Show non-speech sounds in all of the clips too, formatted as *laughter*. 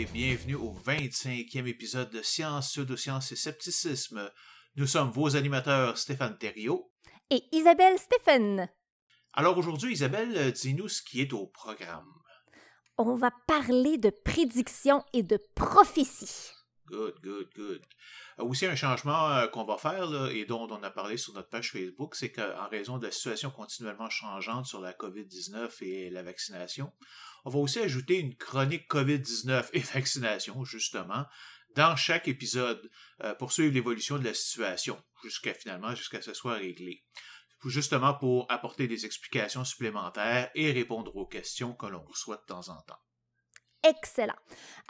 et bienvenue au 25e épisode de Science, Pseudosciences et Scepticisme. Nous sommes vos animateurs Stéphane Thériault et Isabelle Stéphane. Alors aujourd'hui, Isabelle, dis-nous ce qui est au programme. On va parler de prédictions et de prophéties. Good, good, good. Euh, aussi, un changement euh, qu'on va faire et dont on a parlé sur notre page Facebook, c'est qu'en raison de la situation continuellement changeante sur la COVID-19 et la vaccination, on va aussi ajouter une chronique COVID-19 et vaccination, justement, dans chaque épisode euh, pour suivre l'évolution de la situation, jusqu'à finalement, jusqu'à ce soit réglé. Justement pour apporter des explications supplémentaires et répondre aux questions que l'on reçoit de temps en temps. Excellent.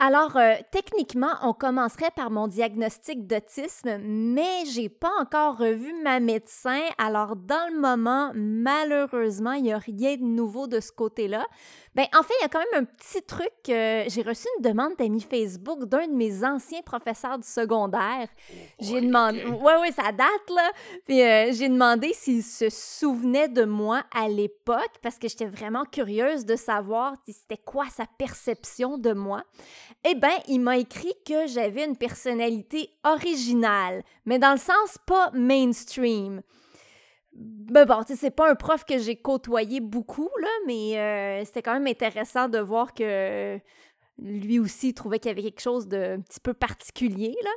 Alors, euh, techniquement, on commencerait par mon diagnostic d'autisme, mais j'ai pas encore revu ma médecin. Alors, dans le moment, malheureusement, il n'y a rien de nouveau de ce côté-là. Ben, en fait, il y a quand même un petit truc. Euh, j'ai reçu une demande d'amis Facebook d'un de mes anciens professeurs du secondaire. J'ai demandé. Ouais, ouais, ça date, là. Puis euh, j'ai demandé s'il se souvenait de moi à l'époque parce que j'étais vraiment curieuse de savoir c'était quoi sa perception de moi. Eh bien, il m'a écrit que j'avais une personnalité originale, mais dans le sens pas mainstream. Ben bon, c'est pas un prof que j'ai côtoyé beaucoup, là, mais euh, c'était quand même intéressant de voir que lui aussi trouvait qu'il y avait quelque chose d'un petit peu particulier, là.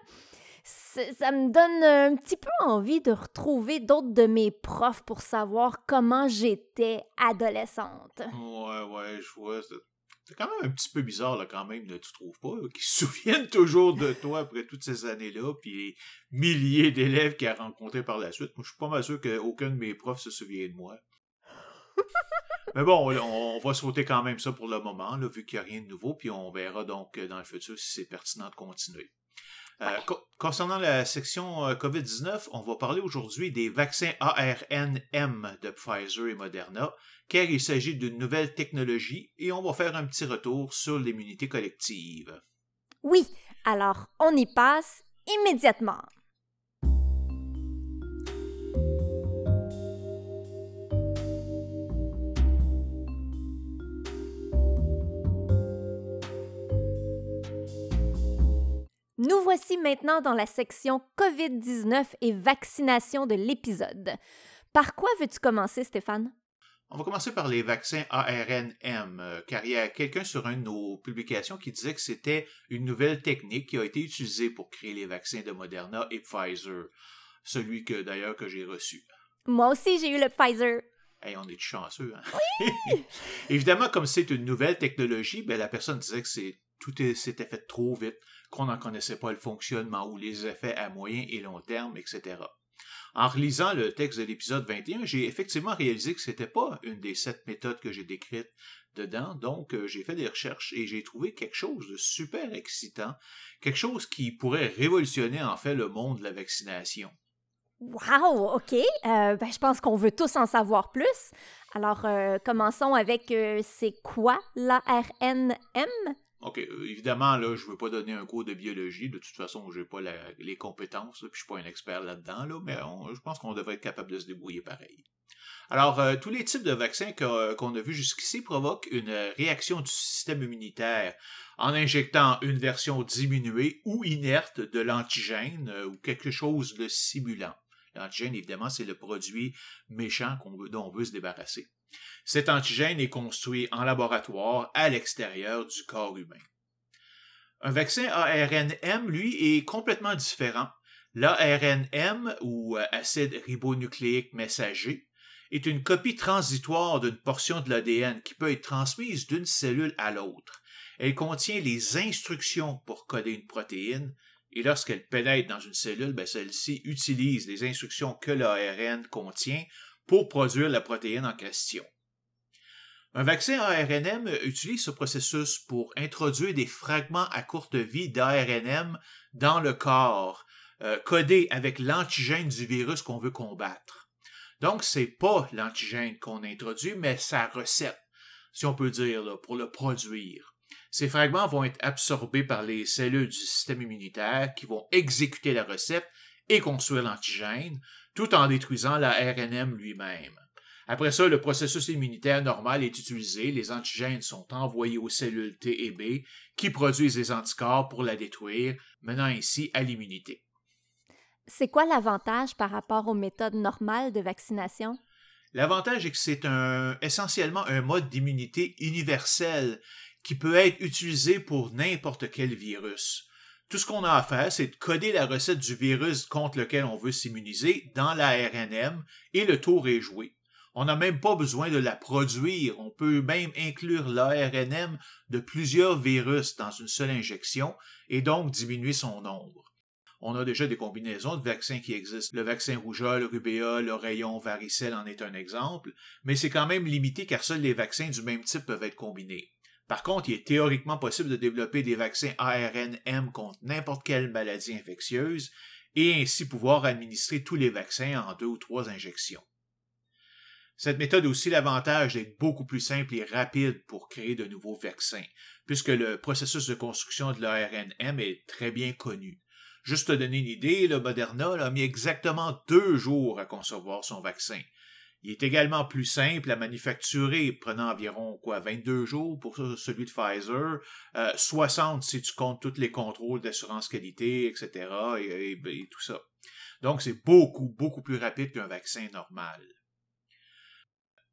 Ça me donne un petit peu envie de retrouver d'autres de mes profs pour savoir comment j'étais adolescente. Ouais, ouais, je vois. C'est quand même un petit peu bizarre, là, quand même, tu trouves pas, qu'ils se *laughs* souviennent toujours de toi après toutes ces années-là, puis les milliers d'élèves qu'il a rencontrés par la suite. Moi, je suis pas mal sûr qu'aucun de mes profs se souvient de moi. *laughs* Mais bon, on, va sauter quand même ça pour le moment, là, vu qu'il n'y a rien de nouveau, puis on verra donc dans le futur si c'est pertinent de continuer. Euh, concernant la section euh, COVID-19, on va parler aujourd'hui des vaccins ARNM de Pfizer et Moderna, car il s'agit d'une nouvelle technologie et on va faire un petit retour sur l'immunité collective. Oui, alors on y passe immédiatement. Nous voici maintenant dans la section COVID-19 et vaccination de l'épisode. Par quoi veux-tu commencer, Stéphane? On va commencer par les vaccins ARNM, euh, car il y a quelqu'un sur une de nos publications qui disait que c'était une nouvelle technique qui a été utilisée pour créer les vaccins de Moderna et Pfizer, celui que d'ailleurs que j'ai reçu. Moi aussi, j'ai eu le Pfizer. Hey, on est chanceux, hein? *laughs* Évidemment, comme c'est une nouvelle technologie, ben, la personne disait que c'est tout s'était fait trop vite, qu'on n'en connaissait pas le fonctionnement ou les effets à moyen et long terme, etc. En relisant le texte de l'épisode 21, j'ai effectivement réalisé que ce n'était pas une des sept méthodes que j'ai décrites dedans, donc euh, j'ai fait des recherches et j'ai trouvé quelque chose de super excitant, quelque chose qui pourrait révolutionner en fait le monde de la vaccination. Wow, OK. Euh, ben, je pense qu'on veut tous en savoir plus. Alors, euh, commençons avec c'est quoi l'ARNM? OK, euh, évidemment, là, je veux pas donner un cours de biologie. De toute façon, j'ai pas les compétences, puis je suis pas un expert là-dedans, là, mais je pense qu'on devrait être capable de se débrouiller pareil. Alors, euh, tous les types de vaccins qu'on a vus jusqu'ici provoquent une réaction du système immunitaire en injectant une version diminuée ou inerte de l'antigène euh, ou quelque chose de simulant. L'antigène, évidemment, c'est le produit méchant dont on veut se débarrasser. Cet antigène est construit en laboratoire à l'extérieur du corps humain. Un vaccin ARNM, lui, est complètement différent. L'ARNM, ou euh, acide ribonucléique messager, est une copie transitoire d'une portion de l'ADN qui peut être transmise d'une cellule à l'autre. Elle contient les instructions pour coder une protéine, et lorsqu'elle pénètre dans une cellule, ben, celle-ci utilise les instructions que l'ARN contient pour produire la protéine en question. Un vaccin ARNM utilise ce processus pour introduire des fragments à courte vie d'ARNM dans le corps, euh, codés avec l'antigène du virus qu'on veut combattre. Donc, c'est pas l'antigène qu'on introduit, mais sa recette, si on peut dire, pour le produire. Ces fragments vont être absorbés par les cellules du système immunitaire qui vont exécuter la recette et construire l'antigène, tout en détruisant l'ARNM lui-même. Après ça, le processus immunitaire normal est utilisé, les antigènes sont envoyés aux cellules T et B qui produisent des anticorps pour la détruire, menant ainsi à l'immunité. C'est quoi l'avantage par rapport aux méthodes normales de vaccination? L'avantage est que c'est un, essentiellement un mode d'immunité universel qui peut être utilisé pour n'importe quel virus. Tout ce qu'on a à faire, c'est de coder la recette du virus contre lequel on veut s'immuniser dans l'ARNM et le tour est joué. On n'a même pas besoin de la produire. On peut même inclure l'ARNM de plusieurs virus dans une seule injection et donc diminuer son nombre. On a déjà des combinaisons de vaccins qui existent. Le vaccin rougeole, rubéole, rayon varicelle en est un exemple, mais c'est quand même limité car seuls les vaccins du même type peuvent être combinés. Par contre, il est théoriquement possible de développer des vaccins ARN-M contre n'importe quelle maladie infectieuse et ainsi pouvoir administrer tous les vaccins en deux ou trois injections. Cette méthode a aussi l'avantage d'être beaucoup plus simple et rapide pour créer de nouveaux vaccins, puisque le processus de construction de l'ARN-M est très bien connu. Juste te donner une idée, le Moderna a mis exactement deux jours à concevoir son vaccin. Il est également plus simple à manufacturer, prenant environ quoi 22 jours pour celui de Pfizer, 60 euh, si tu comptes tous les contrôles d'assurance qualité, etc. Et, et tout ça. Donc c'est beaucoup, beaucoup plus rapide qu'un vaccin normal.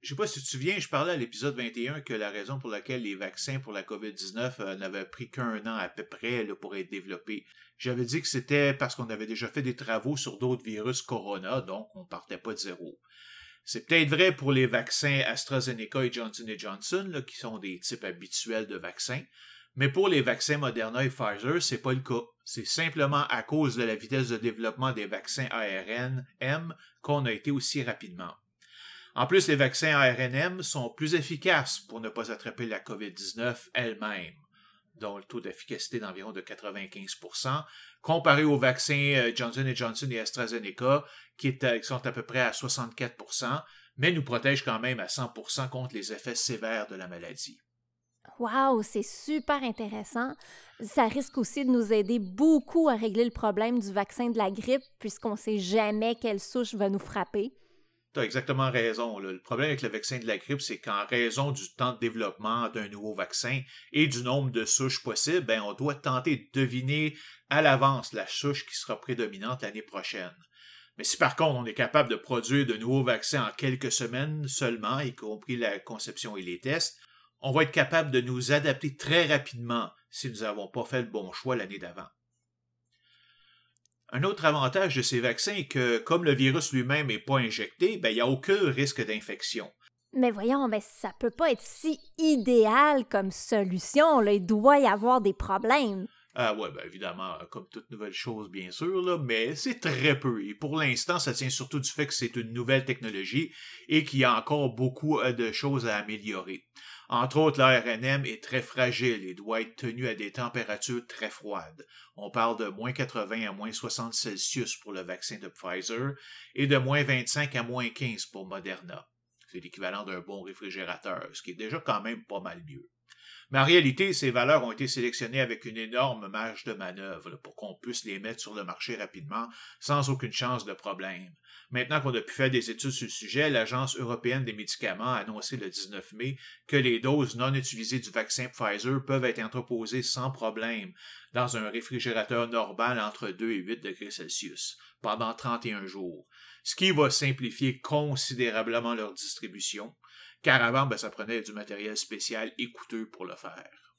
Je sais pas si tu te souviens, je parlais à l'épisode 21 que la raison pour laquelle les vaccins pour la COVID-19 euh, n'avaient pris qu'un an à peu près pour être développés. J'avais dit que c'était parce qu'on avait déjà fait des travaux sur d'autres virus corona, donc on partait pas de zéro. C'est peut-être vrai pour les vaccins AstraZeneca et Johnson Johnson, qui sont des types habituels de vaccins, mais pour les vaccins Moderna et Pfizer, c'est pas le cas. C'est simplement à cause de la vitesse de développement des vaccins ARN M qu'on a été aussi rapidement. En plus, les vaccins ARNM sont plus efficaces pour ne pas attraper la COVID-19 elle-même, dont le taux d'efficacité d'environ de 95% comparé aux vaccins euh, Johnson Johnson et AstraZeneca, qui, sont à peu près à 64% mais nous protègent quand même à 100% contre les effets sévères de la maladie. Wow, c'est super intéressant. Ça risque aussi de nous aider beaucoup à régler le problème du vaccin de la grippe, puisqu'on ne sait jamais quelle souche va nous frapper. Tu as exactement raison. Le problème avec le vaccin de la grippe, c'est qu'en raison du temps de développement d'un nouveau vaccin et du nombre de souches possibles, ben, on doit tenter de deviner à l'avance la souche qui sera prédominante l'année prochaine. Mais si par contre on est capable de produire de nouveaux vaccins en quelques semaines seulement, y compris la conception et les tests, on va être capable de nous adapter très rapidement si nous n'avons pas fait le bon choix l'année d'avant. Un autre avantage de ces vaccins est que, comme le virus lui-même n'est pas injecté, ben, il n'y a aucun risque d'infection. Mais voyons, mais ça peut pas être si idéal comme solution. Là. Il doit y avoir des problèmes. Ah ouais, ben évidemment, comme toute nouvelle chose, bien sûr, là, mais c'est très peu. Et pour l'instant, ça tient surtout du fait que c'est une nouvelle technologie et qu'il y a encore beaucoup euh, de choses à améliorer. Entre autres, l'ARNM est très fragile et doit être tenu à des températures très froides. On parle de moins 80 à moins 60 Celsius pour le vaccin de Pfizer et de moins 25 à moins 15 pour Moderna. C'est l'équivalent d'un bon réfrigérateur, ce qui est déjà quand même pas mal mieux. Mais en réalité, ces valeurs ont été sélectionnées avec une énorme marge de manœuvre pour qu'on puisse les mettre sur le marché rapidement sans aucune chance de problème. Maintenant qu'on a pu faire des études sur le sujet, l'Agence européenne des médicaments a annoncé le 19 mai que les doses non utilisées du vaccin Pfizer peuvent être entreposées sans problème dans un réfrigérateur normal entre 2 et 8 degrés Celsius pendant 31 jours, ce qui va simplifier considérablement leur distribution car avant, ben, ça prenait du matériel spécial et coûteux pour le faire.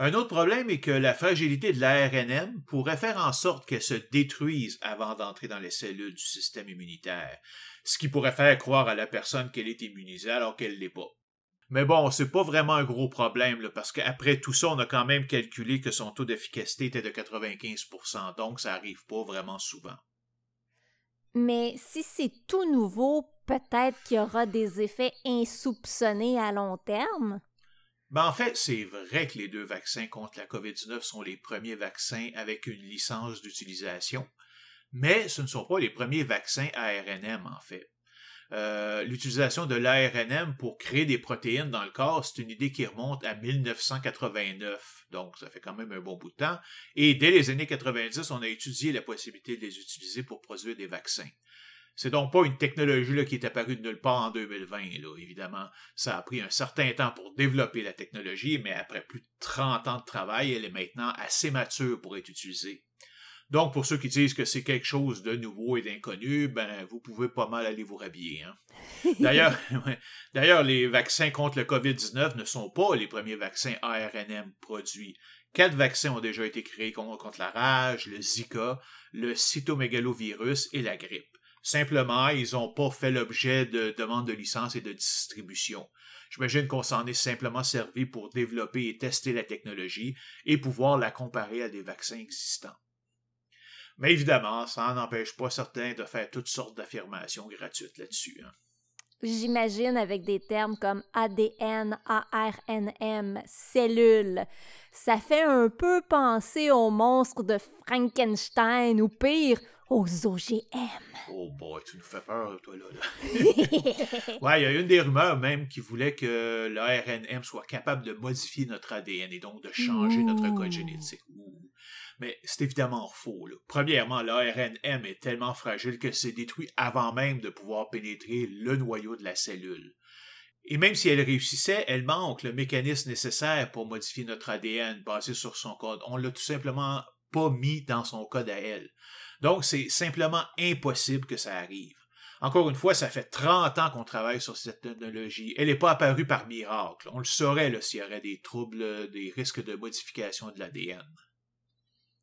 Un autre problème est que la fragilité de l'ARNM pourrait faire en sorte qu'elle se détruise avant d'entrer dans les cellules du système immunitaire, ce qui pourrait faire croire à la personne qu'elle est immunisée alors qu'elle ne l'est pas. Mais bon, c'est pas vraiment un gros problème, parce qu'après tout ça, on a quand même calculé que son taux d'efficacité était de 95%, donc ça arrive pas vraiment souvent. Mais si c'est tout nouveau, peut-être qu'il y aura des effets insoupçonnés à long terme? Ben en fait, c'est vrai que les deux vaccins contre la COVID-19 sont les premiers vaccins avec une licence d'utilisation, mais ce ne sont pas les premiers vaccins ARNM en fait. Euh, l'utilisation de l'ARNM pour créer des protéines dans le corps, c'est une idée qui remonte à 1989, donc ça fait quand même un bon bout de temps. Et dès les années 90, on a étudié la possibilité de les utiliser pour produire des vaccins. C'est donc pas une technologie là, qui est apparue de nulle part en 2020. Là. Évidemment, ça a pris un certain temps pour développer la technologie, mais après plus de 30 ans de travail, elle est maintenant assez mature pour être utilisée. Donc, pour ceux qui disent que c'est quelque chose de nouveau et d'inconnu, ben, vous pouvez pas mal aller vous rhabiller. Hein. *laughs* D'ailleurs, d'ailleurs, les vaccins contre le COVID-19 ne sont pas les premiers vaccins ARNM produits. Quatre vaccins ont déjà été créés contre la rage, le Zika, le cytomégalovirus et la grippe. Simplement, ils n'ont pas fait l'objet de demandes de licence et de distribution. J'imagine qu'on s'en est simplement servi pour développer et tester la technologie et pouvoir la comparer à des vaccins existants. Mais évidemment, ça n'empêche pas certains de faire toutes sortes d'affirmations gratuites là-dessus. Hein. J'imagine avec des termes comme ADN, ARNM, cellules. Ça fait un peu penser aux monstres de Frankenstein ou pire, aux OGM. Oh boy, tu nous fais peur, toi, là. *laughs* ouais, il y a une des rumeurs même qui voulait que l'ARNM soit capable de modifier notre ADN et donc de changer notre code génétique. Mais c'est évidemment faux. Premièrement, l'ARNM est tellement fragile que c'est détruit avant même de pouvoir pénétrer le noyau de la cellule. Et même si elle réussissait, elle manque le mécanisme nécessaire pour modifier notre ADN basé sur son code. On l'a tout simplement pas mis dans son code à elle. Donc, c'est simplement impossible que ça arrive. Encore une fois, ça fait 30 ans qu'on travaille sur cette technologie. Elle n'est pas apparue par miracle. On le saurait s'il y aurait des troubles, des risques de modification de l'ADN.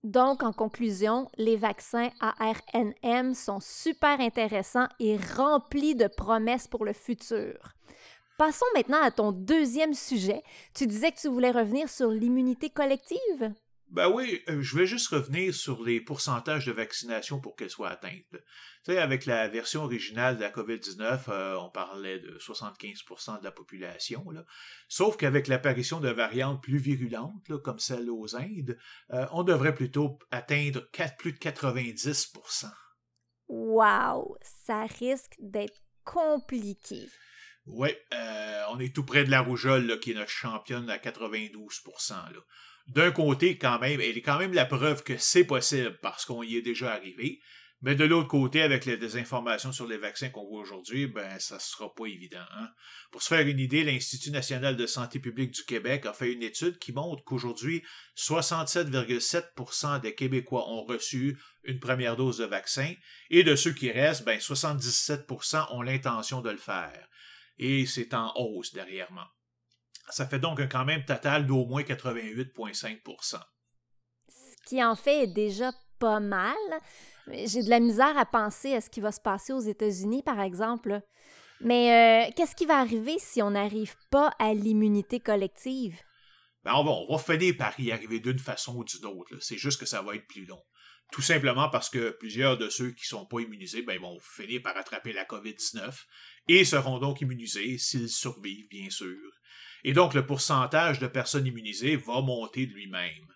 Donc, en conclusion, les vaccins ARNM sont super intéressants et remplis de promesses pour le futur. Passons maintenant à ton deuxième sujet. Tu disais que tu voulais revenir sur l'immunité collective? Ben oui, euh, je vais juste revenir sur les pourcentages de vaccination pour qu'elle soit atteinte. Tu sais, avec la version originale de la COVID-19, euh, on parlait de 75% de la population. Là. Sauf qu'avec l'apparition de variantes plus virulentes, comme celle aux Indes, euh, on devrait plutôt atteindre plus de 90%. Wow! Ça risque d'être compliqué. Oui, on est tout près de la rougeole, qui est notre championne à 92%. Là d'un côté, quand même, elle est quand même la preuve que c'est possible parce qu'on y est déjà arrivé. Mais de l'autre côté, avec les désinformations sur les vaccins qu'on voit aujourd'hui, ben ça sera pas évident. Hein. Pour se faire une idée, l'Institut national de santé publique du Québec a fait une étude qui montre qu'aujourd'hui, 67,7% des Québécois ont reçu une première dose de vaccin et de ceux qui restent, ben 77% ont l'intention de le faire. Et c'est en hausse derrièrement. Ça fait donc un quand même total d'au moins 88,5% Ce qui en fait est déjà pas mal. J'ai de la misère à penser à ce qui va se passer aux États-Unis, par exemple. Mais euh, qu'est-ce qui va arriver si on n'arrive pas à l'immunité collective? Ben on, va, on va finir par y arriver d'une façon ou d'une autre. C'est juste que ça va être plus long. Tout simplement parce que plusieurs de ceux qui ne sont pas immunisés ben, vont finir par attraper la COVID-19 et seront donc immunisés s'ils survivent, bien sûr et donc le pourcentage de personnes immunisées va monter de lui-même.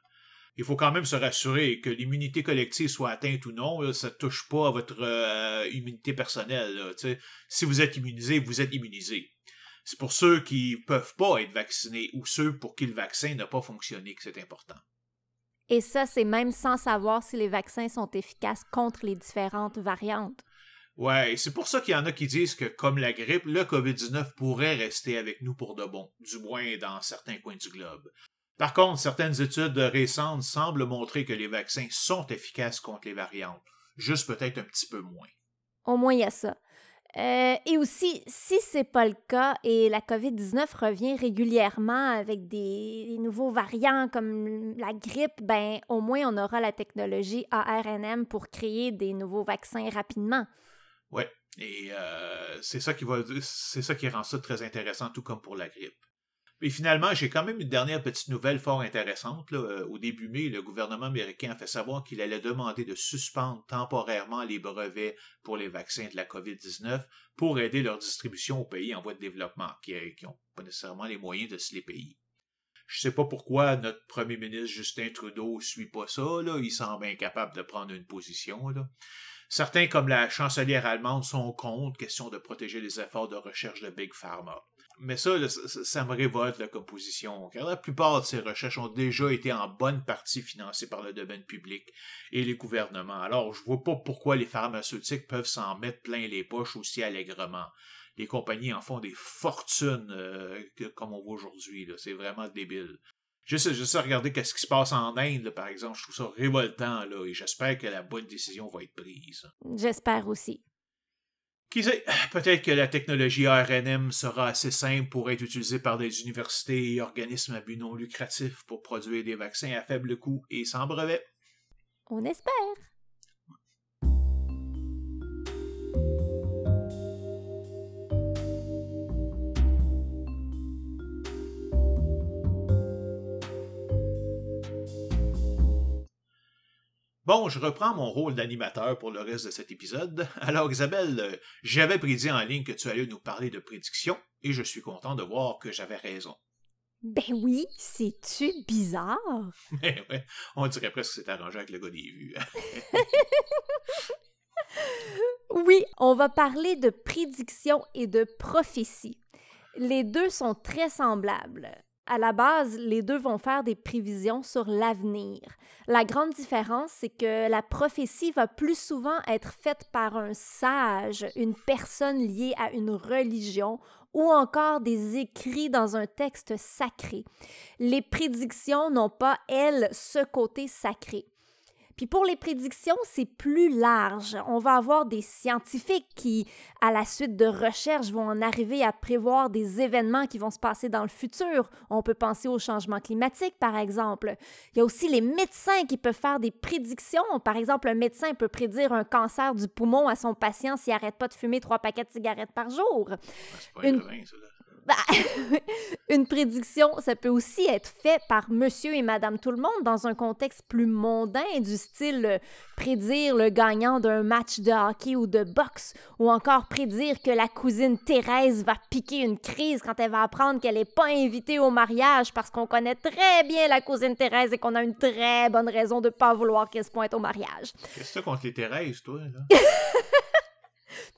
Il faut quand même se rassurer que l'immunité collective soit atteinte ou non, ça ne touche pas à votre euh, immunité personnelle. si vous êtes immunisé, vous êtes immunisé. C'est pour ceux qui ne peuvent pas être vaccinés ou ceux pour qui le vaccin n'a pas fonctionné que c'est important. Et ça, c'est même sans savoir si les vaccins sont efficaces contre les différentes variantes. Ouais, c'est pour ça qu'il y en a qui disent que, comme la grippe, le COVID-19 pourrait rester avec nous pour de bon, du moins dans certains coins du globe. Par contre, certaines études récentes semblent montrer que les vaccins sont efficaces contre les variantes, juste peut-être un petit peu moins. Au moins, il y a ça. Euh, et aussi, si c'est pas le cas et la COVID-19 revient régulièrement avec des, des, nouveaux variants comme la grippe, ben au moins on aura la technologie ARNM pour créer des nouveaux vaccins rapidement. Ouais. Et euh, c'est ça qui rend ça très intéressant, tout comme pour la grippe. Et finalement, j'ai quand même une dernière petite nouvelle fort intéressante. Euh, au début mai, le gouvernement américain a fait savoir qu'il allait demander de suspendre temporairement les brevets pour les vaccins de la COVID-19 pour aider leur distribution aux pays en voie de développement, qui n'ont pas nécessairement les moyens de se les payer. Je sais pas pourquoi notre premier ministre Justin Trudeau suit pas ça, là. Il semble incapable de prendre une position. Certains, comme la chancelière allemande, sont contre, question de protéger les efforts de recherche de Big Pharma. Mais ça, ça, me révolte la composition, car la plupart de ces recherches ont déjà été en bonne partie financées par le domaine public et les gouvernements. Alors, je vois pas pourquoi les pharmaceutiques peuvent s'en mettre plein les poches aussi allègrement. Les compagnies en font des fortunes, euh, comme on voit aujourd'hui. C'est vraiment débile. Juste, juste regarder qu'est-ce qui se passe en Inde, par exemple, je trouve ça révoltant, là, et j'espère que la bonne décision va être prise. J'espère aussi. Qui sait, peut-être que la technologie ARNM sera assez simple pour être utilisée par des universités et organismes à but non lucratif pour produire des vaccins à faible coût et sans brevet. On espère. Bon, je reprends mon rôle d'animateur pour le reste de cet épisode. *laughs* Alors Isabelle, euh, j'avais prédit en ligne que tu allais nous parler de prédictions et je suis content de voir que j'avais raison. Ben oui, c'est-tu bizarre? *laughs* Ben ouais, on dirait presque que c'est arrangé avec le gars des vues. *laughs* oui, on va parler de prédictions et de prophéties. Les deux sont très semblables à la base, les deux vont faire des prévisions sur l'avenir. La grande différence, c'est que la prophétie va plus souvent être faite par un sage, une personne liée à une religion ou encore des écrits dans un texte sacré. Les prédictions n'ont pas, elles, ce côté sacré. Puis pour les prédictions, c'est plus large. On va avoir des scientifiques qui, à la suite de recherches, vont en arriver à prévoir des événements qui vont se passer dans le futur. On peut penser au changement climatique, par exemple. Il y a aussi les médecins qui peuvent faire des prédictions. Par exemple, un médecin peut prédire un cancer du poumon à son patient s'il n'arrête pas de fumer trois paquets de cigarettes par jour. Une... Bah, *laughs* une prédiction, ça peut aussi être fait par monsieur et madame tout le monde dans un contexte plus mondain, du style euh, prédire le gagnant d'un match de hockey ou de boxe, ou encore prédire que la cousine Thérèse va piquer une crise quand elle va apprendre qu'elle n'est pas invitée au mariage parce qu'on connaît très bien la cousine Thérèse et qu'on a une très bonne raison de ne pas vouloir qu'elle se pointe au mariage. Qu'est-ce que tu contre les Thérèse, toi? Là? *laughs*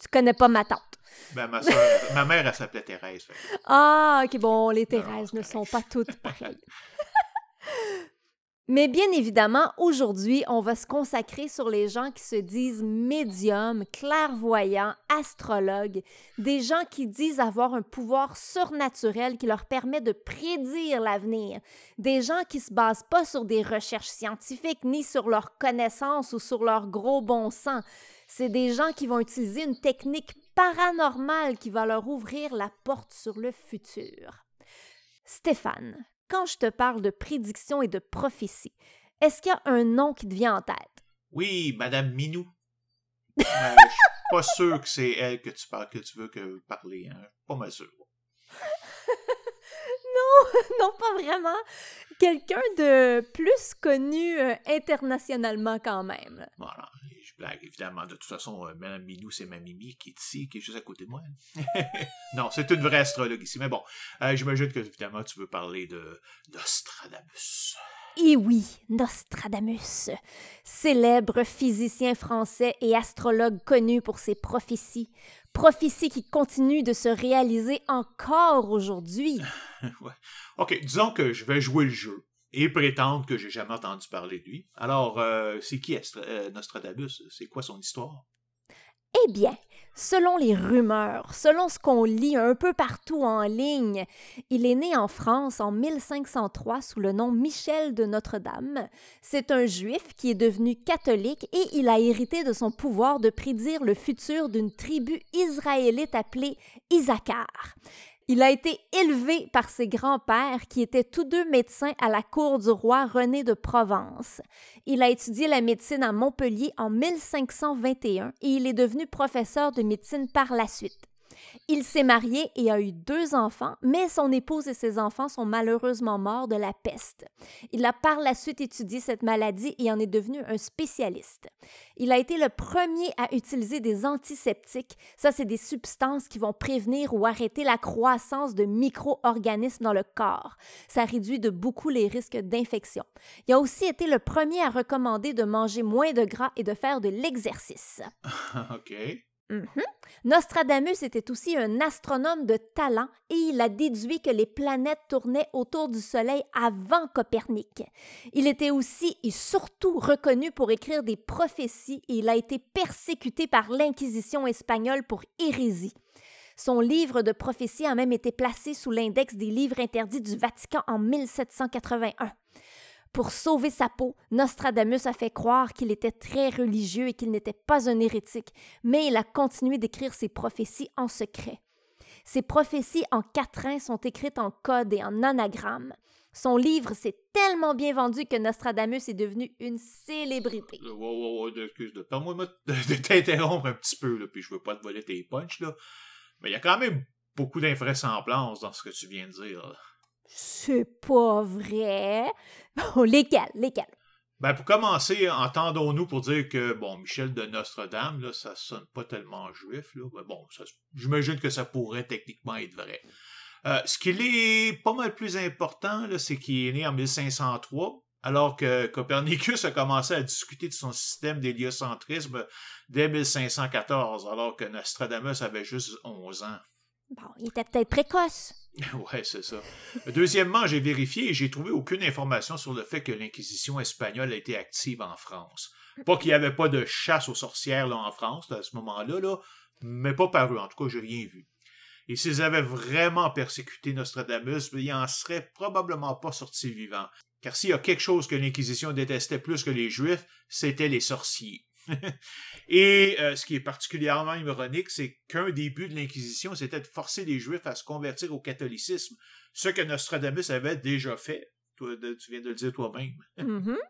tu connais pas ma tante. Ben, ma, *laughs* ma mère, elle s'appelait Thérèse. Ah, ok, bon, les Thérèses ne sont pas toutes *laughs* pareilles. *laughs* Mais bien évidemment, aujourd'hui, on va se consacrer sur les gens qui se disent médiums, clairvoyants, astrologues, des gens qui disent avoir un pouvoir surnaturel qui leur permet de prédire l'avenir, des gens qui se basent pas sur des recherches scientifiques ni sur leurs connaissances ou sur leur gros bon sens. C'est des gens qui vont utiliser une technique paranormal qui va leur ouvrir la porte sur le futur. Stéphane, quand je te parle de prédiction et de prophétie, est-ce qu'il y a un nom qui te vient en tête? Oui, Madame Minou. *laughs* je suis pas sûr que c'est elle que tu parles, que tu veux que parler. Hein? Pas mal sûr. *laughs* non, *laughs* non, pas vraiment. Quelqu'un de plus connu euh, internationalement quand même. Voilà évidemment. De toute façon, euh, Mme Minou, c'est ma Mimi qui est ici, qui est juste à côté de moi. *laughs* non, c'est une vraie astrologue ici. Mais bon, euh, j'imagine que, évidemment, tu veux parler de Nostradamus. Et oui, Nostradamus, célèbre physicien français et astrologue connu pour ses prophéties, prophéties qui continuent de se réaliser encore aujourd'hui. *laughs* ouais. Ok, disons que je vais jouer le jeu et prétendre que j'ai jamais entendu parler de lui. Alors, euh, c'est qui euh, Nostradamus? C'est quoi son histoire? Eh bien, selon les rumeurs, selon ce qu'on lit un peu partout en ligne, il est né en France en 1503 sous le nom Michel de Notre-Dame. C'est un juif qui est devenu catholique et il a hérité de son pouvoir de prédire le futur d'une tribu israélite appelée Isaacar. Il a été élevé par ses grands-pères qui étaient tous deux médecins à la cour du roi René de Provence. Il a étudié la médecine à Montpellier en 1521 et il est devenu professeur de médecine par la suite. Il s'est marié et a eu deux enfants, mais son épouse et ses enfants sont malheureusement morts de la peste. Il a par la suite étudié cette maladie et en est devenu un spécialiste. Il a été le premier à utiliser des antiseptiques. Ça, c'est des substances qui vont prévenir ou arrêter la croissance de micro-organismes dans le corps. Ça réduit de beaucoup les risques d'infection. Il a aussi été le premier à recommander de manger moins de gras et de faire de l'exercice. *laughs* OK. Mhm. Nostradamus était aussi un astronome de talent et il a déduit que les planètes tournaient autour du Soleil avant Copernic. Il était aussi et surtout reconnu pour écrire des prophéties et il a été persécuté par l'Inquisition espagnole pour hérésie. Son livre de prophéties a même été placé sous l'index des livres interdits du Vatican en 1781. Pour sauver sa peau, Nostradamus a fait croire qu'il était très religieux et qu'il n'était pas un hérétique, mais il a continué d'écrire ses prophéties en secret. Ses prophéties en quatrains sont écrites en code et en anagramme. Son livre s'est tellement bien vendu que Nostradamus est devenu une célébrité. Permets-moi de t'interrompre un petit peu, puis je veux pas te voler tes. Mais il y a quand même beaucoup dans ce que tu viens de dire. C'est pas vrai. *laughs* Bon, lesquels? Lesquels? Ben, pour commencer, entendons-nous pour dire que, bon, Michel de Notre-Dame, là, ça sonne pas tellement juif, là. Ben, bon, j'imagine que ça pourrait techniquement être vrai. Euh, ce qui est pas mal plus important, c'est qu'il est né en 1503, alors que Copernicus a commencé à discuter de son système d'héliocentrisme dès 1514, alors que Nostradamus avait juste 11 ans. Bon, il était peut-être précoce. *laughs* ouais, c'est ça. Deuxièmement, j'ai vérifié et j'ai trouvé aucune information sur le fait que l'Inquisition espagnole a été active en France. Pas qu'il n'y avait pas de chasse aux sorcières là, en France à ce moment-là, là, mais pas par eux. En tout cas, j'ai rien vu. Et s'ils avaient vraiment persécuté Nostradamus, il n'en serait probablement pas sorti vivant. Car s'il y a quelque chose que l'Inquisition détestait plus que les Juifs, c'était les sorciers. *laughs* Et euh, ce qui est particulièrement ironique, c'est qu'un des buts de l'Inquisition, c'était de forcer les Juifs à se convertir au catholicisme, ce que Nostradamus avait déjà fait. Toi, tu viens de le dire toi-même. Mm-hmm. *laughs*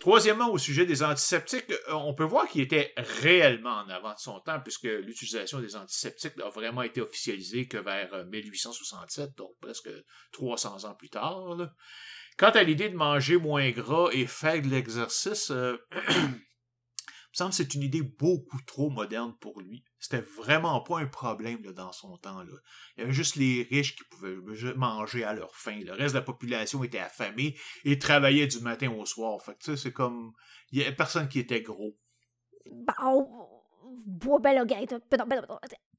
Troisièmement, au sujet des antiseptiques, euh, on peut voir qu'il était réellement en avant de son temps, puisque l'utilisation des antiseptiques a vraiment été officialisée que vers 1867, euh, donc presque 300 ans plus tard. Quant à l'idée de manger moins gras et faire de l'exercice, *clears throat* me semble que c'est une idée beaucoup trop moderne pour lui. C'était vraiment pas un problème dans son temps. Là. Il y avait juste les riches qui pouvaient manger à leur faim. Le reste de la population était affamée et travaillait du matin au soir. Fait que c'est comme. Il y avait personne qui était gros.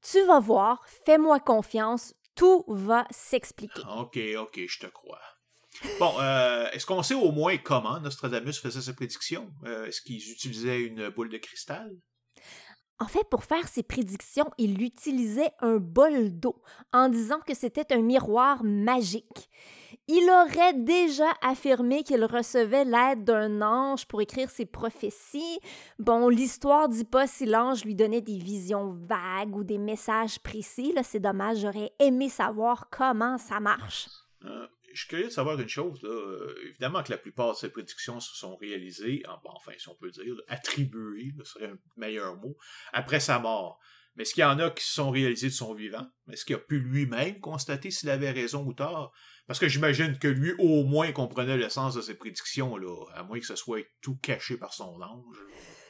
Tu vas voir, fais-moi confiance, tout va s'expliquer. Ok, ok, je te crois. Bon, euh, est-ce qu'on sait au moins comment Nostradamus faisait ses prédictions? Euh, est-ce qu'ils utilisaient une boule de cristal? En fait, pour faire ses prédictions, il utilisait un bol d'eau en disant que c'était un miroir magique. Il aurait déjà affirmé qu'il recevait l'aide d'un ange pour écrire ses prophéties. Bon, l'histoire dit pas si l'ange lui donnait des visions vagues ou des messages précis. c'est dommage, j'aurais aimé savoir comment ça marche. Euh, je suis curieux de savoir une chose. Euh, évidemment que la plupart de ces prédictions se sont réalisées, enfin, si on peut dire, attribuées, ce serait un meilleur mot, après sa mort. Mais est-ce qu'il y en a qui se sont réalisées de son vivant? Est-ce qu'il a pu lui-même constater s'il avait raison ou tort? Parce que j'imagine que lui, au moins, comprenait le sens de ses prédictions, là, à moins que ce soit tout caché par son ange.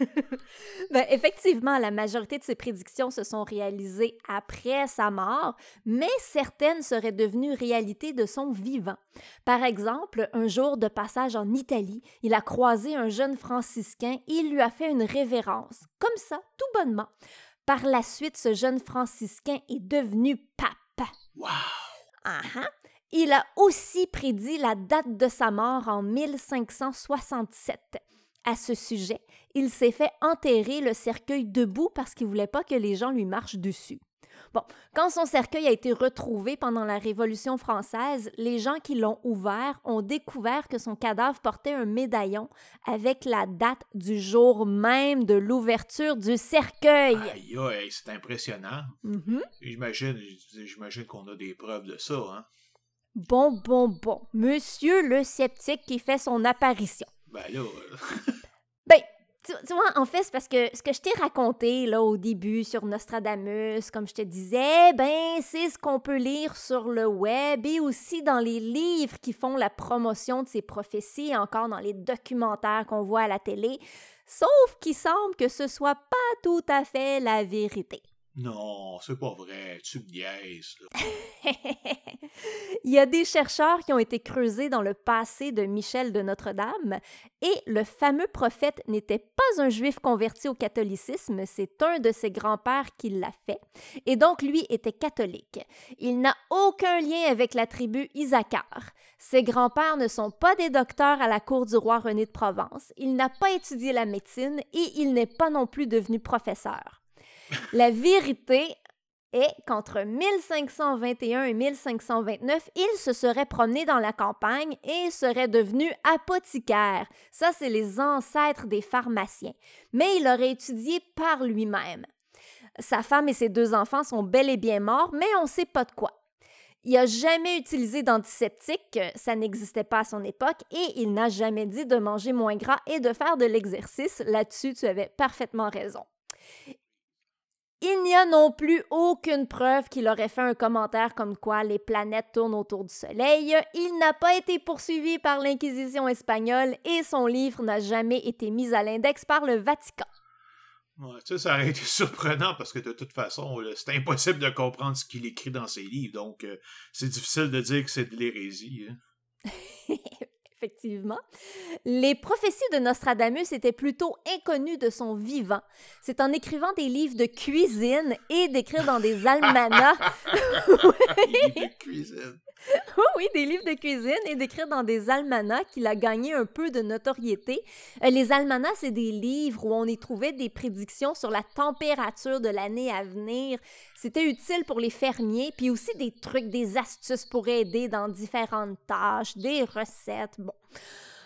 *laughs* ben, effectivement, la majorité de ses prédictions se sont réalisées après sa mort, mais certaines seraient devenues réalité de son vivant. Par exemple, un jour de passage en Italie, il a croisé un jeune franciscain et il lui a fait une révérence, comme ça, tout bonnement. Par la suite, ce jeune franciscain est devenu pape. Wow! Uh Il a aussi prédit la date de sa mort en 1567. À ce sujet, il s'est fait enterrer le cercueil debout parce qu'il voulait pas que les gens lui marchent dessus. Bon, quand son cercueil a été retrouvé pendant la Révolution française, les gens qui l'ont ouvert ont découvert que son cadavre portait un médaillon avec la date du jour même de l'ouverture du cercueil. Aïe, aïe, c'est impressionnant. Mm-hmm. J'imagine, j'imagine qu'on a des preuves de ça, hein? Bon, bon, bon. Monsieur le sceptique qui fait son apparition. Ben là. *laughs* ben, tu, vois, en fait, c'est parce que ce que je t'ai raconté là au début sur Nostradamus, comme je te disais, ben c'est ce qu'on peut lire sur le web et aussi dans les livres qui font la promotion de ces prophéties, encore dans les documentaires qu'on voit à la télé. Sauf qu'il semble que ce soit pas tout à fait la vérité. Non, c'est pas vrai, tu me niaises. *laughs* Il y a des chercheurs qui ont été creusés dans le passé de Michel de Notre-Dame et le fameux prophète n'était pas un juif converti au catholicisme, c'est un de ses grands-pères qui l'a fait et donc lui était catholique. Il n'a aucun lien avec la tribu Isaacar. Ses grands-pères ne sont pas des docteurs à la cour du roi René de Provence, il n'a pas étudié la médecine et il n'est pas non plus devenu professeur. La vérité est qu'entre 1521 et 1529, il se serait promené dans la campagne et serait devenu apothicaire. Ça, c'est les ancêtres des pharmaciens. Mais il aurait étudié par lui-même. Sa femme et ses deux enfants sont bel et bien morts, mais on ne sait pas de quoi. Il n'a jamais utilisé d'antiseptique, ça n'existait pas à son époque, et il n'a jamais dit de manger moins gras et de faire de l'exercice. Là-dessus, tu avais parfaitement raison. Il n'y a non plus aucune preuve qu'il aurait fait un commentaire comme quoi les planètes tournent autour du Soleil. Il n'a pas été poursuivi par l'Inquisition espagnole et son livre n'a jamais été mis à l'index par le Vatican. Ouais, ça, ça aurait été *laughs* surprenant parce que de toute façon, c'est impossible de comprendre ce qu'il écrit dans ses livres, donc euh, c'est difficile de dire que c'est de l'hérésie. Hein. *laughs* effectivement. Les prophéties de Nostradamus étaient plutôt inconnues de son vivant. C'est en écrivant des livres de cuisine et d'écrire dans des *laughs* almanachs. de cuisine. *laughs* oui, des livres de cuisine et d'écrire dans des almanachs qu'il a gagné un peu de notoriété. Euh, les almanachs, c'est des livres où on y trouvait des prédictions sur la température de l'année à venir. C'était utile pour les fermiers, puis aussi des trucs, des astuces pour aider dans différentes tâches, des recettes. Bon.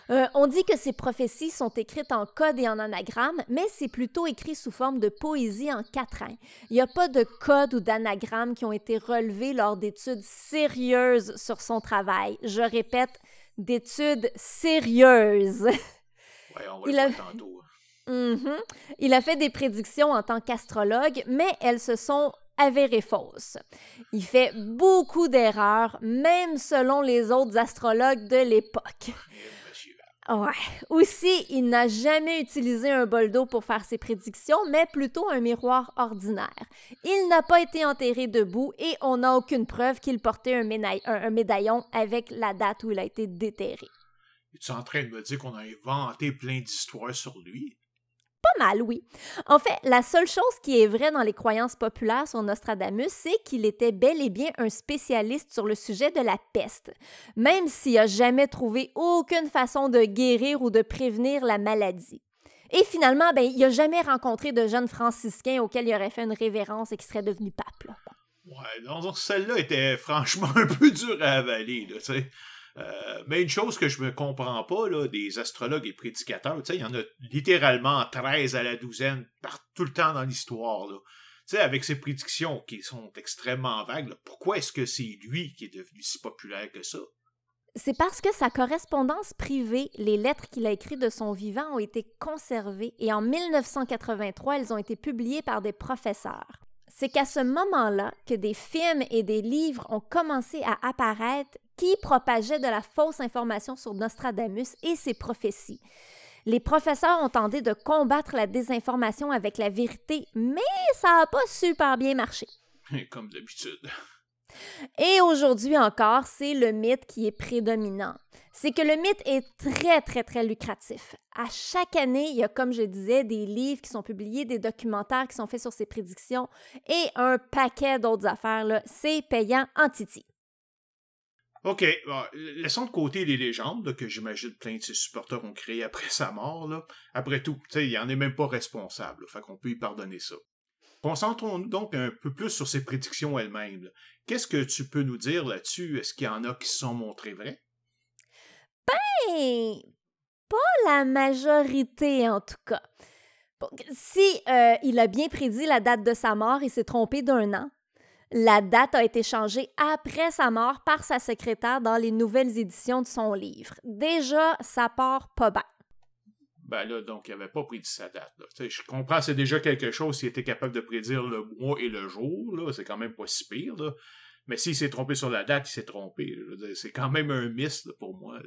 Euh, on dit que ces prophéties sont écrites en code et en anagramme, mais c'est plutôt écrit sous forme de poésie en quatrain. Il n'y a pas de code ou d'anagramme qui ont été relevés lors d'études sérieuses sur son travail. Je répète, d'études sérieuses. *laughs* Ouais, on va Il le a... tantôt. Mm Il a fait des prédictions en tant qu'astrologue, mais elles se sont avérées fausses. Il fait beaucoup d'erreurs, même selon les autres astrologues de l'époque. Ouais. Aussi, il n'a jamais utilisé un bol d'eau pour faire ses prédictions, mais plutôt un miroir ordinaire. Il n'a pas été enterré debout et on n'a aucune preuve qu'il portait un, médaillon avec la date où il a été déterré. Es-tu en train de me dire qu'on a inventé plein d'histoires sur lui? Pas mal, oui. En fait, la seule chose qui est vraie dans les croyances populaires sur Nostradamus, c'est qu'il était bel et bien un spécialiste sur le sujet de la peste, même s'il n'a jamais trouvé aucune façon de guérir ou de prévenir la maladie. Et finalement, ben, il n'a jamais rencontré de jeunes franciscains auxquels il aurait fait une révérence et qui serait devenu pape. Ouais, donc celle-là était franchement *laughs* un peu dure à avaler, tu sais. Euh, mais une chose que je me comprends pas, là, des astrologues et prédicateurs, il y en a littéralement 13 à la douzaine par tout le temps dans l'histoire. avec ses prédictions qui sont extrêmement vagues, pourquoi est-ce que c'est lui qui est devenu si populaire que ça? C'est parce que sa correspondance privée, les lettres qu'il a écrites de son vivant ont été conservées et en 1983, elles ont été publiées par des professeurs. C'est qu'à ce moment-là que des films et des livres ont commencé à apparaître qui propageaient de la fausse information sur Nostradamus et ses prophéties. Les professeurs ont tenté de combattre la désinformation avec la vérité, mais ça n'a pas super bien marché. *laughs* Comme d'habitude. Et aujourd'hui encore, c'est le mythe qui est prédominant. C'est que le mythe est très, très, très lucratif. À chaque année, il y a, comme je disais, des livres qui sont publiés, des documentaires qui sont faits sur ses prédictions et un paquet d'autres affaires. C'est payant en titi. OK, laissons de côté les légendes que j'imagine plein de ses supporters ont créées après sa mort. Là. Après tout, il en est même pas responsable, fait qu'on peut y pardonner ça. Concentrons-nous donc un peu plus sur ses prédictions elles-mêmes. Qu'est-ce que tu peux nous dire là-dessus? Est-ce qu'il y en a qui se sont montrés vrais? Ben, pas la majorité en tout cas. si euh, il a bien prédit la date de sa mort, il s'est trompé d'un an. La date a été changée après sa mort par sa secrétaire dans les nouvelles éditions de son livre. Déjà, ça part pas bien. Ben là, donc, il n'avait pas prédit sa date. Je comprends, c'est déjà quelque chose s'il était capable de prédire le mois et le jour. C'est quand même pas si pire. Là. Mais s'il s'est trompé sur la date, il s'est trompé. C'est quand même un miss pour moi.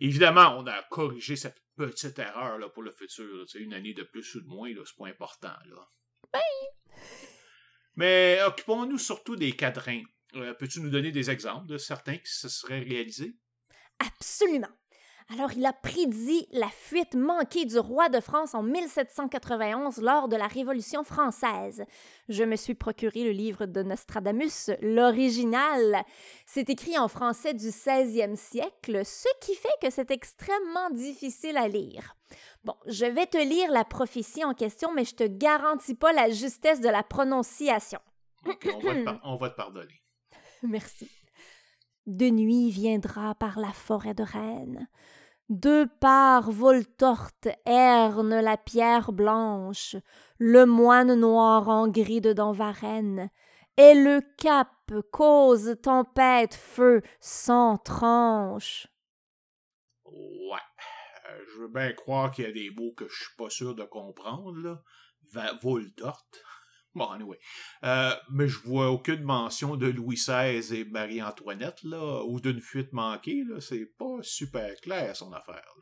Évidemment, on a corrigé cette petite erreur là, pour le futur. Une année de plus ou de moins, c'est pas important. Là. Ben, Mais occupons-nous surtout des quatrains. Euh, peux-tu nous donner des exemples de certains qui se seraient réalisés? Absolument. Alors, il a prédit la fuite manquée du roi de France en 1791 lors de la Révolution française. Je me suis procuré le livre de Nostradamus, l'original. C'est écrit en français du 16e siècle, ce qui fait que c'est extrêmement difficile à lire. Bon, je vais te lire la prophétie en question, mais je te garantis pas la justesse de la prononciation. *clears throat* on va te pardonner. Merci. De nuit viendra par la forêt de Rennes. Deux parts voltortes hernent la pierre blanche, le moine noir en gris dedans Varennes, et le cap cause tempête, feu sans tranche. Ouais, euh, je veux bien croire qu'il y a des mots que je suis pas sûr de comprendre, là. Voltorte. Bon, anyway. Euh, mais je vois aucune mention de Louis XVI et Marie-Antoinette, là, ou d'une fuite manquée, là. C'est pas super clair, son affaire.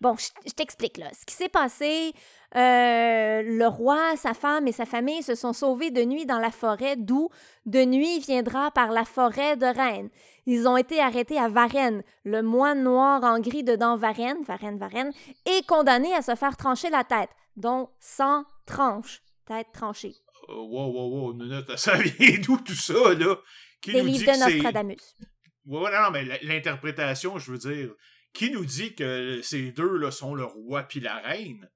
Bon, je, t'explique, là. Ce qui s'est passé, euh, le roi, sa femme et sa famille se sont sauvés de nuit dans la forêt, d'où de nuit viendra par la forêt de Rennes. Ils ont été arrêtés à Varennes. Le moine noir en gris dedans Varennes, Varennes, Varennes, est condamné à se faire trancher la tête, dont 100 tranches, tête tranchée. Euh, wow, wow, wow, *laughs* ça vient d'où tout ça, là? Qui Des livres de Nostradamus. Ouais, non, mais l'interprétation, je veux dire, qui nous dit que ces deux là sont le roi puis la reine?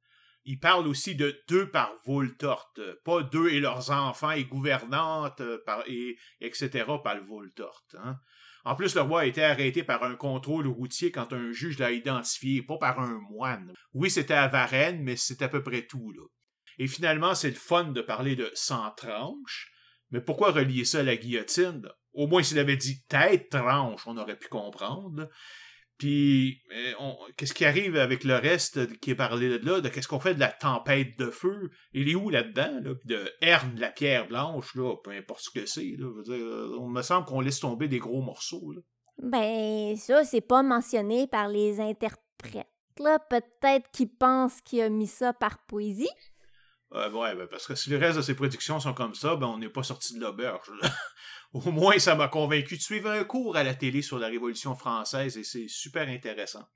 Il parle aussi de deux par Voltorte, pas deux et leurs enfants et gouvernantes, euh, par, et, etc. par le Voltorte. Hein? En plus, le roi a été arrêté par un contrôle routier quand un juge l'a identifié, pas par un moine. Oui, c'était à Varennes, mais c'est à peu près tout. Là. Et finalement, c'est le fun de parler de 100 tranches. Mais pourquoi relier ça à la guillotine? Au moins, s'il avait dit tête tranche, on aurait pu comprendre. Puis, qu'est-ce qui arrive avec le reste qui est parlé de là, de qu'est-ce qu'on fait de la tempête de feu? Il est où là-dedans? Là? de Herne, la pierre blanche, là, peu importe ce que c'est. on me semble qu'on laisse tomber des gros morceaux. Ben, ça, c'est pas mentionné par les interprètes. Peut-être qu'ils pensent qu'il a mis ça par poésie. Euh, ouais, ben, parce que si le reste de ses prédictions sont comme ça, ben on n'est pas sorti de l'auberge. *laughs* Au moins, ça m'a convaincu de suivre un cours à la télé sur la Révolution française et c'est super intéressant.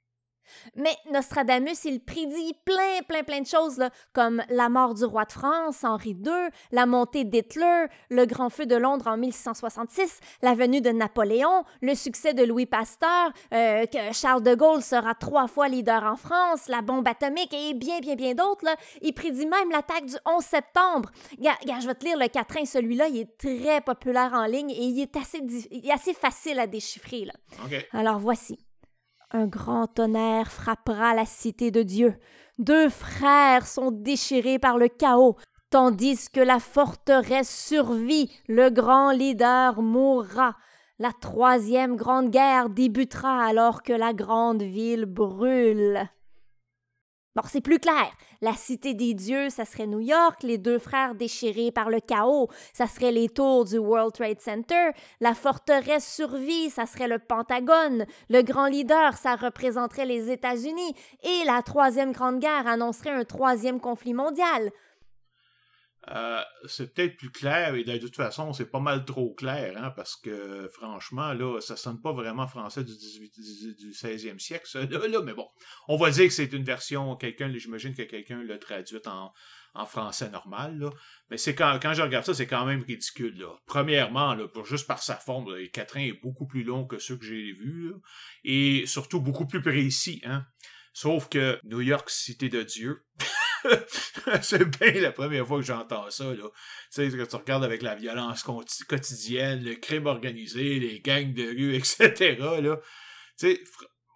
Mais Nostradamus, il prédit plein, plein, plein de choses, comme la mort du roi de France, Henri II, la montée d'Hitler, le grand feu de Londres en 1666, la venue de Napoléon, le succès de Louis Pasteur, euh, que Charles de Gaulle sera trois fois leader en France, la bombe atomique et bien, bien, bien d'autres. Il prédit même l'attaque du 11 septembre. Regarde, je vais te lire le quatrain, celui-là, il est très populaire en ligne et il est assez, assez facile à déchiffrer. Là. Alors voici. Un grand tonnerre frappera la cité de Dieu. Deux frères sont déchirés par le chaos, tandis que la forteresse survit, le grand leader mourra. La troisième grande guerre débutera alors que la grande ville brûle. Bon, c'est plus clair. La cité des dieux, ça serait New York, les deux frères déchirés par le chaos, ça serait les tours du World Trade Center, la forteresse survie, ça serait le Pentagone, le grand leader, ça représenterait les États-Unis, et la troisième grande guerre annoncerait un troisième conflit mondial. Euh, c'est peut-être plus clair, et de toute façon, c'est pas mal trop clair, hein, parce que franchement, là, ça sonne pas vraiment français du, 18, du 16e siècle, ça, là, mais bon, on va dire que c'est une version, quelqu'un, j'imagine que quelqu'un l'a traduite en, français normal, là. mais c'est quand, quand je regarde ça, c'est quand même ridicule. Là. Premièrement, là, pour, juste par sa forme, là, Catherine est beaucoup plus long que ceux que j'ai vus, et surtout beaucoup plus précis. Hein. Sauf que New York, cité de Dieu, *laughs* *laughs* c'est bien la première fois que j'entends ça. Là. Tu sais, que tu regardes avec la violence quotidienne, le crime organisé, les gangs de rue, etc. Là. Tu sais,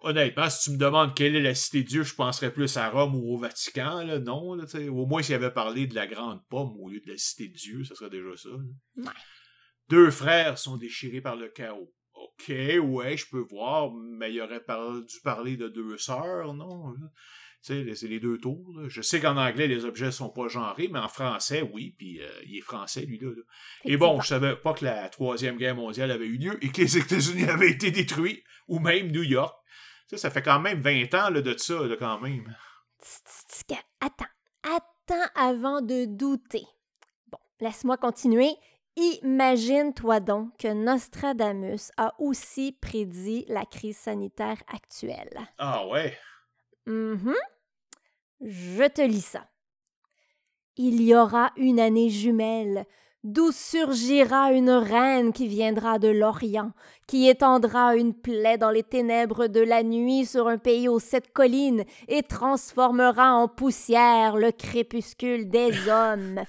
honnêtement, si tu me demandes quelle est la cité de Dieu, je penserais plus à Rome ou au Vatican. Là. Non, là, au moins s'il avait parlé de la grande pomme au lieu de la cité de Dieu, ça serait déjà ça. Deux frères sont déchirés par le chaos. OK, ouais, je peux voir, mais il aurait dû parler de deux sœurs, non? Sais, c'est les deux tours. Je sais qu'en anglais, les objets sont pas genrés, mais en français, oui, puis euh, il est français, lui-là. Et bon, je savais pas que la Troisième Guerre mondiale avait eu lieu et que les *laughs* États-Unis avaient été détruits, ou même New York. Ça, ça fait quand même 20 ans là, de ça, là, quand même. Attends, attends avant de douter. Bon, laisse-moi continuer. Imagine-toi donc que Nostradamus a aussi prédit la crise sanitaire actuelle. Ah ouais? Mhm. Je te lis ça. Il y aura une année jumelle, d'où surgira une reine qui viendra de l'Orient, qui étendra une plaie dans les ténèbres de la nuit sur un pays aux sept collines et transformera en poussière le crépuscule des *laughs* hommes.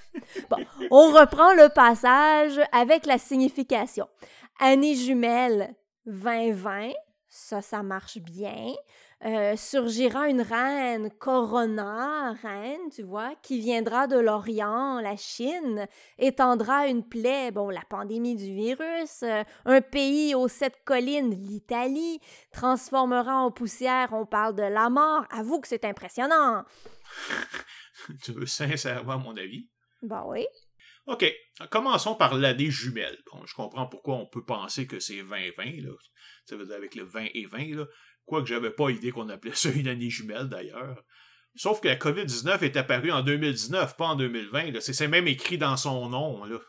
Bon, on reprend le passage avec la signification. Année jumelle 2020, ça, ça marche bien. Euh, surgira une reine, Corona, reine, tu vois, qui viendra de l'Orient, la Chine, étendra une plaie, bon, la pandémie du virus, euh, un pays aux sept collines, l'Italie, transformera en poussière, on parle de la mort. Avoue que c'est impressionnant. *laughs* tu veux sincèrement mon avis? Ben oui. OK. Commençons par l'année jumelle. Bon, je comprends pourquoi on peut penser que c'est 2020, là. Ça veut dire avec le 20 et 20, là. Quoique j'avais pas idée qu'on appelait ça une année jumelle d'ailleurs. Sauf que la COVID-19 est apparue en 2019, pas en 2020. C'est même écrit dans son nom. Là.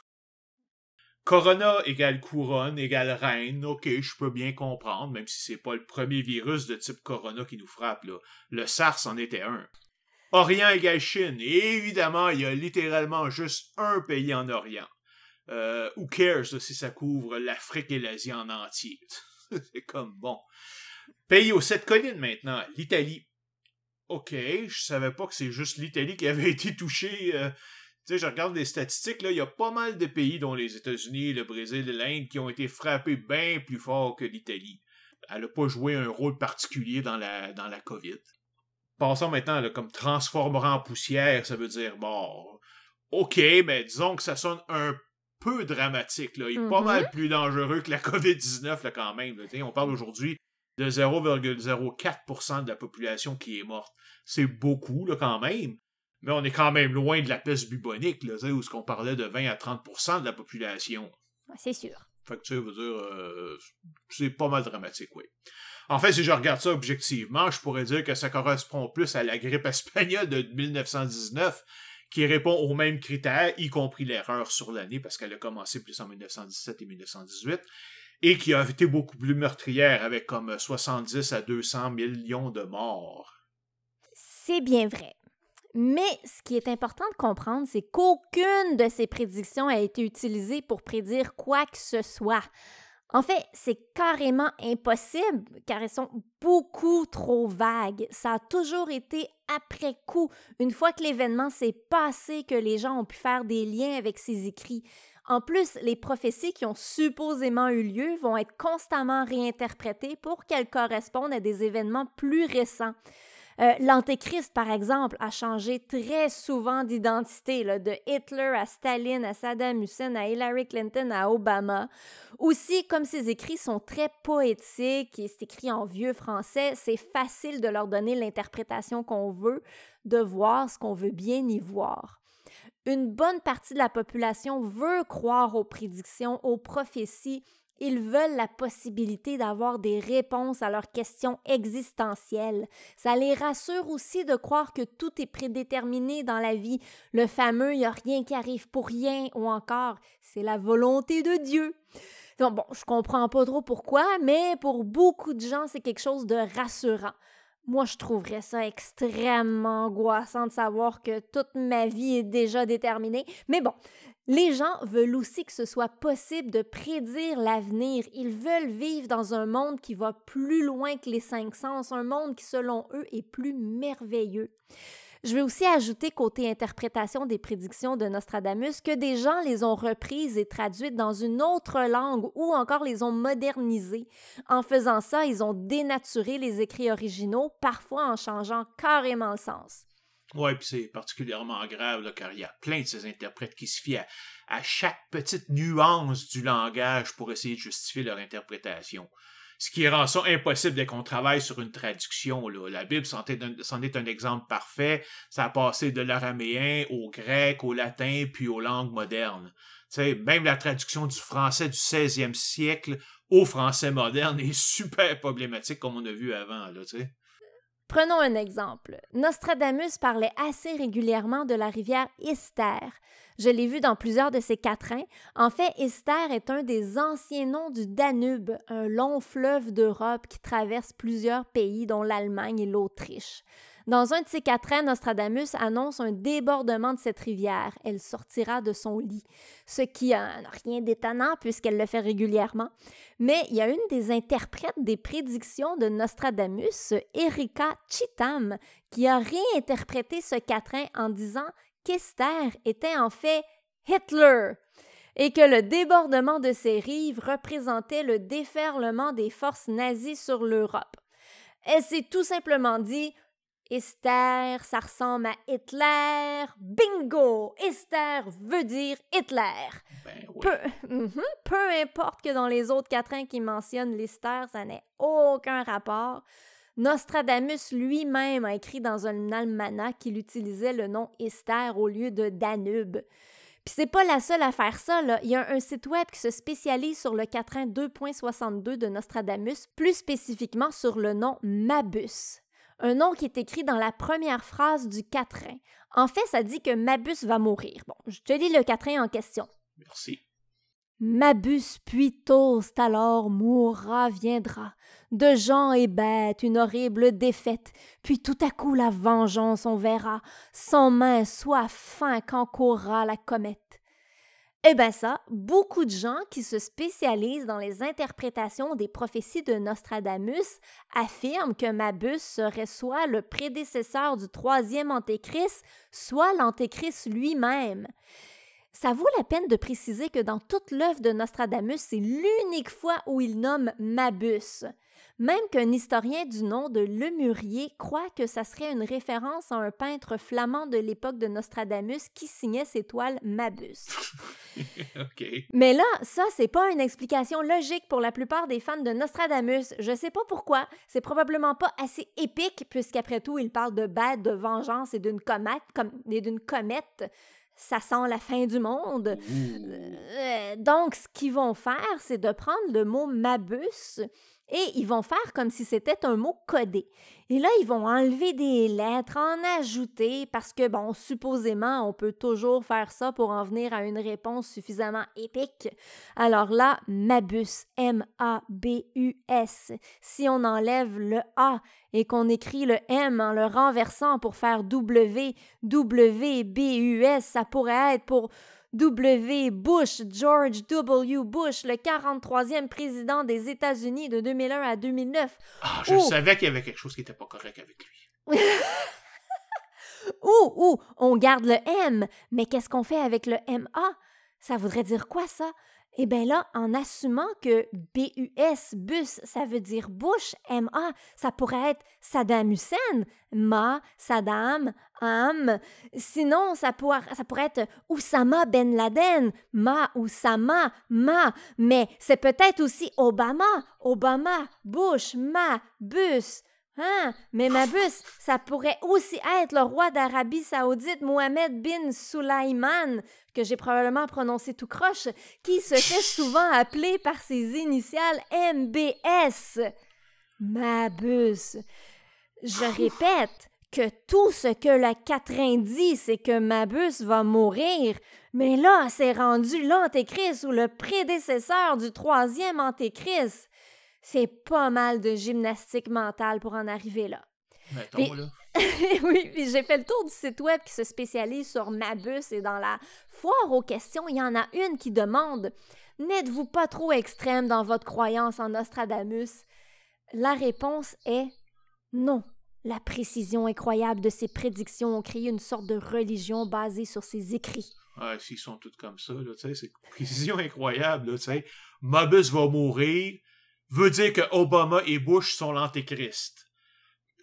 Corona égale couronne égale reine. Ok, je peux bien comprendre, même si c'est pas le premier virus de type Corona qui nous frappe. Là. Le SARS en était un. Orient égale Chine. Et évidemment, il y a littéralement juste un pays en Orient. Euh, who cares si ça couvre l'Afrique et l'Asie en entier? *laughs* c'est comme bon. Pays aux sept collines maintenant, l'Italie. OK, je savais pas que c'est juste l'Italie qui avait *laughs* été touchée. Euh, tu sais, je regarde les statistiques, là, il y a pas mal de pays, dont les États-Unis, le Brésil l'Inde, qui ont été frappés bien plus fort que l'Italie. Elle n'a pas joué un rôle particulier dans la, dans la COVID. Passons maintenant, là, comme transformera en poussière, ça veut dire, bon, OK, mais disons que ça sonne un peu dramatique. Là. Il est pas mm-hmm. mal plus dangereux que la *laughs* COVID-19 là, quand même. On parle aujourd'hui de 0,04% de la population qui est morte. C'est beaucoup là, quand même. Mais on est quand même loin de la peste bubonique, là, où ce qu'on parlait de 20 à 30% de la population. C'est sûr. Que dire, euh, c'est pas mal dramatique, oui. En fait, si je regarde ça objectivement, je pourrais dire que ça correspond plus à la grippe espagnole de 1919, qui répond aux mêmes critères, y compris l'erreur sur l'année, parce qu'elle a commencé plus en 1917 et 1918, et qui a été beaucoup plus meurtrière, avec comme 70 à 200 millions de morts. C'est bien vrai. Mais ce qui est important de comprendre, c'est qu'aucune de ces prédictions a été utilisée pour prédire quoi que ce soit. En fait, c'est carrément impossible car elles sont beaucoup trop vagues. Ça a toujours été après coup, une fois que l'événement s'est passé, que les gens ont pu faire des liens avec ces écrits. En plus, les prophéties qui ont supposément eu lieu vont être constamment réinterprétées pour qu'elles correspondent à des événements plus récents. Euh, L'Antéchrist, par exemple, a changé très souvent d'identité, de Hitler à Staline, à Saddam Hussein, à Hillary Clinton, à Obama. Aussi, comme ces écrits sont très poétiques et c'est écrit en vieux français, c'est facile de leur donner l'interprétation qu'on veut, de voir ce qu'on veut bien y voir. Une bonne partie de la population veut croire aux prédictions, aux prophéties, ils veulent la possibilité d'avoir des réponses à leurs questions existentielles. Ça les rassure aussi de croire que tout est prédéterminé dans la vie. Le fameux il n'y a rien qui arrive pour rien ou encore c'est la volonté de Dieu. Donc, bon, je comprends pas trop pourquoi, mais pour beaucoup de gens, c'est quelque chose de rassurant. Moi, je trouverais ça extrêmement angoissant de savoir que toute ma vie est déjà déterminée. Mais bon, les gens veulent aussi que ce soit possible de prédire l'avenir. Ils veulent vivre dans un monde qui va plus loin que les cinq sens, un monde qui, selon eux, est plus merveilleux. Je vais aussi ajouter côté interprétation des prédictions de Nostradamus que des gens les ont reprises et traduites dans une autre langue ou encore les ont modernisées. En faisant ça, ils ont dénaturé les écrits originaux, parfois en changeant carrément le sens. Oui, puis c'est particulièrement grave, là, car il y a plein de ces interprètes qui se fient à, chaque petite nuance du langage pour essayer de justifier leur interprétation. Ce qui rend ça impossible dès qu'on travaille sur une traduction. Là. La Bible c'en est, un, exemple parfait. Ça a passé de l'araméen au grec, au latin, puis aux langues modernes. sais, même la traduction du français du 16e siècle au français moderne *laughs* est super problématique, comme on a vu avant. Là, sais. Prenons un exemple. Nostradamus parlait assez régulièrement de la rivière Ister. Je l'ai vu dans plusieurs de ses quatrains. En fait, Ister est un des anciens noms du Danube, un long fleuve d'Europe qui traverse plusieurs pays, dont l'Allemagne et l'Autriche. Dans un de ses quatrains, Nostradamus annonce un débordement de cette rivière. Elle sortira de son lit, ce qui n'a rien d'étonnant puisqu'elle le fait régulièrement. Mais il y a une des interprètes des prédictions de Nostradamus, Erika Chitam, qui a réinterprété ce quatrain en disant qu'Esther était en fait Hitler et que le débordement de ses rives représentait le déferlement des forces nazies sur l'Europe. Elle s'est tout simplement dit Esther, ça ressemble à Hitler. Bingo! Esther veut dire Hitler. Ben. Peu, Mhm. peu importe que dans les autres quatrains qui mentionnent l'Esther, ça n'a aucun rapport. Nostradamus lui-même a écrit dans un almanach qu'il utilisait le nom Esther au lieu de Danube. Puis c'est pas la seule à faire ça, là. Il y a un site web qui se spécialise sur le quatrain 2.62 de Nostradamus, plus spécifiquement sur le nom Mabus. Un nom qui est écrit dans la première phrase du quatrain. En fait, ça dit que Mabus va mourir. Bon, je te lis le quatrain en question. Merci. Mabus puis toast alors mourra viendra. De gens et bêtes une horrible défaite, puis tout à coup la vengeance on verra, sans main soit fin quand courra la comète. Eh bien ça, beaucoup de gens qui se spécialisent dans les interprétations des prophéties de Nostradamus affirment que Mabus serait soit le prédécesseur du troisième antéchrist, soit l'antéchrist lui-même. Ça vaut la peine de préciser que dans toute l'œuvre de Nostradamus, c'est l'unique fois où il nomme Mabus. Même qu'un historien du nom de Lemurier croit que ça serait une référence à un peintre flamand de l'époque de Nostradamus qui signait ses toiles Mabus. *laughs* Mais là, ça, c'est pas une explication logique pour la plupart des fans de Nostradamus. Je sais pas pourquoi. C'est probablement pas assez épique, puisqu'après tout, il parle de bêtes, de vengeance et d'une comète, et d'une comète. Ça sent la fin du monde. Euh, donc, ce qu'ils vont faire, c'est de prendre le mot Mabus et ils vont faire comme si c'était un mot codé. Et là, ils vont enlever des lettres, en ajouter, parce que, bon, supposément, on peut toujours faire ça pour en venir à une réponse suffisamment épique. Alors là, Mabus, M-A-B-U-S. Si on enlève le A et qu'on écrit le M en le renversant pour faire W, W-B-U-S, ça pourrait être pour W. Bush, George W. Bush, le 43e président des États-Unis de 2001 à 2009. Ah, je savais qu'il y avait quelque chose qui n'était pas correct avec lui. *laughs* Ou, ou, on garde le M, mais qu'est-ce qu'on fait avec le MA? Ça voudrait dire quoi, ça? Eh bien là, en assumant que B-U-S, bus, ça veut dire Bush, M-A, ça pourrait être Saddam Hussein, Ma, Saddam, Am. Sinon, ça pourrait être Oussama Ben Laden, Ma, Oussama, Ma. Mais c'est peut-être aussi Obama, Obama, Bush, Ma, Bus. Hein? Mais Mabus, ça pourrait aussi être le roi d'Arabie Saoudite Mohamed bin Sulaiman, que j'ai probablement prononcé tout croche, qui se fait souvent appeler par ses initiales MBS. Mabus. Je répète que tout ce que la quatrain dit, c'est que Mabus va mourir. Mais là, c'est rendu l'antéchrist ou le prédécesseur du troisième antéchrist. C'est pas mal de gymnastique mentale pour en arriver là. Mettons, là. *laughs* oui, puis j'ai fait le tour du site web qui se spécialise sur Mabus et dans la foire aux questions, il y en a une qui demande N'êtes-vous pas trop extrême dans votre croyance en Nostradamus La réponse est non. La précision incroyable de ses prédictions ont créé une sorte de religion basée sur ses écrits. Ah, s'ils sont tous comme ça, là, tu sais, c'est une précision incroyable, là, tu sais. Mabus va mourir, veut dire que Obama et Bush sont l'antéchrist.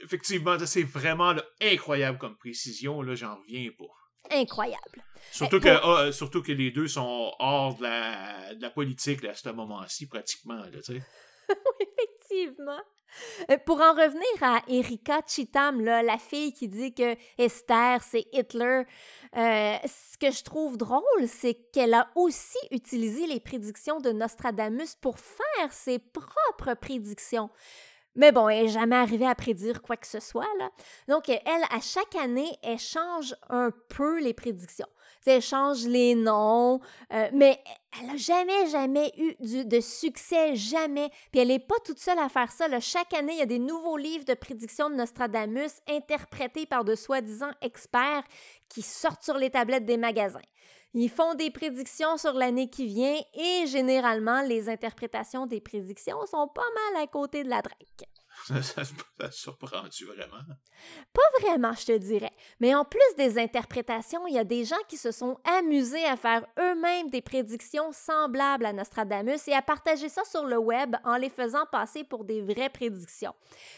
Effectivement, c'est vraiment là, incroyable comme précision, là, j'en reviens pas. Incroyable. Surtout, que, pour- ah, surtout que les deux sont hors de la, de la politique là, à ce moment-ci, pratiquement, là, sais. *laughs* Effectivement. Euh, Pour en revenir à Erika Chitam, la fille qui dit que Esther, c'est Hitler, euh, ce que je trouve drôle, c'est qu'elle a aussi utilisé les prédictions de Nostradamus pour faire ses propres prédictions. Mais bon, elle n'est jamais arrivée à prédire quoi que ce soit. Là. Donc, elle, à chaque année, elle change un peu les prédictions. Elle change les noms, euh, mais elle n'a jamais, jamais eu de succès, jamais. Puis elle n'est pas toute seule à faire ça. Chaque année, il y a des nouveaux livres de prédictions de Nostradamus interprétés par de soi-disant experts qui sortent sur les tablettes des magasins. Ils font des prédictions sur l'année qui vient et généralement, les interprétations des prédictions sont pas mal à côté de la drague. *laughs* Ça, ça, surprend-tu vraiment? Pas vraiment, je te dirais. Mais en plus des interprétations, il y a des gens qui se sont amusés à faire eux-mêmes des prédictions semblables à Nostradamus et à partager ça sur le web en les faisant passer pour des vraies prédictions.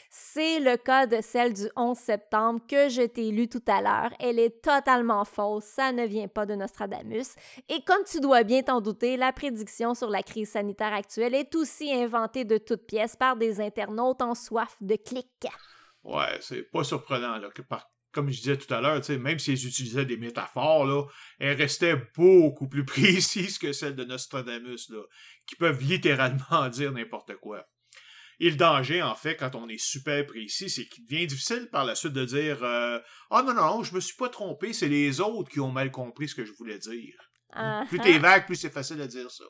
C'est le cas de celle du 11 septembre que je t'ai lu tout à l'heure. Elle est totalement fausse, ça ne vient pas de Nostradamus. Et comme tu dois bien t'en douter, la prédiction sur la crise sanitaire actuelle est aussi inventée de toutes pièces par des internautes en soif de clics. Ouais, c'est pas surprenant là, que comme je disais tout à l'heure, même s'ils utilisaient des métaphores, là, elles restaient beaucoup plus *laughs* précises que celles de Nostradamus, là, qui peuvent littéralement *laughs* dire n'importe quoi. Et le danger, en fait, quand on est super précis, c'est qu'il devient difficile par la suite de dire euh, Ah non, non, je me suis pas trompé, c'est les autres qui ont mal compris ce que je voulais dire. Plus t'es vague, plus c'est facile de dire ça.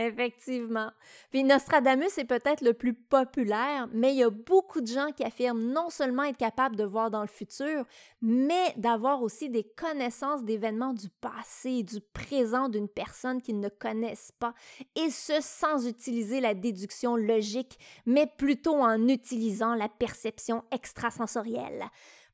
Effectivement. Puis Nostradamus est peut-être le plus populaire, mais il y a beaucoup de gens qui affirment non seulement être capables de voir dans le futur, mais d'avoir aussi des connaissances d'événements du passé et du présent d'une personne qu'ils ne connaissent pas, et ce sans utiliser la déduction logique, mais plutôt en utilisant la perception extrasensorielle.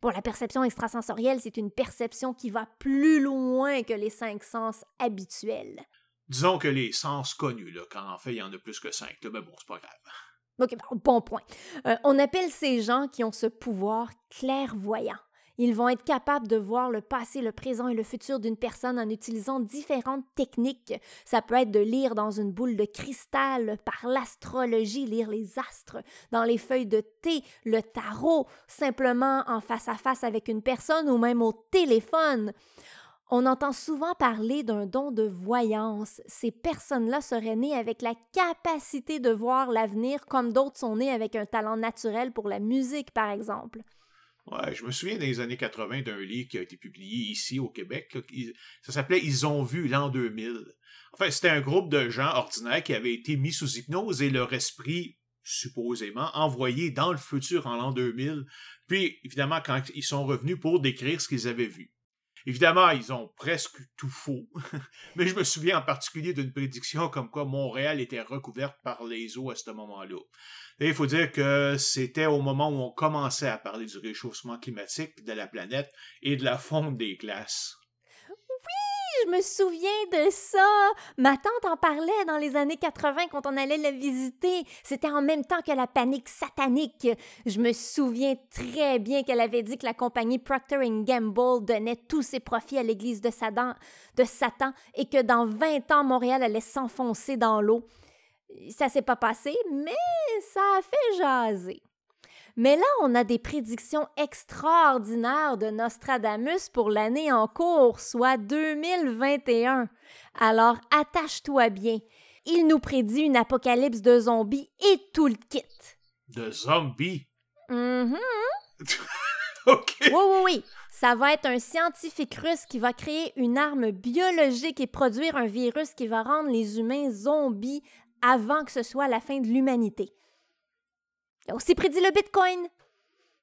Pour la perception extrasensorielle, c'est une perception qui va plus loin que les cinq sens habituels disons que les sens connus, quand en fait il y en a plus que cinq, mais bon, c'est pas grave. Bon point. Euh, on appelle ces gens qui ont ce pouvoir clairvoyants. Ils vont être capables de voir le passé, le présent et le futur d'une personne en utilisant différentes techniques. Ça peut être de lire dans une boule de cristal, par l'astrologie, lire les astres, dans les feuilles de thé, le tarot, simplement en face à face avec une personne ou même au téléphone. On entend souvent parler d'un don de voyance. Ces personnes-là seraient nées avec la capacité de voir l'avenir comme d'autres sont nés avec un talent naturel pour la musique, par exemple. Ouais, je me souviens des années 80 d'un livre qui a été publié ici au Québec. ça s'appelait Ils ont vu l'an 2000. Enfin, c'était un groupe de gens ordinaires qui avaient été mis sous hypnose et leur esprit, supposément, envoyé dans le futur en l'an 2000. Puis, évidemment, quand ils sont revenus pour décrire ce qu'ils avaient vu. Évidemment, ils ont presque tout faux, *laughs* mais je me souviens en particulier d'une prédiction comme quoi Montréal était recouverte par les eaux à ce moment-là. Et il faut dire que c'était au moment où on commençait à parler du réchauffement climatique de la planète et de la fonte des glaces je me souviens de ça. Ma tante en parlait dans les années 80 quand on allait la visiter. C'était en même temps que la panique satanique. Je me souviens très bien qu'elle avait dit que la compagnie Procter Gamble donnait tous ses profits à l'église de Satan, de Satan et que dans 20 ans, Montréal allait s'enfoncer dans l'eau. Ça s'est pas passé, mais ça a fait jaser. Mais là, on a des prédictions extraordinaires de Nostradamus pour l'année en cours, soit 2021. Alors attache-toi bien. Il nous prédit une apocalypse de zombies et tout le kit. De zombies? Mm *laughs* OK. Oui, oui, oui. Ça va être un scientifique russe qui va créer une arme biologique et produire un virus qui va rendre les humains zombies avant que ce soit la fin de l'humanité. Il a aussi prédit le Bitcoin.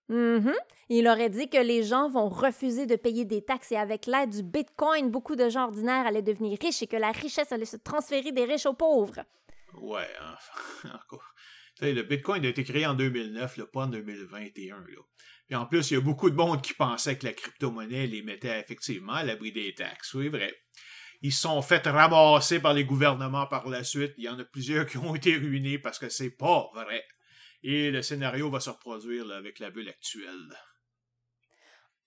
Mm-hmm. Il aurait dit que les gens vont refuser de payer des taxes et avec l'aide du Bitcoin, beaucoup de gens ordinaires allaient devenir riches et que la richesse allait se transférer des riches aux pauvres. Ouais, *laughs* encore. le Bitcoin a été créé en 2009, pas en 2021. Là. Et en plus, il y a beaucoup de monde qui pensait que la crypto-monnaie les mettait effectivement à l'abri des taxes. Oui, vrai. Ils sont fait ramasser par les gouvernements par la suite. Il y en a plusieurs qui ont été ruinés parce que c'est pas vrai. Et le scénario va se reproduire avec la bulle actuelle.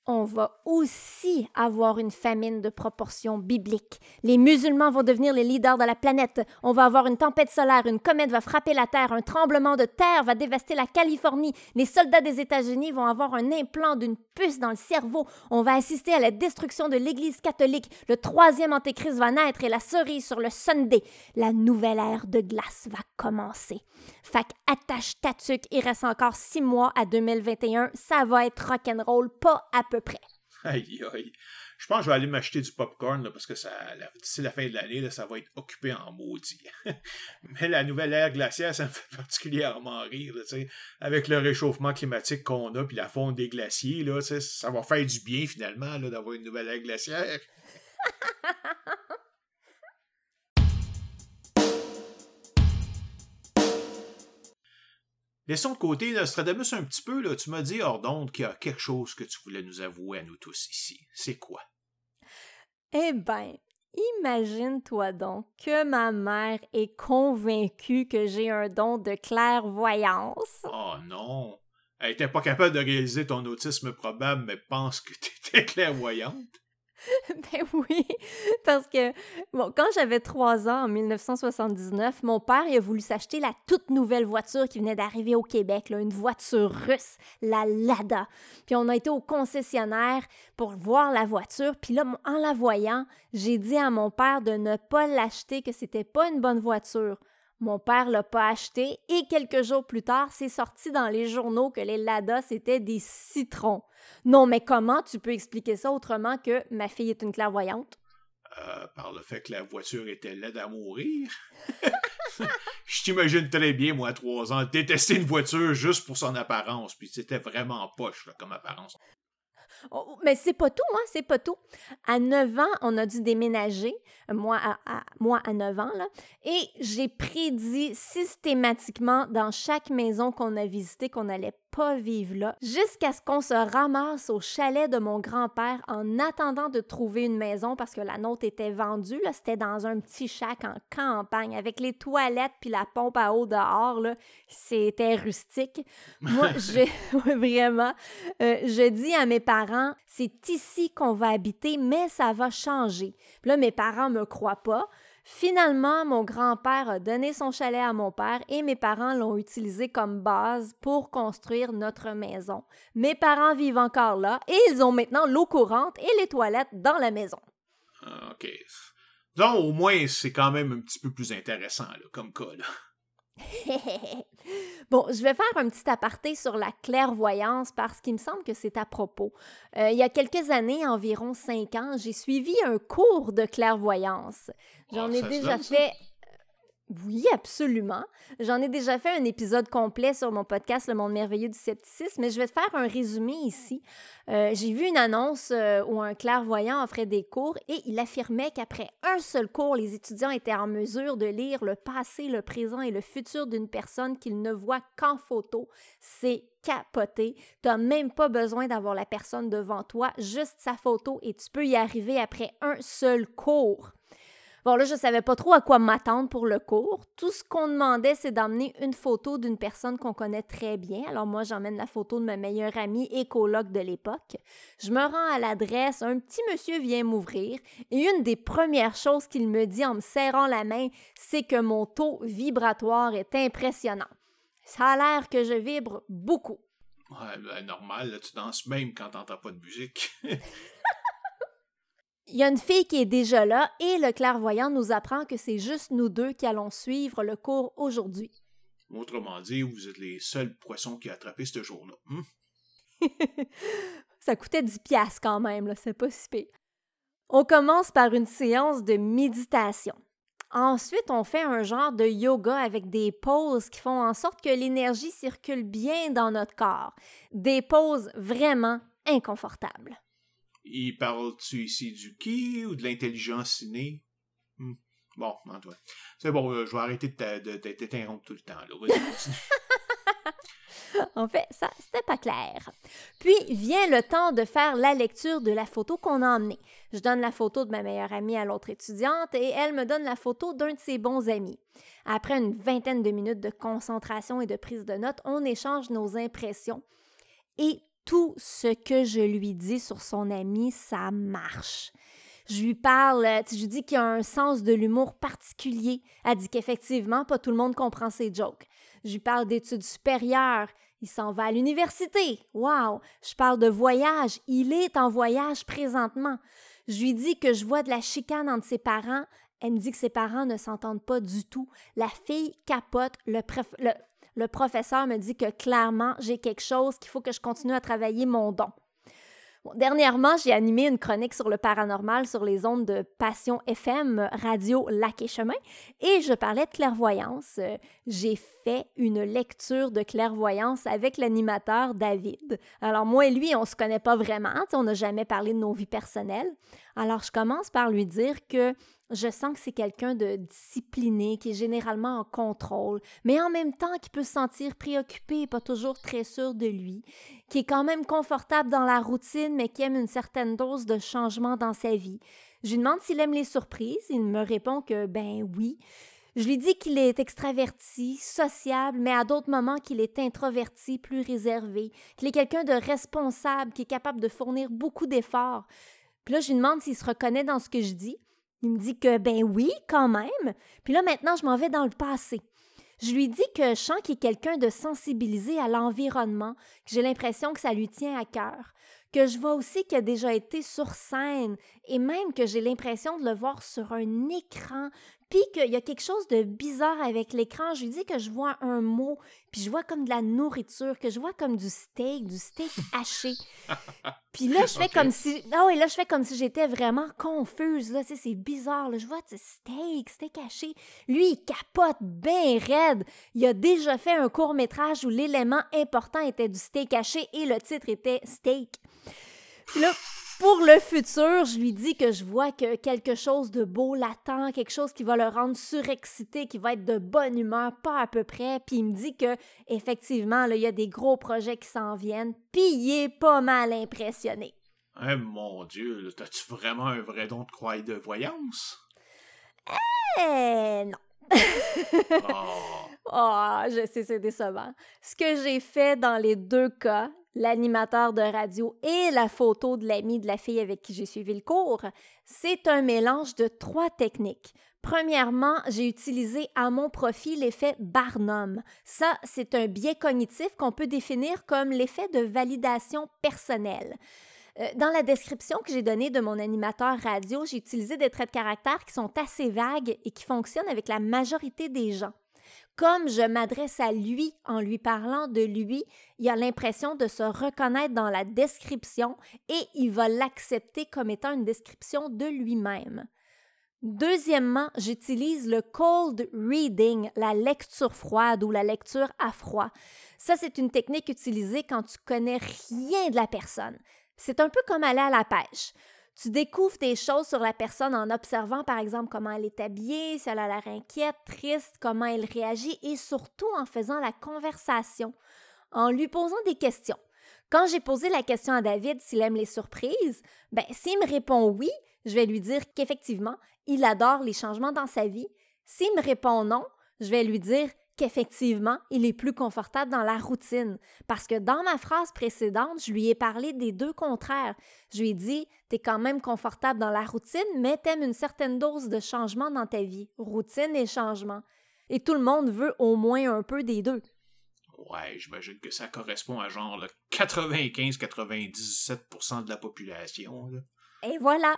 On va aussi avoir une famine de proportions bibliques. Les musulmans vont devenir les leaders de la planète. On va avoir une tempête solaire, une comète va frapper la Terre, un tremblement de terre va dévaster la Californie. Les soldats des États-Unis vont avoir un implant d'une puce dans le cerveau. On va assister à la destruction de l'Église catholique. Le troisième antéchrist va naître et la cerise sur le Sunday. La nouvelle ère de glace va commencer. Fac attache ta il reste encore six mois à 2021. Ça va être rock'n'roll, pas à peu près. Aïe, aïe. Je pense que je vais aller m'acheter du popcorn parce que ça, d'ici la fin de l'année, ça va être occupé en maudit. *laughs* Mais la nouvelle ère glaciaire, ça me fait *laughs* particulièrement rire. avec le réchauffement climatique qu'on a puis la fonte des glaciers, là, ça va faire du bien finalement d'avoir une nouvelle ère glaciaire. *laughs* Laissons de côté Nostradamus un petit peu, là. Tu m'as dit, hors d'onde, qu'il y a quelque chose que tu voulais nous avouer à nous tous ici. C'est quoi? Eh ben, imagine-toi donc que ma mère est convaincue que j'ai un don de clairvoyance. Oh non! Elle était pas capable de réaliser ton autisme probable, mais pense que tu étais *laughs* clairvoyante. *laughs* ben oui, parce que, bon, quand j'avais trois ans, en 1979, mon père il a voulu s'acheter la toute nouvelle voiture qui venait d'arriver au Québec, là, une voiture russe, la Lada. Puis on a été au concessionnaire pour voir la voiture, puis là, en la voyant, j'ai dit à mon père de ne pas l'acheter, que c'était pas une bonne voiture. Mon père l'a pas acheté et quelques jours plus tard, c'est sorti dans les journaux que les Lada, c'était des citrons. Non, mais comment tu peux expliquer ça autrement que ma fille est une clairvoyante? Euh, par le fait que la voiture était laide à mourir. *laughs* Je t'imagine très bien, moi, à trois ans, détester une voiture juste pour son apparence, puis c'était vraiment poche comme apparence. Oh, mais c'est pas tout, hein, c'est pas tout. À 9 ans, on a dû déménager, moi à, moi à 9 ans, et j'ai prédit systématiquement dans chaque maison qu'on a visitée qu'on allait pas vivre là, jusqu'à ce qu'on se ramasse au chalet de mon grand-père en attendant de trouver une maison parce que la nôtre était vendue. Là, c'était dans un petit chac en campagne avec les toilettes puis la pompe à eau dehors. Là, c'était rustique. Moi, *laughs* je, vraiment, euh, je dis à mes parents, c'est ici qu'on va habiter, mais ça va changer. là, mes parents me croient pas. Finalement, mon grand-père a donné son chalet à mon père et mes parents l'ont utilisé comme base pour construire notre maison. Mes parents vivent encore là et ils ont maintenant l'eau courante et les toilettes dans la maison. Ah, OK. Donc, au moins, c'est quand même un petit peu plus intéressant comme cas. *laughs* bon, je vais faire un petit aparté sur la clairvoyance parce qu'il me semble que c'est à propos. Euh, il y a quelques années, environ cinq ans, j'ai suivi un cours de clairvoyance. J'en ah, ai déjà fait. Oui, absolument. J'en ai déjà fait un épisode complet sur mon podcast Le Monde merveilleux du scepticisme, mais je vais te faire un résumé ici. Euh, j'ai vu une annonce euh, où un clairvoyant offrait des cours et il affirmait qu'après un seul cours, les étudiants étaient en mesure de lire le passé, le présent et le futur d'une personne qu'ils ne voient qu'en photo. C'est capoté. Tu n'as même pas besoin d'avoir la personne devant toi, juste sa photo et tu peux y arriver après un seul cours. Bon, là, je savais pas trop à quoi m'attendre pour le cours. Tout ce qu'on demandait, c'est d'emmener une photo d'une personne qu'on connaît très bien. Alors, moi, j'emmène la photo de ma meilleure amie et coloc de l'époque. Je me rends à l'adresse, un petit monsieur vient m'ouvrir et une des premières choses qu'il me dit en me serrant la main, c'est que mon taux vibratoire est impressionnant. Ça a l'air que je vibre beaucoup. Ouais, ben, normal, tu danses même quand t'entends pas de musique. *laughs* Il y a une fille qui est déjà là et le clairvoyant nous apprend que c'est juste nous deux qui allons suivre le cours aujourd'hui. Autrement dit, vous êtes les seuls poissons qui a attrapé ce jour-là. Hein? *laughs* Ça coûtait 10 piastres quand même, là, c'est pas si pire. On commence par une séance de méditation. Ensuite, on fait un genre de yoga avec des poses qui font en sorte que l'énergie circule bien dans notre corps. Des poses vraiment inconfortables. Il parle-tu ici du qui ou de l'intelligence innée? Hmm. Bon, Antoine. C'est bon, euh, je vais arrêter de t'interrompre tout le temps. *laughs* En fait, ça, c'était pas clair. Puis vient le temps de faire la lecture de la photo qu'on a emmenée. Je donne la photo de ma meilleure amie à l'autre étudiante et elle me donne la photo d'un de ses bons amis. Après une vingtaine de minutes de concentration et de prise de notes, on échange nos impressions. Et tout ce que je lui dis sur son ami, ça marche. Je lui parle, je lui dis qu'il a un sens de l'humour particulier. Elle dit qu'effectivement, pas tout le monde comprend ses jokes. Je lui parle d'études supérieures. Il s'en va à l'université. Wow! Je parle de voyage. Il est en voyage présentement. Je lui dis que je vois de la chicane entre ses parents. Elle me dit que ses parents ne s'entendent pas du tout. La fille capote. Le, le, le professeur me dit que clairement, j'ai quelque chose, qu'il faut que je continue à travailler mon don dernièrement, j'ai animé une chronique sur le paranormal sur les ondes de Passion FM, Radio Lac et Chemin, et je parlais de clairvoyance. J'ai fait une lecture de clairvoyance avec l'animateur David. Alors moi et lui, on se connaît pas vraiment, on n'a jamais parlé de nos vies personnelles. Alors je commence par lui dire que je sens que c'est quelqu'un de discipliné, qui est généralement en contrôle, mais en même temps qui peut se sentir préoccupé et pas toujours très sûr de lui, qui est quand même confortable dans la routine, mais qui aime une certaine dose de changement dans sa vie. Je lui demande s'il aime les surprises. Il me répond que ben oui. Je lui dis qu'il est extraverti, sociable, mais à d'autres moments qu'il est introverti, plus réservé, qu'il est quelqu'un de responsable, qui est capable de fournir beaucoup d'efforts. Puis là, je lui demande s'il se reconnaît dans ce que je dis. Il me dit que ben oui, quand même. Puis là, maintenant, je m'en vais dans le passé. Je lui dis que je est quelqu'un de sensibilisé à l'environnement, que j'ai l'impression que ça lui tient à cœur, que je vois aussi qu'il a déjà été sur scène et même que j'ai l'impression de le voir sur un écran, puis qu'il y a quelque chose de bizarre avec l'écran. Je lui dis que je vois un mot, puis je vois comme de la nourriture, que je vois comme du steak, du steak *laughs* haché. puis là, je fais comme si. Ah oui, là, je fais comme si j'étais vraiment confuse. Là, tu c'est bizarre. Là. Je vois du steak, steak haché. Lui, il capote bien raide. Il a déjà fait un court-métrage où l'élément important était du steak haché et le titre était Steak. Puis là, pour le futur, je lui dis que je vois que quelque chose de beau l'attend, quelque chose qui va le rendre surexcité, qui va être de bonne humeur, pas à peu près. Puis il me dit que effectivement, il y a des gros projets qui s'en viennent. Puis il est pas mal impressionné. Eh mon Dieu, t'as-tu vraiment un vrai don de croix de voyance? Eh non. oh. *laughs* oh, je sais, c'est décevant. Ce que j'ai fait dans les deux cas, l'animateur de radio et la photo de l'ami de la fille avec qui j'ai suivi le cours, c'est un mélange de trois techniques. Premièrement, j'ai utilisé à mon profit l'effet Barnum. Ça, c'est un biais cognitif qu'on peut définir comme l'effet de validation personnelle. Euh, dans la description que j'ai donnée de mon animateur radio, j'ai utilisé des traits de caractère qui sont assez vagues et qui fonctionnent avec la majorité des gens comme je m'adresse à lui en lui parlant de lui, il a l'impression de se reconnaître dans la description et il va l'accepter comme étant une description de lui-même. Deuxièmement, j'utilise le cold reading, la lecture froide ou la lecture à froid. Ça, c'est une technique utilisée quand tu connais rien de la personne. C'est un peu comme aller à la pêche. Tu découvres des choses sur la personne en observant, par exemple, comment elle est habillée, si elle a l'air inquiète, triste, comment elle réagit et surtout en faisant la conversation, en lui posant des questions. Quand j'ai posé la question à David s'il aime les surprises, ben s'il me répond oui, je vais lui dire qu'effectivement, il adore les changements dans sa vie. S'il me répond non, je vais lui dire qu'effectivement, il est plus confortable dans la routine. Parce que dans ma phrase précédente, je lui ai parlé des deux contraires. Je lui ai dit, tu es quand même confortable dans la routine, mais tu aimes une certaine dose de changement dans ta vie. Routine et changement. Et tout le monde veut au moins un peu des deux. Ouais, j'imagine que ça correspond à genre 95-97% de la population. Et voilà.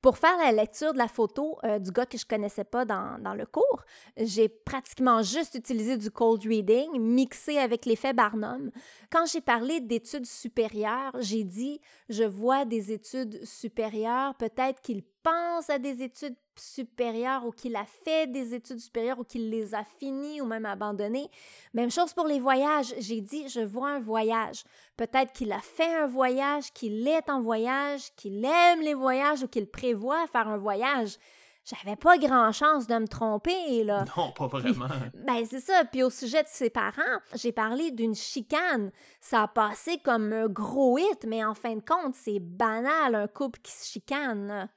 Pour faire la lecture de la photo euh, du gars que je connaissais pas dans, dans le cours, j'ai pratiquement juste utilisé du cold reading mixé avec l'effet Barnum. Quand j'ai parlé d'études supérieures, j'ai dit je vois des études supérieures, peut-être qu'il pense à des études supérieures ou qu'il a fait des études supérieures ou qu'il les a finies ou même abandonnées. Même chose pour les voyages. J'ai dit, je vois un voyage. Peut-être qu'il a fait un voyage, qu'il est en voyage, qu'il aime les voyages ou qu'il prévoit faire un voyage. J'avais pas grand chance de me tromper, là. *laughs* Non, pas vraiment. ben, c'est ça. Puis au sujet de ses parents, j'ai parlé d'une chicane. Ça a passé comme un gros hit, mais en fin de compte, c'est banal, un couple qui se chicane.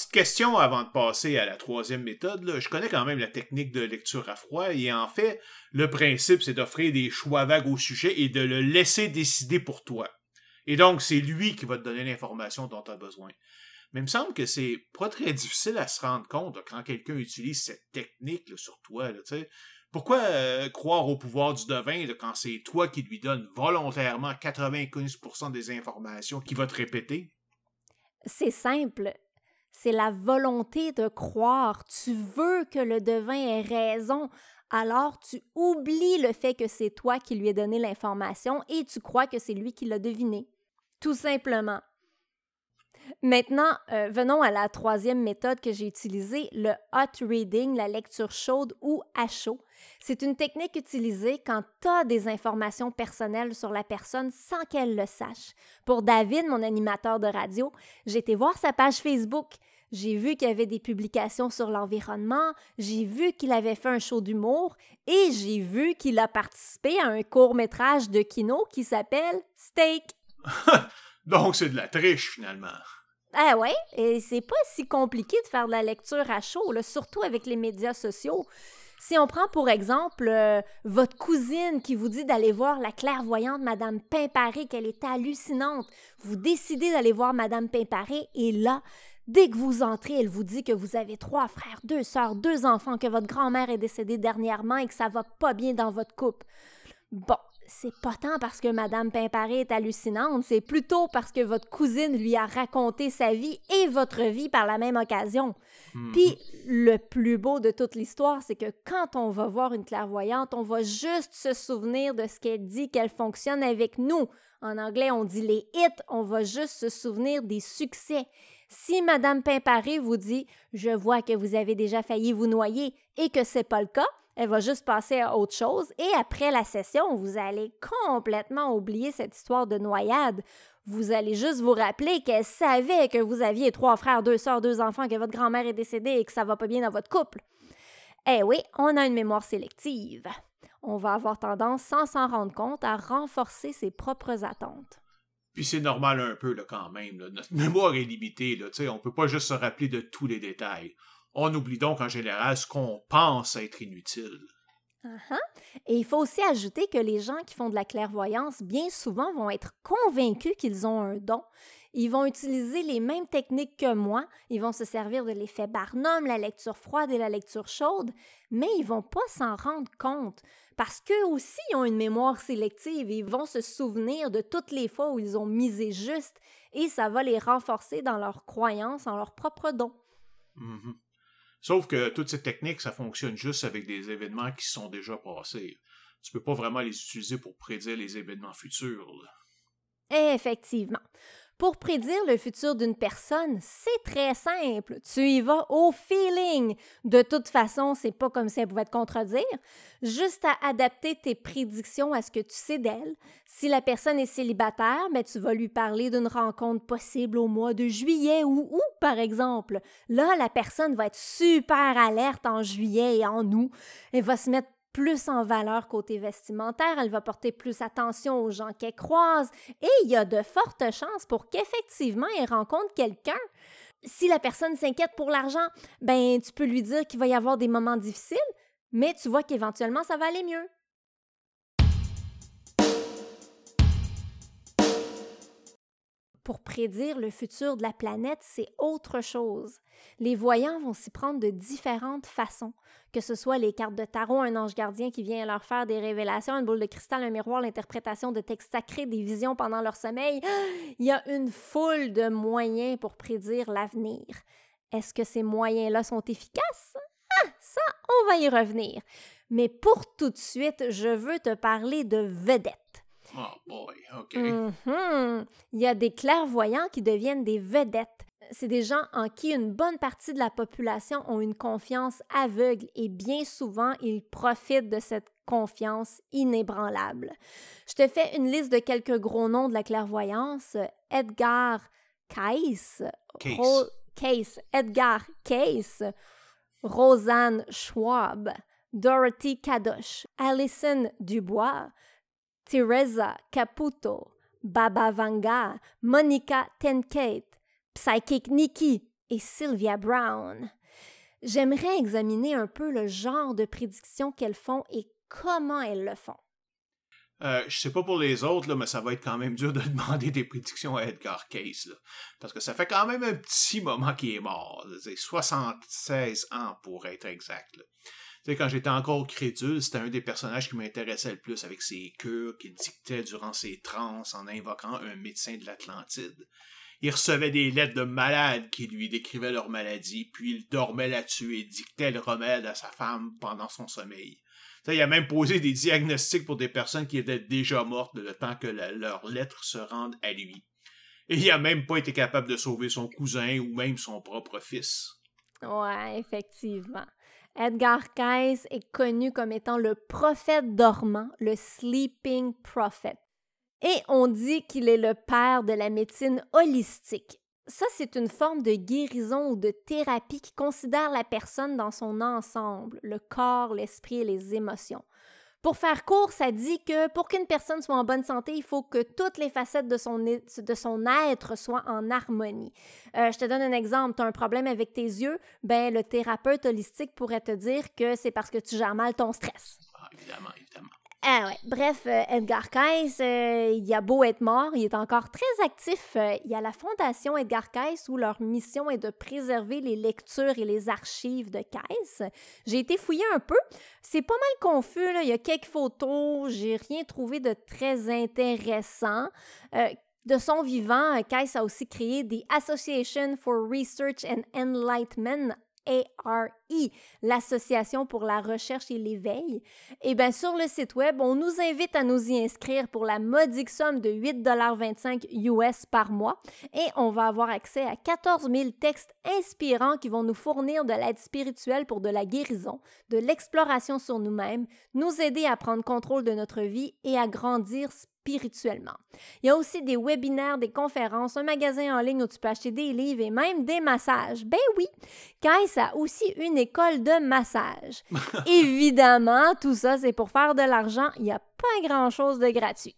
Petite question avant de passer à la troisième méthode. Je connais quand même la technique de lecture à froid et en fait, le principe, c'est d'offrir des choix vagues au sujet et de le laisser décider pour toi. Et donc, c'est lui qui va te donner l'information dont tu as besoin. Mais il me semble que c'est pas très difficile à se rendre compte quand quelqu'un utilise cette technique sur toi. pourquoi euh, croire au pouvoir du devin quand c'est toi qui lui donne volontairement 95% des informations qu'il va te répéter? C'est simple c'est la volonté de croire. Tu veux que le devin ait raison. Alors tu oublies le fait que c'est toi qui lui ai donné l'information et tu crois que c'est lui qui l'a deviné. Tout simplement. Maintenant, euh, venons à la troisième méthode que j'ai utilisée, le hot reading, la lecture chaude ou à chaud. C'est une technique utilisée quand tu as des informations personnelles sur la personne sans qu'elle le sache. Pour David, mon animateur de radio, été voir sa page Facebook. J'ai vu qu'il y avait des publications sur l'environnement, j'ai vu qu'il avait fait un show d'humour et j'ai vu qu'il a participé à un court métrage de kino qui s'appelle Steak. *laughs* Donc c'est de la triche finalement. Ah ouais, et c'est pas si compliqué de faire de la lecture à chaud, surtout avec les médias sociaux. Si on prend pour exemple euh, votre cousine qui vous dit d'aller voir la clairvoyante Madame Pimparé, qu'elle est hallucinante, vous décidez d'aller voir Madame Pimparé et là, dès que vous entrez, elle vous dit que vous avez trois frères, deux sœurs, deux enfants, que votre grand-mère est décédée dernièrement et que ça va pas bien dans votre couple. Bon, c'est pas tant parce que Madame Pimparé est hallucinante, c'est plutôt parce que votre cousine lui a raconté sa vie et votre vie par la même occasion. Mhm. Puis le plus beau de toute l'histoire, c'est que quand on va voir une clairvoyante, on va juste se souvenir de ce qu'elle dit, qu'elle fonctionne avec nous. En anglais, on dit les hits, on va juste se souvenir des succès. Si Madame Pimparé vous dit Je vois que vous avez déjà failli vous noyer et que c'est pas le cas, elle va juste passer à autre chose et après la session, vous allez complètement oublier cette histoire de noyade. Vous allez juste vous rappeler qu'elle savait que vous aviez trois frères, deux sœurs, deux enfants, que votre grand-mère est décédée et que ça va pas bien dans votre couple. Eh oui, on a une mémoire sélective. On va avoir tendance, sans s'en rendre compte, à renforcer ses propres attentes. Puis c'est normal un peu là, quand même. Notre *laughs* mémoire est limitée. On ne peut pas juste se rappeler de tous les détails. On oublie donc en général ce qu'on pense être inutile. Uh-huh. Et il faut aussi ajouter que les gens qui font de la clairvoyance, bien souvent, vont être convaincus qu'ils ont un don. Ils vont utiliser les mêmes techniques que moi. Ils vont se servir de l'effet Barnum, la lecture froide et la lecture chaude, mais ils vont pas s'en rendre compte parce qu'eux aussi ont une mémoire sélective et ils vont se souvenir de toutes les fois où ils ont misé juste et ça va les renforcer dans leur croyance en leur propre don. Mm-hmm. Sauf que toutes ces techniques, ça fonctionne juste avec des événements qui sont déjà passés. Tu peux pas vraiment les utiliser pour prédire les événements futurs. Effectivement. Pour prédire le futur d'une personne, c'est très simple. Tu y vas au feeling. De toute façon, c'est pas comme si elle pouvait te contredire. Juste à adapter tes prédictions à ce que tu sais d'elle. Si la personne est célibataire, mais ben, tu vas lui parler d'une rencontre possible au mois de juillet ou août, par exemple. Là, la personne va être super alerte en juillet et en août. Elle va se mettre plus en valeur côté vestimentaire, elle va porter plus attention aux gens qu'elle croise et il y a de fortes chances pour qu'effectivement elle rencontre quelqu'un. Si la personne s'inquiète pour l'argent, ben tu peux lui dire qu'il va y avoir des moments difficiles, mais tu vois qu'éventuellement ça va aller mieux. Pour prédire le futur de la planète, c'est autre chose. Les voyants vont s'y prendre de différentes façons, que ce soit les cartes de tarot, un ange gardien qui vient leur faire des révélations, une boule de cristal, un miroir, l'interprétation de textes sacrés, des visions pendant leur sommeil. *gasps* Il y a une foule de moyens pour prédire l'avenir. Est-ce que ces moyens-là sont efficaces? Ah, ça, on va y revenir. Mais pour tout de suite, je veux te parler de vedettes. Oh boy, OK. Mm-hmm. Il y a des clairvoyants qui deviennent des vedettes. C'est des gens en qui une bonne partie de la population ont une confiance aveugle et bien souvent ils profitent de cette confiance inébranlable. Je te fais une liste de quelques gros noms de la clairvoyance. Edgar Case, Case. Edgar Case, Rosanne Schwab, Dorothy Kadosh, Alison Dubois, Teresa Caputo, Baba Vanga, Monica Tenkate, Psychic Nikki, et Sylvia Brown. J'aimerais examiner un peu le genre de prédictions qu'elles font et comment elles le font. Euh, je sais pas pour les autres, là, mais ça va être quand même dur de *laughs* demander des prédictions à Edgar Case. Parce que ça fait quand même un petit moment qu'il est mort. C'est 76 ans pour être exact. Quand j'étais encore crédule, c'était un des personnages qui m'intéressait le plus avec ses cures qu'il dictait durant ses transes en invoquant un médecin de l'Atlantide. Il recevait des lettres de malades qui lui décrivaient leur maladie, puis il dormait là-dessus et dictait le remède à sa femme pendant son sommeil. il a même posé des diagnostics pour des personnes qui étaient déjà mortes le temps que leurs lettres se rendent à lui. Et il a même pas été capable de sauver son cousin ou même son propre fils. Ouais, effectivement. Edgar Cayce est connu comme étant le prophète dormant, le sleeping prophet. Et on dit qu'il est le père de la médecine holistique. Ça, c'est une forme de guérison ou de thérapie qui considère la personne dans son ensemble, le corps, l'esprit et les émotions. Pour faire court, ça dit que pour qu'une personne soit en bonne santé, il faut que toutes les facettes de son, de son être soient en harmonie. Euh, je te donne un exemple. Tu as un problème avec tes yeux, ben, le thérapeute holistique pourrait te dire que c'est parce que tu gères mal ton stress. Ah, évidemment, évidemment. Ah. Bref, euh, Edgar Cayce, euh, il a beau être mort, il est encore très actif. Euh, il y a la Fondation Edgar Cayce où leur mission est de préserver les lectures et les archives de Cayce. J'ai été fouiller un peu. C'est pas mal confus, il y a quelques photos, j'ai rien trouvé de très intéressant. De son vivant, Cayce a aussi créé des Association for Research and Enlightenment ARE, l'Association pour la recherche et l'éveil, et bien sur le site web, on nous invite à nous y inscrire pour la modique somme de 8,25 US par mois et on va avoir accès à 14 000 textes inspirants qui vont nous fournir de l'aide spirituelle pour de la guérison, de l'exploration sur nous-mêmes, nous aider à prendre contrôle de notre vie et à grandir spirituellement. Il y a aussi des webinaires, des conférences, un magasin en ligne où tu peux acheter des livres et même des massages. Ben oui, Kais a aussi une école de massage. *laughs* Évidemment, tout ça, c'est pour faire de l'argent. Il n'y a pas grand-chose de gratuit.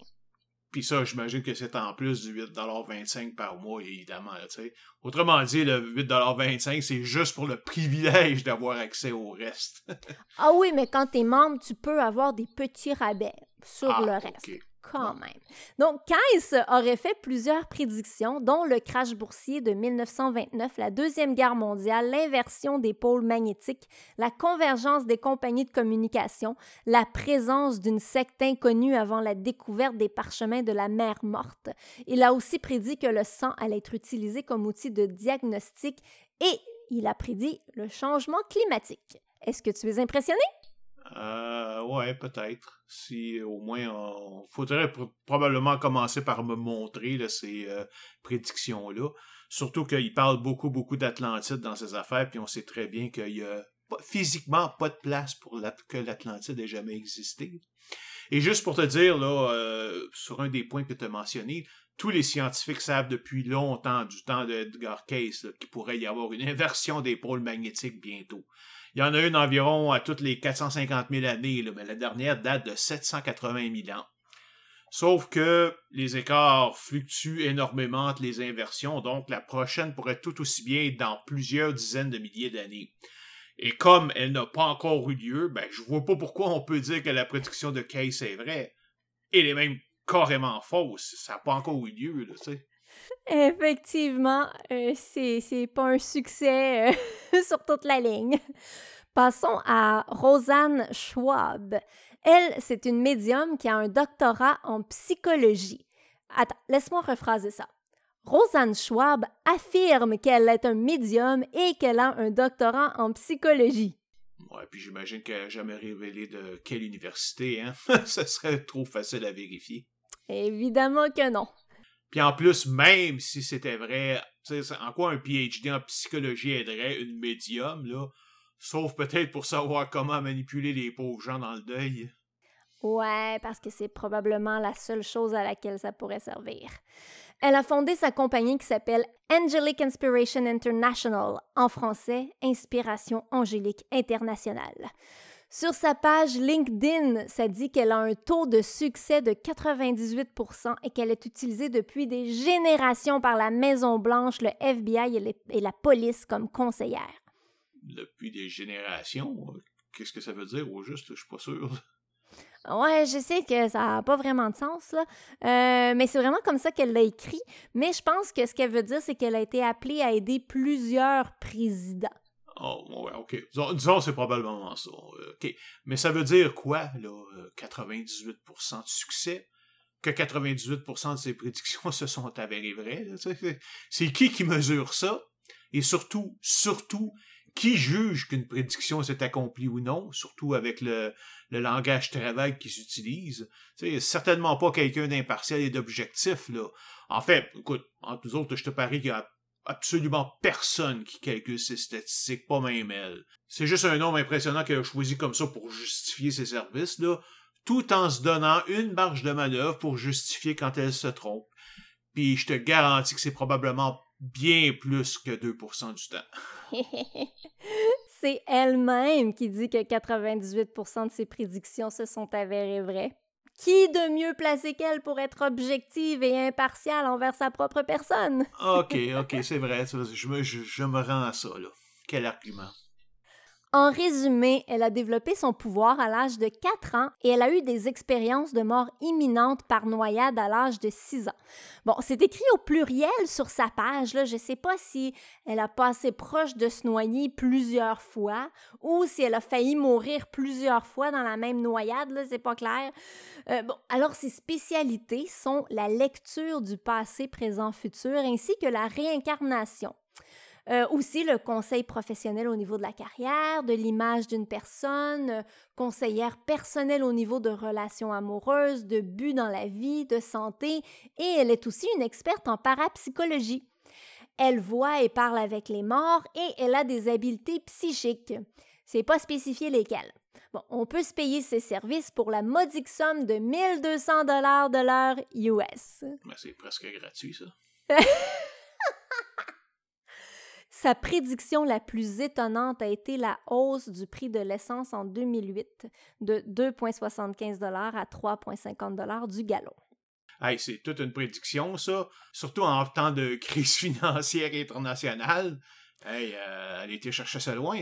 Puis ça, j'imagine que c'est en plus du 8,25$ par mois, évidemment. Autrement dit, le 8,25$, c'est juste pour le privilège d'avoir accès au reste. *laughs* ah oui, mais quand tu es membre, tu peux avoir des petits rabais sur ah, le reste quand même. Donc, Keyes aurait fait plusieurs prédictions, dont le crash boursier de 1929, la Deuxième Guerre mondiale, l'inversion des pôles magnétiques, la convergence des compagnies de communication, la présence d'une secte inconnue avant la découverte des parchemins de la mer morte. Il a aussi prédit que le sang allait être utilisé comme outil de diagnostic et il a prédit le changement climatique. Est-ce que tu es impressionné? Euh, ouais, peut-être. Si au moins, on faudrait probablement commencer par me montrer ces euh, prédictions-là. Surtout qu'il parle beaucoup, beaucoup d'Atlantide dans ses affaires, puis on sait très bien qu'il y a physiquement pas de place pour que l'Atlantide ait jamais existé. Et juste pour te dire, là, euh, sur un des points que tu as mentionné, tous les scientifiques savent depuis longtemps, du temps d'Edgar Cayce, qu'il pourrait y avoir une inversion des pôles magnétiques bientôt. Il y en a une environ à toutes les 450 000 années, mais la dernière date de 780 000 ans. Sauf que les écarts fluctuent énormément entre les inversions, donc la prochaine pourrait tout aussi bien être dans plusieurs dizaines de milliers d'années. Et comme elle n'a pas encore eu lieu, ben, je vois pas pourquoi on peut dire que la prédiction de Case est vraie. Elle est même carrément fausse. Ça n'a pas encore eu lieu, tu sais. Effectivement, euh, c'est pas un succès euh, *laughs* sur toute la ligne. Passons à Rosanne Schwab. Elle, c'est une médium qui a un doctorat en psychologie. Attends, laisse-moi rephraser ça. Rosanne Schwab affirme qu'elle est un médium et qu'elle a un doctorat en psychologie. Ouais, puis j'imagine qu'elle n'a jamais révélé de quelle université, hein? *laughs* Ce serait trop facile à vérifier. Évidemment que non. Puis en plus, même si c'était vrai, en quoi un PhD en psychologie aiderait une médium, là? Sauf peut-être pour savoir comment manipuler les pauvres gens dans le deuil. Ouais, parce que c'est probablement la seule chose à laquelle ça pourrait servir. Elle a fondé sa compagnie qui s'appelle Angelic Inspiration International, en français Inspiration Angélique Internationale. Sur sa page LinkedIn, ça dit qu'elle a un taux de succès de 98% et qu'elle est utilisée depuis des générations par la Maison-Blanche, le FBI et, la police comme conseillère. Depuis des générations? Qu'est-ce que ça veut dire au juste? Je suis pas sûr. Ouais, je sais que ça n'a pas vraiment de sens, là. Euh, mais c'est vraiment comme ça qu'elle l'a écrit. Mais je pense que ce qu'elle veut dire, c'est qu'elle a été appelée à aider plusieurs présidents. Oh, ouais, OK. Disons, c'est probablement ça. Euh, OK. Mais ça veut dire quoi, là, 98% euh, de succès? Que 98% de ses prédictions *laughs* se sont avérées vraies? C'est qui qui mesure ça? Et surtout, surtout, qui juge qu'une prédiction s'est accomplie ou non, surtout avec le, le langage travail qui s'utilise. C'est certainement pas quelqu'un d'impartial et d'objectif, là. En fait, écoute, entre nous autres, je te parie qu'il y a absolument personne qui calcule ces statistiques, pas même elle. C'est juste un nombre impressionnant qu'elle a choisi comme ça pour justifier ses services, là, tout en se donnant une marge de manœuvre pour justifier quand elle se trompe. Puis je te garantis que c'est probablement bien plus que 2% du temps. *laughs* c'est elle-même qui dit que 98% de ses prédictions se sont avérées vraies. Qui de mieux placé qu'elle pour être objective et impartiale envers sa propre personne? OK, OK, c'est vrai. Je me, je me rends à ça, là. Quel argument. En résumé, elle a développé son pouvoir à l'âge de 4 ans et elle a eu des expériences de mort imminente par noyade à l'âge de 6 ans. Bon, c'est écrit au pluriel sur sa page, là. je ne sais pas si elle a passé proche de se noyer plusieurs fois ou si elle a failli mourir plusieurs fois dans la même noyade, là, c'est pas clair. Euh, bon, alors ses spécialités sont la lecture du passé, présent, futur ainsi que la réincarnation. Euh, aussi le conseil professionnel au niveau de la carrière, de l'image d'une personne, euh, conseillère personnelle au niveau de relations amoureuses, de but dans la vie, de santé, et elle est aussi une experte en parapsychologie. Elle voit et parle avec les morts et elle a des habiletés psychiques. C'est pas spécifié lesquelles. Bon, on peut se payer ses services pour la modique somme de 1200 dollars de l'heure US. Ben, c'est presque gratuit, ça. *laughs* Sa prédiction la plus étonnante a été la hausse du prix de l'essence en 2008 de 2,75 à 3,50 du gallon. Hey, c'est toute une prédiction, ça. Surtout en temps de crise *laughs* financière internationale. Hey, euh, elle était chercher ça loin.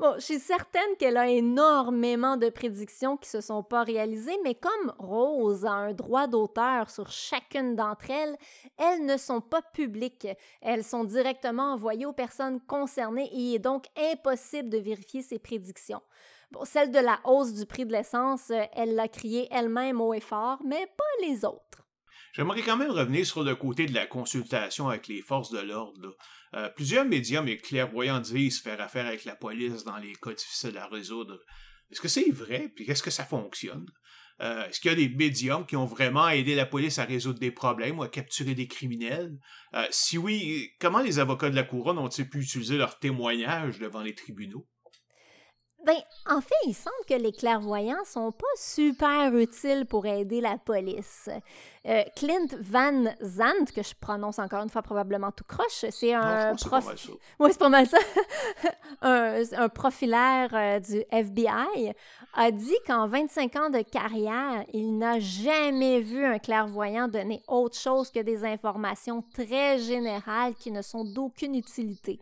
Bon, je suis certaine qu'elle a énormément de prédictions qui se sont pas réalisées, mais comme Rose a un droit d'auteur sur chacune d'entre elles, elles ne sont pas publiques. Elles sont directement envoyées aux personnes concernées et il est donc impossible de vérifier ses prédictions. Bon, celle de la hausse du prix de l'essence, elle l'a criée elle-même haut et fort, mais pas les autres. J'aimerais quand même revenir sur le côté de la consultation avec les forces de l'ordre. Euh, plusieurs médiums et clairvoyants disent faire affaire avec la police dans les cas difficiles à résoudre. Est-ce que c'est vrai? Puis est-ce que ça fonctionne? Euh, est-ce qu'il y a des médiums qui ont vraiment aidé la police à résoudre des problèmes ou à capturer des criminels? Euh, si oui, comment les avocats de la couronne ont-ils pu utiliser leurs témoignages devant les tribunaux? Ben, en fait, il semble que les clairvoyants sont pas super utiles pour aider la police. Euh, Clint Van Zandt, que je prononce encore une fois probablement tout croche, c'est un prof. Oui, c'est pas mal ça. *laughs* un, un, profilaire euh, du FBI a dit qu'en 25 ans de carrière, il n'a jamais vu un clairvoyant donner autre chose que des informations très générales qui ne sont d'aucune utilité.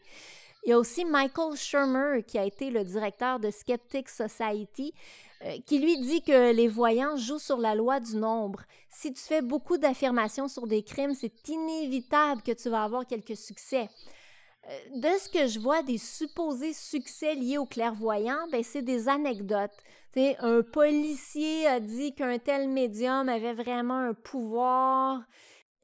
Il y a aussi Michael Shermer, qui a été le directeur de Skeptic Society, euh, qui lui dit que les voyants jouent sur la loi du nombre. Si tu fais beaucoup d'affirmations sur des crimes, c'est inévitable que tu vas avoir quelques succès. Euh, de ce que je vois des supposés succès liés aux clairvoyants, ben c'est des anecdotes. un policier a dit qu'un tel médium avait vraiment un pouvoir.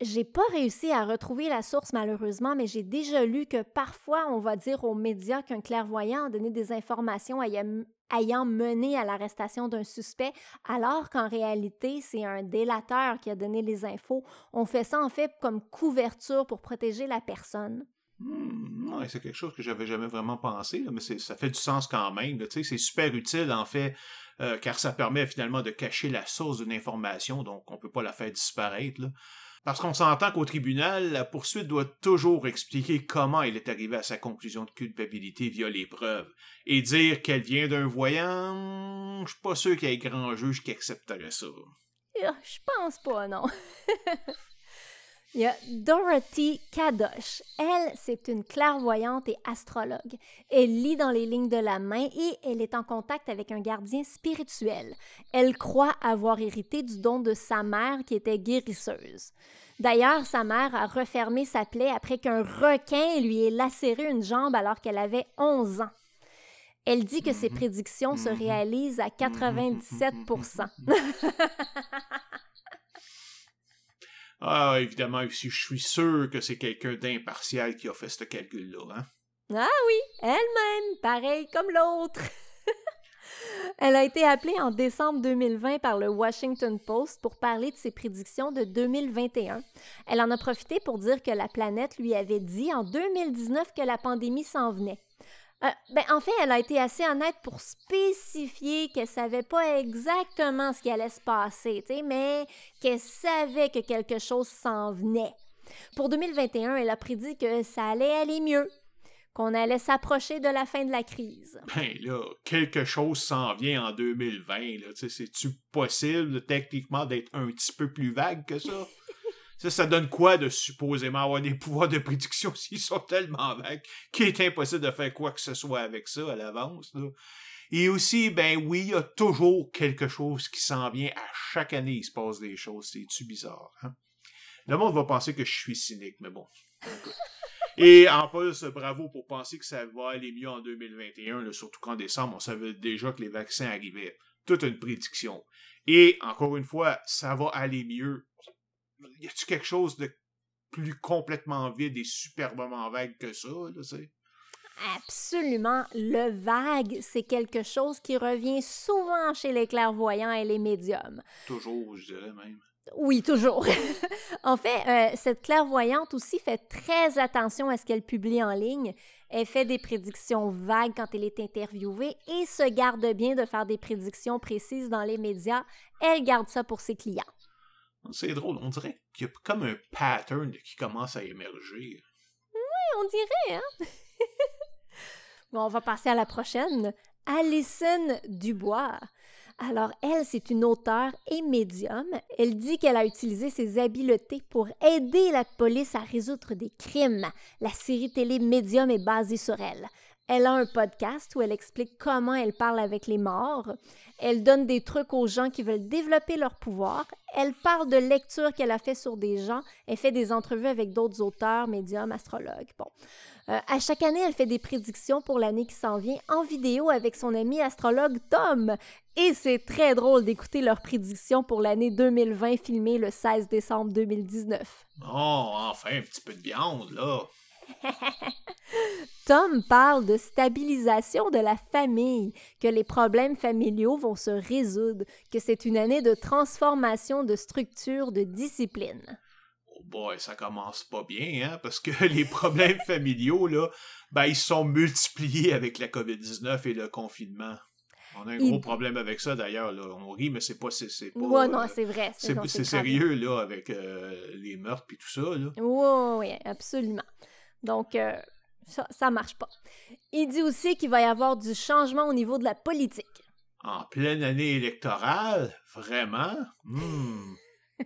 J'ai pas réussi à retrouver la source malheureusement, mais j'ai déjà lu que parfois on va dire aux médias qu'un clairvoyant a donné des informations ayant mené à l'arrestation d'un suspect, alors qu'en réalité c'est un délateur qui a donné les infos. On fait ça en fait comme couverture pour protéger la personne. Hmm, c'est quelque chose que j'avais jamais vraiment pensé, mais ça fait du sens quand même. C'est super utile en fait, euh, car ça permet finalement de cacher la source d'une information, donc on peut pas la faire disparaître. Parce qu'on s'entend qu'au tribunal, la poursuite doit toujours expliquer comment elle est arrivée à sa conclusion de culpabilité via les preuves. Et dire qu'elle vient d'un voyant, je suis pas sûr qu'il y ait grand juge qui accepterait ça. Ah, je pense pas, non. *laughs* Il y a Dorothy Kadosh. Elle, c'est une clairvoyante et astrologue. Elle lit dans les lignes de la main et elle est en contact avec un gardien spirituel. Elle croit avoir hérité du don de sa mère qui était guérisseuse. D'ailleurs, sa mère a refermé sa plaie après qu'un requin lui ait lacéré une jambe alors qu'elle avait 11 ans. Elle dit que ses prédictions se réalisent à 97 *laughs* Ah, évidemment, si je suis sûr que c'est quelqu'un d'impartial qui a fait ce calcul-là, hein? Ah oui, elle-même, pareil comme l'autre. *laughs* Elle a été appelée en décembre 2020 par le Washington Post pour parler de ses prédictions de 2021. Elle en a profité pour dire que la planète lui avait dit en 2019 que la pandémie s'en venait. Euh, ben, en fait, elle a été assez honnête pour spécifier qu'elle savait pas exactement ce qui allait se passer, mais qu'elle savait que quelque chose s'en venait. Pour 2021, elle a prédit que ça allait aller mieux, qu'on allait s'approcher de la fin de la crise. Ben là, quelque chose s'en vient en 2020, là. C'est-tu possible, techniquement, d'être un petit peu plus vague que ça? Ça, ça donne quoi de supposément avoir des pouvoirs de prédiction *laughs* s'ils sont tellement vagues? Qu'il est impossible de faire quoi que ce soit avec ça à l'avance. Et aussi, ben oui, il y a toujours quelque chose qui s'en vient. À chaque année, il se passe des choses. C'est-tu bizarre? Hein? Le monde va penser que je suis cynique, mais bon. *laughs* Et en plus, bravo pour penser que ça va aller mieux en 2021, surtout qu'en décembre, on savait déjà que les vaccins arrivaient. Toute une prédiction. Et encore une fois, ça va aller mieux y a-tu quelque chose de plus complètement vide et superbement vague que ça, là, sais? Absolument. Le vague, c'est quelque chose qui revient souvent chez les clairvoyants et les médiums. Toujours, je dirais même. Oui, toujours. *laughs* en fait, euh, cette clairvoyante aussi fait très attention à ce qu'elle publie en ligne. Elle fait des prédictions vagues quand elle est interviewée et se garde bien de faire des prédictions précises dans les médias. Elle garde ça pour ses clients. C'est drôle, on dirait qu'il y a comme un pattern qui commence à émerger. Oui, on dirait, hein? *laughs* bon, on va passer à la prochaine. Alison Dubois. Alors, elle, c'est une auteure et médium. Elle dit qu'elle a utilisé ses habiletés pour aider la police à résoudre des crimes. La série télé Médium est basée sur elle. Elle a un podcast où elle explique comment elle parle avec les morts. Elle donne des trucs aux gens qui veulent développer leur pouvoir. Elle parle de lectures qu'elle a fait sur des gens. Elle fait des entrevues avec d'autres auteurs, médiums, astrologues. Bon. Euh, à chaque année, elle fait des prédictions pour l'année qui s'en vient en vidéo avec son ami astrologue Tom. Et c'est très drôle d'écouter leurs prédictions pour l'année 2020 filmée le 16 décembre 2019. Oh, enfin, un petit peu de viande, là. *laughs* Tom parle de stabilisation de la famille, que les problèmes familiaux vont se résoudre, que c'est une année de transformation de structure, de discipline. Oh boy, ça commence pas bien, hein, parce que *laughs* les problèmes familiaux, là, ben, ils sont multipliés avec la COVID-19 et le confinement. On a un gros problème avec ça d'ailleurs. On rit, mais c'est pas. C'est, pas non, euh, c'est vrai. C'est, sérieux, là, avec euh, les meurtres et tout ça. Là. Oui, oui, absolument. Donc, euh, ça, ça marche pas. Il dit aussi qu'il va y avoir du changement au niveau de la politique. En pleine année électorale? Vraiment? Hmm. *laughs*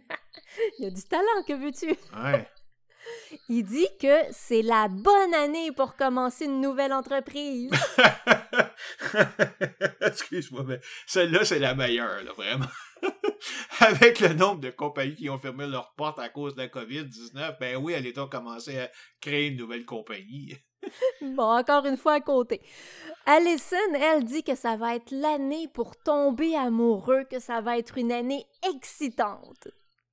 Il y a du talent, que veux-tu? Ouais. *laughs* Il dit que c'est la bonne année pour commencer une nouvelle entreprise. *laughs* Excuse-moi, mais celle-là, c'est la meilleure, là, vraiment. *laughs* Avec le nombre de compagnies qui ont fermé leurs portes à cause de la COVID-19, ben oui, elle est donc commencé à créer une nouvelle compagnie. *laughs* bon, encore une fois à côté. Alison, elle dit que ça va être l'année pour tomber amoureux, que ça va être une année excitante.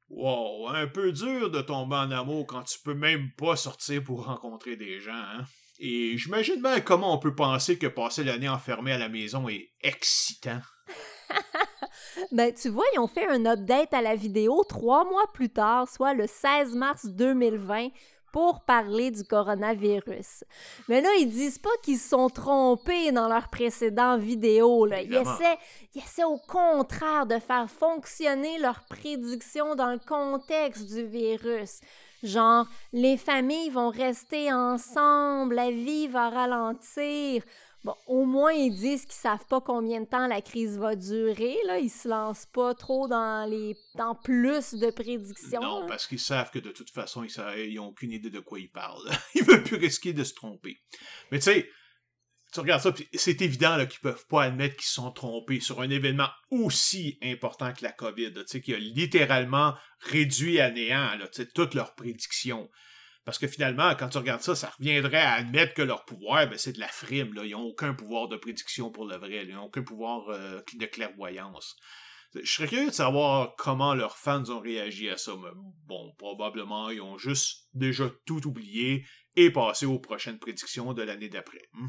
Wow, un peu dur de tomber en amour quand tu peux même pas sortir pour rencontrer des gens, hein? Et j'imagine bien comment on peut penser que passer l'année enfermé à la maison est excitant. *laughs* ben, tu vois, ils ont fait un update à la vidéo trois mois plus tard, soit le 16 mars 2020, pour parler du coronavirus. Mais là, ils disent pas qu'ils se sont trompés dans leurs précédentes vidéos. Là. Ils, essaient, ils essaient au contraire de faire fonctionner leurs prédictions dans le contexte du virus. Genre, les familles vont rester ensemble, la vie va ralentir. Bon, au moins, ils disent qu'ils savent pas combien de temps la crise va durer. Là. Ils se lancent pas trop dans, les, dans plus de prédictions. Non, parce qu'ils savent que de toute façon, ils n'ont aucune idée de quoi ils parlent. *laughs* ils veulent plus risquer de se tromper. Mais tu sais, tu regardes ça, c'est évident qu'ils peuvent pas admettre qu'ils se sont trompés sur un événement aussi important que la COVID, qui a littéralement réduit à néant toutes leurs prédictions. Parce que finalement, quand tu regardes ça, ça reviendrait à admettre que leur pouvoir, ben, c'est de la frime. Là. Ils n'ont aucun pouvoir de prédiction pour le vrai. Ils n'ont aucun pouvoir euh, de clairvoyance. Je serais curieux de savoir comment leurs fans ont réagi à ça. Mais bon, probablement, ils ont juste déjà tout oublié et passé aux prochaines prédictions de l'année d'après. Hmm?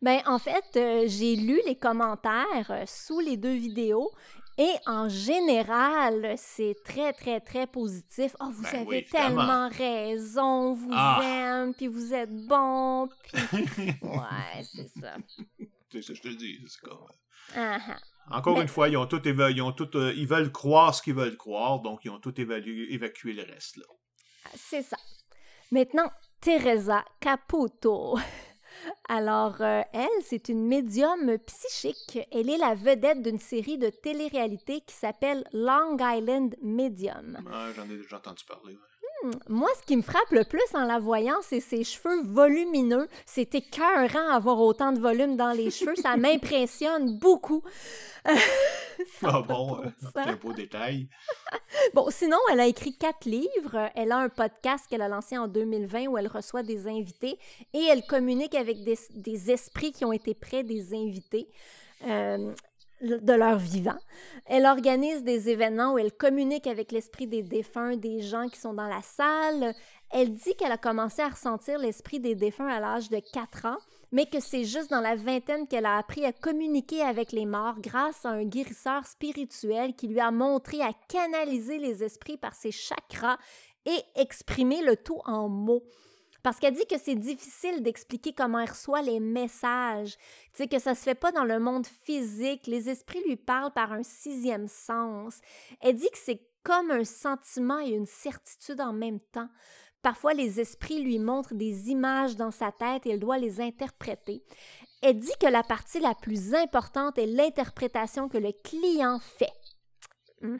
Ben, en fait, euh, j'ai lu les commentaires euh, sous les deux vidéos et en général, c'est très, très, très positif. Oh, vous Ben avez tellement raison, vous Ah. aime, puis vous êtes bon, puis... *laughs* ouais, c'est ça. C'est ça, je te le dis. c'est comme- Ah, ah. Encore une fois, ils ont tout éva- ils ont tout, euh, ils veulent croire ce qu'ils veulent croire, donc ils ont tout évalué, évacué le reste. Là. C'est ça. Maintenant, Teresa Caputo. *laughs* Alors, euh, elle, c'est une médium psychique. Elle est la vedette d'une série de télé-réalité qui s'appelle Long Island Medium. J'en ai déjà entendu parler. Moi, ce qui me frappe le plus en la voyant, c'est ses cheveux volumineux. C'est écœurant avoir autant de volume dans les cheveux. Ça *laughs* m'impressionne beaucoup. *laughs* Ah bon, un beau détail. Bon, sinon, elle a écrit quatre livres. Elle a un podcast qu'elle a lancé en 2020 où elle reçoit des invités et elle communique avec des, des esprits qui ont été près des invités. euh, de leur vivant. Elle organise des événements où elle communique avec l'esprit des défunts, des gens qui sont dans la salle. Elle dit qu'elle a commencé à ressentir l'esprit des défunts à l'âge de 4 ans, mais que c'est juste dans la vingtaine qu'elle a appris à communiquer avec les morts grâce à un guérisseur spirituel qui lui a montré à canaliser les esprits par ses chakras et exprimer le tout en mots. Parce qu'elle dit que c'est difficile d'expliquer comment elle reçoit les messages, tu sais, que ça se fait pas dans le monde physique. Les esprits lui parlent par un sixième sens. Elle dit que c'est comme un sentiment et une certitude en même temps. Parfois, les esprits lui montrent des images dans sa tête et elle doit les interpréter. Elle dit que la partie la plus importante est l'interprétation que le client fait. Mhm.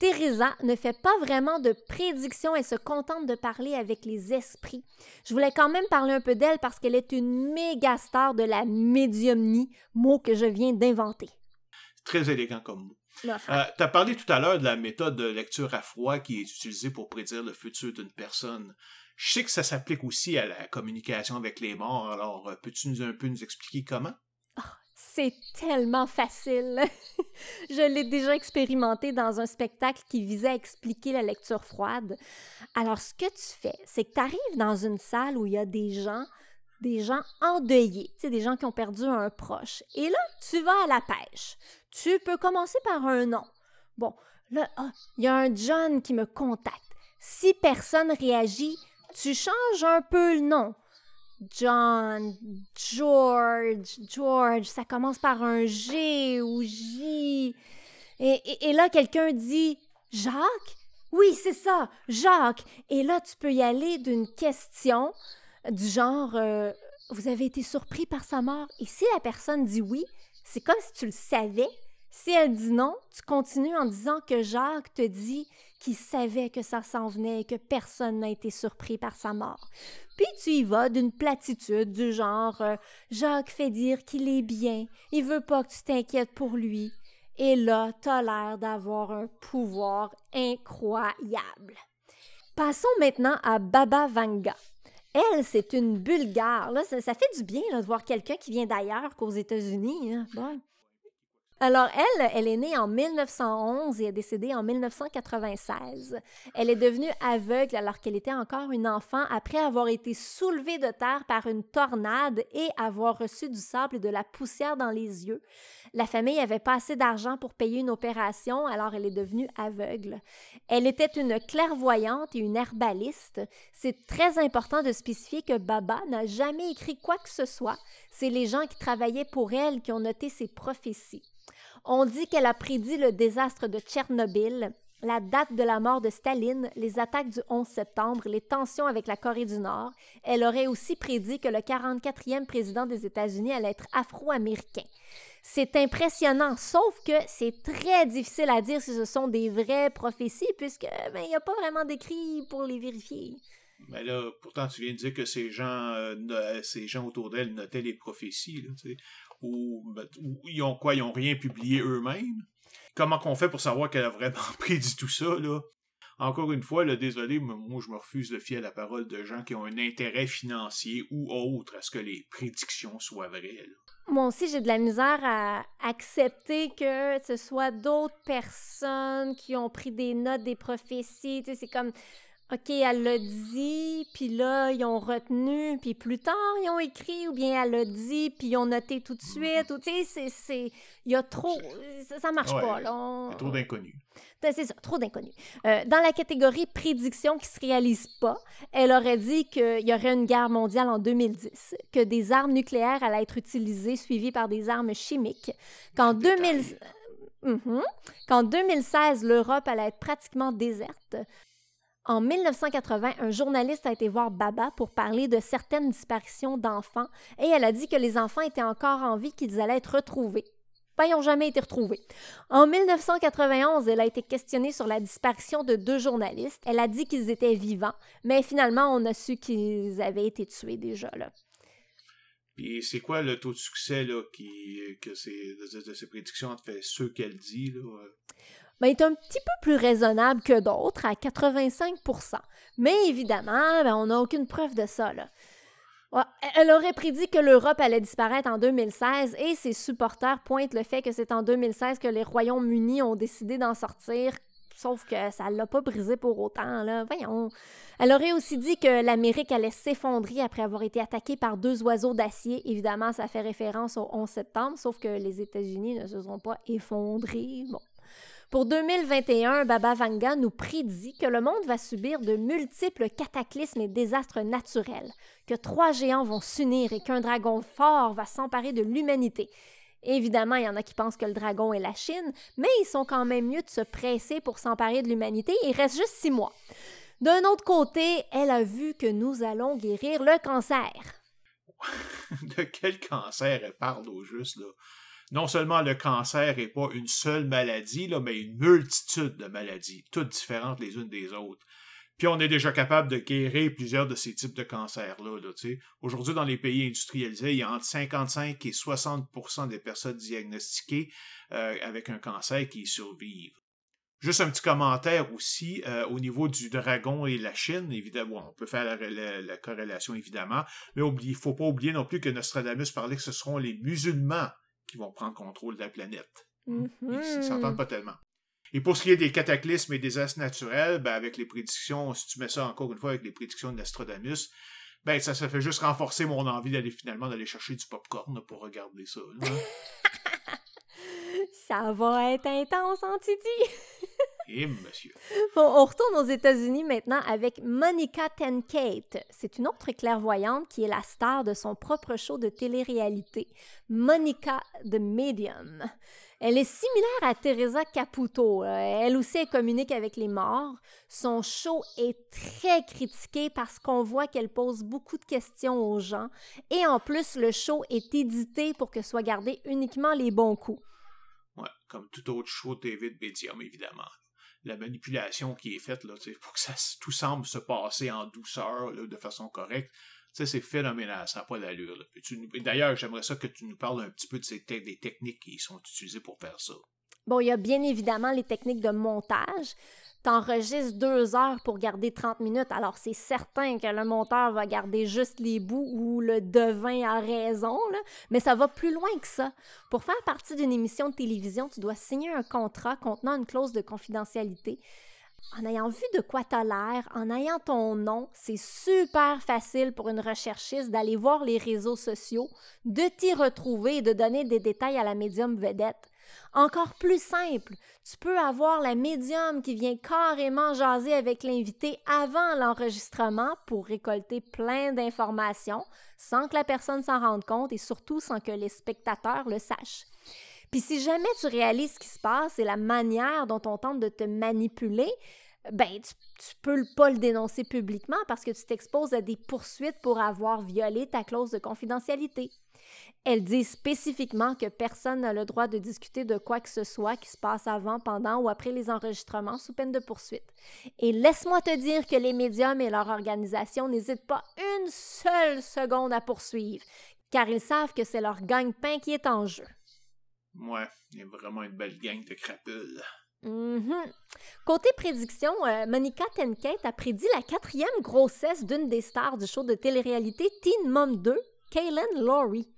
Teresa ne fait pas vraiment de prédictions et se contente de parler avec les esprits. Je voulais quand même parler un peu d'elle parce qu'elle est une méga star de la médiumnie, mot que je viens d'inventer. Très élégant comme mot. Euh, tu as parlé tout à l'heure de la méthode de lecture à froid qui est utilisée pour prédire le futur d'une personne. Je sais que ça s'applique aussi à la communication avec les morts, alors euh, peux-tu nous un peu nous expliquer comment? C'est tellement facile. *laughs* Je l'ai déjà expérimenté dans un spectacle qui visait à expliquer la lecture froide. Alors, ce que tu fais, c'est que tu arrives dans une salle où il y a des gens, des gens endeuillés, des gens qui ont perdu un proche. Et là, tu vas à la pêche. Tu peux commencer par un nom. Bon, là, ah, il y a un John qui me contacte. Si personne réagit, tu changes un peu le nom. John, George, George, ça commence par un G ou J. Et, là, quelqu'un dit Jacques? Oui, c'est ça, Jacques. Et là, tu peux y aller d'une question du genre euh, Vous avez été surpris par sa mort? Et si la personne dit oui, c'est comme si tu le savais. Si elle dit non, tu continues en disant que Jacques te dit qu'il savait que ça s'en venait et que personne n'a été surpris par sa mort. Puis tu y vas d'une platitude du genre euh, Jacques fait dire qu'il est bien, il veut pas que tu t'inquiètes pour lui. Et là, t'as l'air d'avoir un pouvoir incroyable. Passons maintenant à Baba Vanga. Elle, c'est une Bulgare. Ça, fait du bien de voir quelqu'un qui vient d'ailleurs qu'aux États-Unis. hein. Alors, elle, elle est née en 1911 et est décédée en 1996. Elle est devenue aveugle alors qu'elle était encore une enfant après avoir été soulevée de terre par une tornade et avoir reçu du sable et de la poussière dans les yeux. La famille n'avait pas assez d'argent pour payer une opération, alors elle est devenue aveugle. Elle était une clairvoyante et une herbaliste. C'est très important de spécifier que Baba n'a jamais écrit quoi que ce soit. C'est les gens qui travaillaient pour elle qui ont noté ses prophéties. On dit qu'elle a prédit le désastre de Tchernobyl, la date de la mort de Staline, les attaques du 11 septembre, les tensions avec la Corée du Nord. Elle aurait aussi prédit que le 44e président des États-Unis allait être afro-américain. C'est impressionnant, sauf que c'est très difficile à dire si ce sont des vraies prophéties, puisque ben, il n'y a pas vraiment d'écrit pour les vérifier. Mais là, pourtant, tu viens de dire que ces gens, euh, ces gens autour d'elle notaient les prophéties, ou, ben, ou, ils ont quoi, ils ont rien publié eux-mêmes? Comment qu'on fait pour savoir qu'elle a vraiment *laughs* prédit tout ça, là? Encore une fois, là, désolé, mais moi je me refuse de fier à la parole de gens qui ont un intérêt financier ou autre à ce que les prédictions soient vraies. Moi aussi, j'ai de la misère à accepter que ce soit d'autres personnes qui ont pris des notes des prophéties. C'est comme OK, elle l'a dit, puis là, ils ont retenu, puis plus tard, ils ont écrit, ou bien elle l'a dit, puis ils ont noté tout de suite. Ou, tu sais, c'est... Il y a trop... Ça, ça marche pas, là. A trop d'inconnus. C'est ça, trop d'inconnus. Euh, dans la catégorie prédiction qui se réalise pas, elle aurait dit qu'il y aurait une guerre mondiale en 2010, que des armes nucléaires allaient être utilisées, suivies par des armes chimiques, qu'en 2000... Mm-hmm. Qu'en 2016, l'Europe allait être pratiquement déserte, en 1980, un journaliste a été voir Baba pour parler de certaines disparitions d'enfants et elle a dit que les enfants étaient encore en vie, qu'ils allaient être retrouvés. Ben, ils n'ont jamais été retrouvés. En 1991, elle a été questionnée sur la disparition de deux journalistes. Elle a dit qu'ils étaient vivants, mais finalement, on a su qu'ils avaient été tués déjà. Là. Puis c'est quoi le taux de succès là, qui, que de, ces prédictions fait ceux qu'elle dit? Là? Ben, est un petit peu plus raisonnable que d'autres, à 85% Mais évidemment, ben, on n'a aucune preuve de ça. Elle aurait prédit que l'Europe allait disparaître en 2016 et ses supporters pointent le fait que c'est en 2016 que les Royaumes-Unis ont décidé d'en sortir, sauf que ça l'a pas brisé pour autant. Là. Voyons. Elle aurait aussi dit que l'Amérique allait s'effondrer après avoir été attaquée par deux oiseaux d'acier. Évidemment, ça fait référence au 11 septembre, sauf que les États-Unis ne se sont pas effondrés. Bon. Pour 2021, Baba Vanga nous prédit que le monde va subir de multiples cataclysmes et désastres naturels, que trois géants vont s'unir et qu'un dragon fort va s'emparer de l'humanité. Évidemment, il y en a qui pensent que le dragon est la Chine, mais ils sont quand même mieux de se presser pour s'emparer de l'humanité. Il reste juste six mois. D'un autre côté, elle a vu que nous allons guérir le cancer. *laughs* de quel cancer elle parle au juste, là? Non seulement le cancer n'est pas une seule maladie, mais une multitude de maladies, toutes différentes les unes des autres. Puis on est déjà capable de guérir plusieurs de ces types de cancers-là. Là, Aujourd'hui, dans les pays industrialisés, il y a entre 55 et 60% des personnes diagnostiquées euh, avec un cancer qui survivent. Juste un petit commentaire aussi euh, au niveau du dragon et la Chine. Évidemment, on peut faire la, corrélation évidemment, mais il ne faut pas oublier non plus que Nostradamus parlait que ce seront les musulmans qui vont prendre contrôle de la planète. Ils ne s'entendent pas tellement. Et pour ce qui est des cataclysmes et des désastres naturels, ben avec les prédictions, si tu mets ça encore une fois avec les prédictions de ben ça, ça fait juste renforcer mon envie d'aller finalement d'aller chercher du popcorn pour regarder ça. *laughs* ça va être intense, en Titi? Et monsieur. *laughs* Bon, on retourne aux États-Unis maintenant avec Monica Tenkate. C'est une autre clairvoyante qui est la star de son propre show de télé-réalité, Monica the Medium. Elle est similaire à Teresa Caputo. Elle aussi, elle communique avec les morts. Son show est très critiqué parce qu'on voit qu'elle pose beaucoup de questions aux gens. Et en plus, le show est édité pour que soient gardés uniquement les bons coups. Ouais, comme tout autre show TV de médium, évidemment la manipulation qui est faite là, pour que ça, tout semble se passer en douceur, de façon correcte. c'est phénoménal, ça n'a pas d'allure. D'ailleurs, j'aimerais ça que tu nous parles un petit peu de ces des techniques qui sont utilisées pour faire ça. Bon, il y a bien évidemment les techniques de montage. T'enregistres deux heures pour garder 30 minutes, alors c'est certain que le monteur va garder juste les bouts où le devin a raison, mais ça va plus loin que ça. Pour faire partie d'une émission de télévision, tu dois signer un contrat contenant une clause de confidentialité. En ayant vu de quoi tu as l'air, en ayant ton nom, c'est super facile pour une recherchiste d'aller voir les réseaux sociaux, de t'y retrouver et de donner des détails à la médium vedette. Encore plus simple, tu peux avoir la médium qui vient carrément jaser avec l'invité avant l'enregistrement pour récolter plein d'informations sans que la personne s'en rende compte et surtout sans que les spectateurs le sachent. Puis si jamais tu réalises ce qui se passe et la manière dont on tente de te manipuler, ben tu, tu peux pas le dénoncer publiquement parce que tu t'exposes à des poursuites pour avoir violé ta clause de confidentialité. Elle dit spécifiquement que personne n'a le droit de discuter de quoi que ce soit qui se passe avant, pendant ou après les enregistrements sous peine de poursuite. Et laisse-moi te dire que les médiums et leur organisation n'hésitent pas une seule seconde à poursuivre, car ils savent que c'est leur gagne-pain qui est en jeu. Ouais, il y a vraiment une belle gang de crapules. Mm-hmm. Côté prédiction, euh, Monica Tenkate a prédit la quatrième grossesse d'une des stars du show de télé-réalité Teen Mom 2, Kaylin Laurie.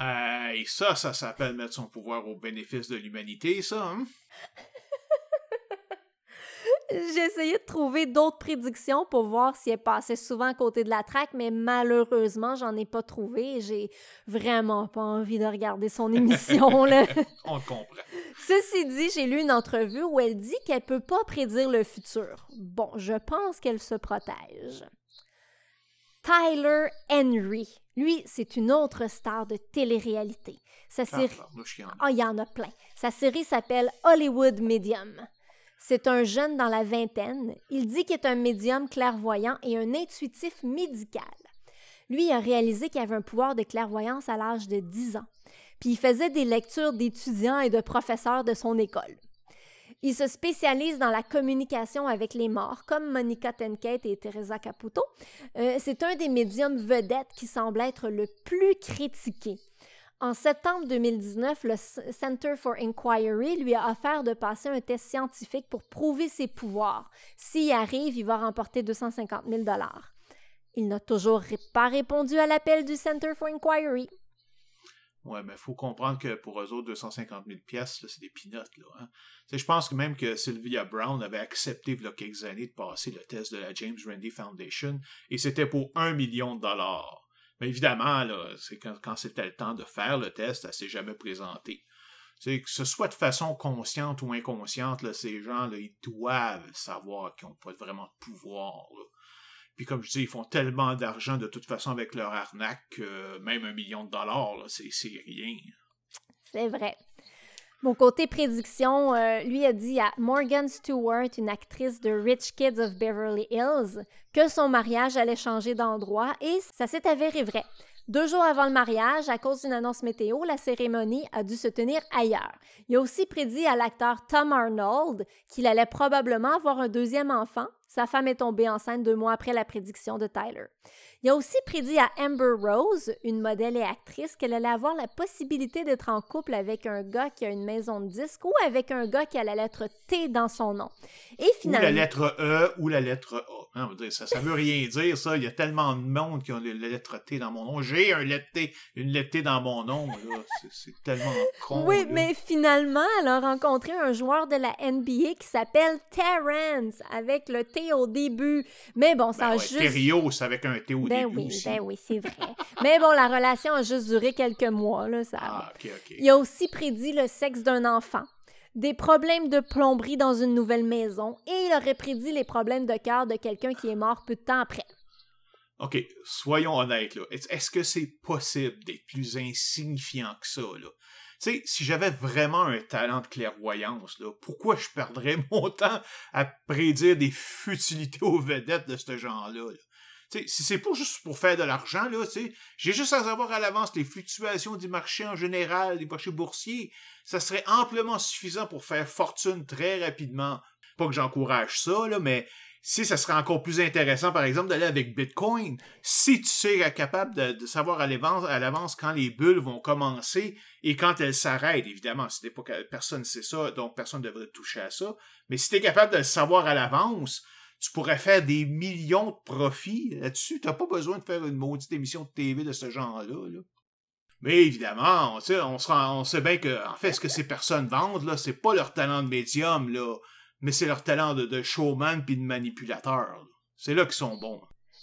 Euh, et ça, ça s'appelle mettre son pouvoir au bénéfice de l'humanité, ça, hein? *laughs* J'ai essayé de trouver d'autres prédictions pour voir si elle passait souvent à côté de la traque, mais malheureusement, j'en ai pas trouvé et j'ai vraiment pas envie de regarder son *laughs* émission. Là. On comprend. Ceci dit, j'ai lu une entrevue où elle dit qu'elle peut pas prédire le futur. Bon, je pense qu'elle se protège. Tyler Henry. Lui, c'est une autre star de télé-réalité. Sa série... Ah, il y en a plein. Sa série s'appelle Hollywood Medium. C'est un jeune dans la vingtaine. Il dit qu'il est un médium clairvoyant et un intuitif médical. Lui a réalisé qu'il avait un pouvoir de clairvoyance à l'âge de 10 ans. Puis il faisait des lectures d'étudiants et de professeurs de son école. Il se spécialise dans la communication avec les morts, comme Monica Tenkate et Teresa Caputo. Euh, c'est un des médiums vedettes qui semble être le plus critiqué. En septembre 2019, le Center for Inquiry lui a offert de passer un test scientifique pour prouver ses pouvoirs. S'il arrive, il va remporter 250 000 Il n'a toujours pas répondu à l'appel du Center for Inquiry. Ouais, mais il faut comprendre que pour eux autres, 250 000 pièces, c'est des pinottes. Là, hein. Je pense que même que Sylvia Brown avait accepté il y a quelques années de passer le test de la James Randi Foundation et c'était pour un million de dollars. Mais évidemment, là, c'est quand, c'était le temps de faire le test, elle s'est jamais présentée. que ce soit de façon consciente ou inconsciente, ces gens, là, ils doivent savoir qu'ils n'ont pas vraiment de pouvoir. Puis comme je dis, ils font tellement d'argent de toute façon avec leur arnaque que même un million de dollars, c'est rien. C'est vrai. Mon côté prédiction, euh, lui a dit à Morgan Stewart, une actrice de Rich Kids of Beverly Hills, que son mariage allait changer d'endroit et ça s'est avéré vrai. Deux jours avant le mariage, à cause d'une annonce météo, la cérémonie a dû se tenir ailleurs. Il a aussi prédit à l'acteur Tom Arnold qu'il allait probablement avoir un deuxième enfant. Sa femme est tombée enceinte deux mois après la prédiction de Tyler. Il a aussi prédit à Amber Rose, une modèle et actrice, qu'elle allait avoir la possibilité d'être en couple avec un gars qui a une maison de disques ou avec un gars qui a la lettre T dans son nom. Et finalement... Ou la lettre E ou la lettre A. Hein, ça, ça veut rien dire, ça. Il y a tellement de monde qui ont la lettre T dans mon nom. J'ai un lettre T, une lettre T dans mon nom. C'est tellement con. Oui, mais finalement, elle a rencontré un joueur de la NBA qui s'appelle Terrence, avec le T au début. Mais bon, ça ben a juste... avec un T au ben oui, ben oui, c'est vrai. Mais bon, la relation a juste duré quelques mois. Là, ça... Ah, Il a aussi prédit le sexe d'un enfant, des problèmes de plomberie dans une nouvelle maison et il aurait prédit les problèmes de cœur de quelqu'un qui est mort peu de temps après. OK, soyons honnêtes. Est-ce que c'est possible d'être plus insignifiant que ça? Là? Si j'avais vraiment un talent de clairvoyance, là, pourquoi je perdrais *laughs* mon temps à prédire des futilités aux vedettes de ce genre-là? là? Si c'est pas juste pour faire de l'argent, là, j'ai juste à savoir à l'avance les fluctuations du marché en général, des marchés boursiers, ça serait amplement suffisant pour faire fortune très rapidement. Pas que j'encourage ça, mais si ça serait encore plus intéressant, par exemple, d'aller avec Bitcoin, si tu sais capable de, savoir à l'avance quand les bulles vont commencer et quand elles s'arrêtent, évidemment, personne ne sait ça, donc personne ne devrait toucher à ça. Mais si tu es capable de le savoir à l'avance, tu pourrais faire des millions de profits là-dessus. Tu n'as pas besoin de faire une maudite émission de TV de ce genre-là. Mais évidemment, on on, on sait bien que, en fait, ce que ces personnes vendent, là, c'est pas leur talent de médium, mais c'est leur talent de, showman puis de manipulateur. C'est là qu'ils sont bons.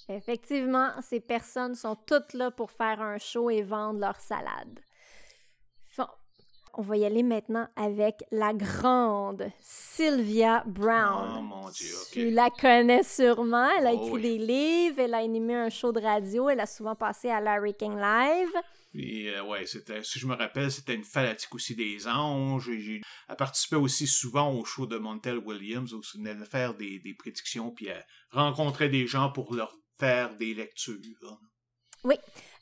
Effectivement, ces personnes sont toutes là pour faire un show et vendre leur salade. Bon, on va y aller maintenant avec la grande Sylvia Brown. Oh mon Dieu, Tu la connais sûrement. Elle a oh écrit des livres, elle a animé un show de radio, elle a souvent passé à Larry King Live. Puis, euh, ouais, c'était, si je me rappelle, c'était une fanatique aussi des anges. J'ai, elle participait aussi souvent au show de Montel Williams, où elle venait faire des, des prédictions, puis elle rencontrait des gens pour leur faire des lectures. Oui.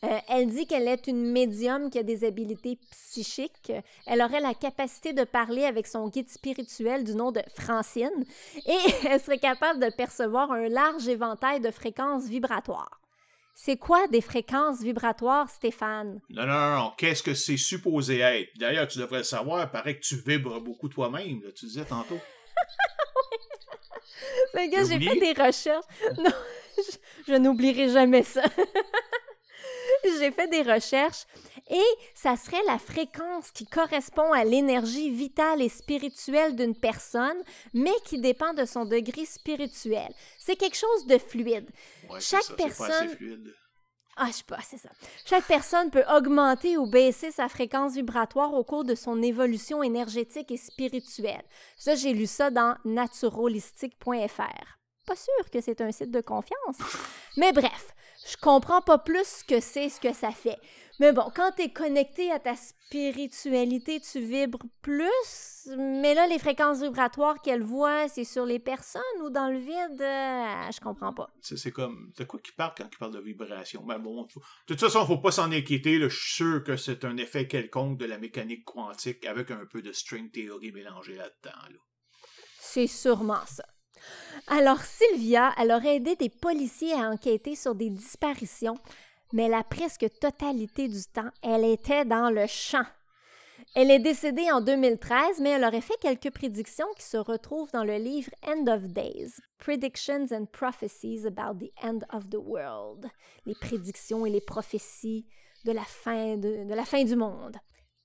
Euh, elle dit qu'elle est une médium qui a des habiletés psychiques. Elle aurait la capacité de parler avec son guide spirituel du nom de Francine et *laughs* elle serait capable de percevoir un large éventail de fréquences vibratoires. C'est quoi des fréquences vibratoires, Stéphane? Non, non, non, Qu'est-ce que c'est supposé être? D'ailleurs, tu devrais le savoir. Il paraît que tu vibres beaucoup toi-même, tu disais tantôt. *laughs* Mais gars, j'ai fait des recherches. Non, *laughs* je n'oublierai jamais ça. *laughs* *laughs* j'ai fait des recherches et ça serait la fréquence qui correspond à l'énergie vitale et spirituelle d'une personne, mais qui dépend de son degré spirituel. C'est quelque chose de fluide. Chaque personne. Ah, je sais pas, c'est ça. Chaque personne peut augmenter ou baisser sa fréquence vibratoire au cours de son évolution énergétique et spirituelle. Ça, j'ai lu ça dans naturalistique.fr. Pas sûr que c'est un site de confiance. *laughs* Mais bref, je comprends pas plus ce que c'est, ce que ça fait. Mais bon, quand tu es connecté à ta spiritualité, tu vibres plus. Mais là, les fréquences vibratoires qu'elle voit, c'est sur les personnes ou dans le vide? Euh, je comprends pas. C'est comme. De quoi qu'il parle? Quand il parle de vibration? Ben bon, de toute façon, faut pas s'en inquiéter. je suis sûr que c'est un effet quelconque de la mécanique quantique avec un peu de string theory mélangé là-dedans. C'est sûrement ça. Alors, Sylvia, elle aurait aidé des policiers à enquêter sur des disparitions, mais la presque totalité du temps, elle était dans le champ. Elle est décédée en 2013, mais elle aurait fait quelques prédictions qui se retrouvent dans le livre End of Days, Predictions and Prophecies about the End of the World, les prédictions et les prophéties de la fin, de, de la fin du monde.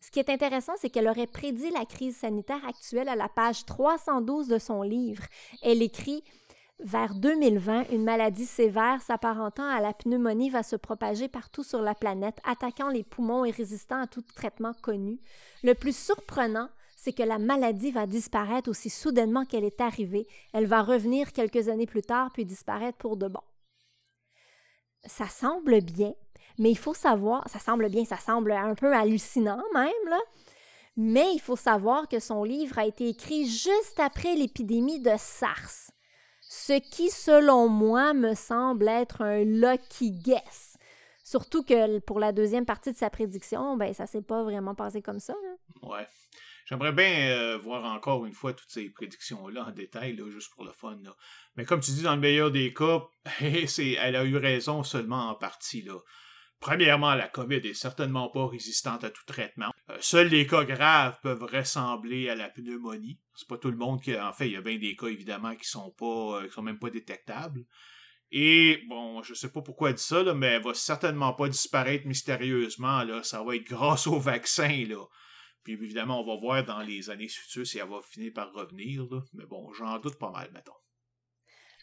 Ce qui est intéressant, c'est qu'elle aurait prédit la crise sanitaire actuelle à la page 312 de son livre. Elle écrit vers 2020, une maladie sévère s'apparentant à la pneumonie va se propager partout sur la planète, attaquant les poumons et résistant à tout traitement connu. Le plus surprenant, c'est que la maladie va disparaître aussi soudainement qu'elle est arrivée. Elle va revenir quelques années plus tard puis disparaître pour de bon. Ça semble bien, mais il faut savoir, ça semble bien, ça semble un peu hallucinant même, là. Mais il faut savoir que son livre a été écrit juste après l'épidémie de SARS. Ce qui, selon moi, me semble être un lucky guess. Surtout que pour la deuxième partie de sa prédiction, ben ça s'est pas vraiment passé comme ça. Hein. Ouais. J'aimerais bien euh, voir encore une fois toutes ces prédictions-là en détail, juste pour le fun. Mais comme tu dis, dans le meilleur des cas, *laughs* elle a eu raison seulement en partie. Là. Premièrement, la COVID est certainement pas résistante à tout traitement. Euh, seuls les cas graves peuvent ressembler à la pneumonie. C'est pas tout le monde qui, en fait, il y a bien des cas évidemment qui sont pas, euh, qui sont même pas détectables. Et bon, je sais pas pourquoi elle dit ça, mais elle va certainement pas disparaître mystérieusement. Là, ça va être grâce au vaccin là. Puis évidemment, on va voir dans les années futures si elle va finir par revenir. Mais bon, j'en doute pas mal, mettons.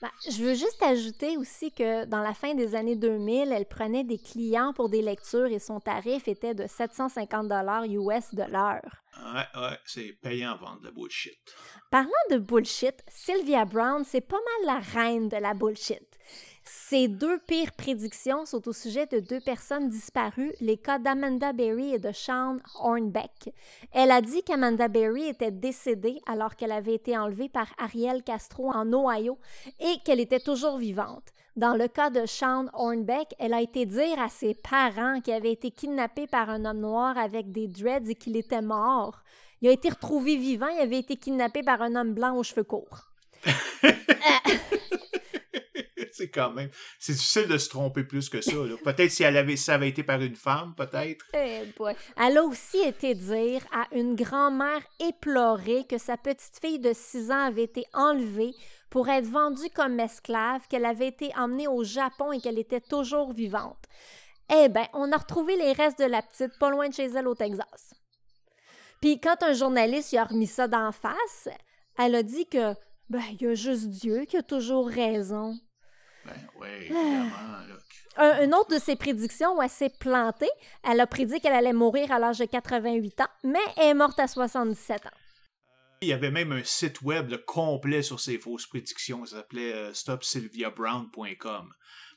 Ben, je veux juste ajouter aussi que dans la fin des années 2000, elle prenait des clients pour des lectures et son tarif était de 750 dollars US de l'heure. Ouais, ouais, c'est payant vendre de la bullshit. Parlant de bullshit, Sylvia Brown, c'est pas mal la reine de la bullshit. Ses deux pires prédictions sont au sujet de deux personnes disparues, les cas d'Amanda Berry et de Sean Hornbeck. Elle a dit qu'Amanda Berry était décédée alors qu'elle avait été enlevée par Ariel Castro en Ohio et qu'elle était toujours vivante. Dans le cas de Sean Hornbeck, elle a été dire à ses parents qu'il avait été kidnappé par un homme noir avec des dreads et qu'il était mort. Il a été retrouvé vivant, il avait été kidnappé par un homme blanc aux cheveux courts. *laughs* Euh, *laughs* c'est quand même. C'est difficile de se tromper plus que ça. Peut-être si elle avait, ça avait été par une femme, peut-être. Eh Elle a aussi été dire à une grand-mère éplorée que sa petite fille de 6 ans avait été enlevée pour être vendue comme esclave, qu'elle avait été emmenée au Japon et qu'elle était toujours vivante. Eh bien, on a retrouvé les restes de la petite pas loin de chez elle au Texas. Puis quand un journaliste lui a remis ça d'en face, elle a dit que ben, il y a juste Dieu qui a toujours raison. Ben oui, évidemment. une autre de ses prédictions où elle s'est plantée, elle a prédit qu'elle allait mourir à l'âge de 88 ans, mais elle est morte à 77 ans. Il y avait même un site web complet sur ses fausses prédictions. Ça s'appelait euh, stopsylviabrown.com.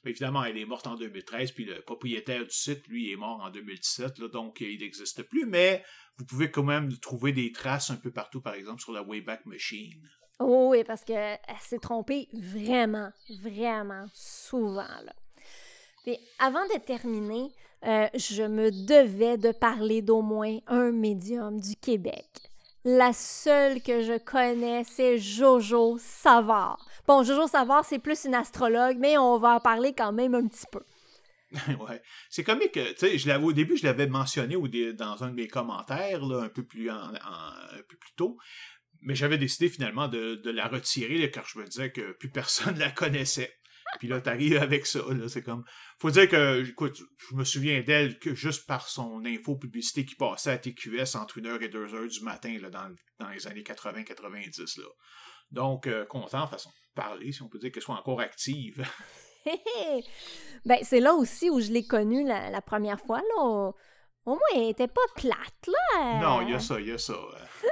évidemment, elle est morte en 2013, puis le propriétaire du site, lui, est mort en 2017, donc il n'existe plus. Mais vous pouvez quand même trouver des traces un peu partout, par exemple sur la Wayback Machine. Oh oui, parce qu'elle s'est trompée vraiment, vraiment souvent. Là. avant de terminer, euh, je me devais de parler d'au moins un médium du Québec. La seule que je connais, c'est Jojo Savard. Bon, Jojo Savard, c'est plus une astrologue, mais on va en parler quand même un petit peu. *laughs* ouais. C'est comique, tu sais, je l'avais au début, je l'avais mentionné dans un de mes commentaires, là, un peu plus un peu plus tôt. Mais j'avais décidé finalement de, la retirer car je me disais que plus personne *laughs* la connaissait. Puis là, t'arrives avec ça, là, c'est comme... Faut dire que, écoute, je me souviens d'elle que juste par son info-publicité qui passait à TQS entre 1h et 2h du matin, là, dans, les années 80-90, là. Donc, euh, content, façon de parler, si on peut dire qu'elle soit encore active. *laughs* ben, c'est là aussi où je l'ai connue la, première fois, là. Moins, elle était pas plate, là. Non, il y a ça, il y a ça.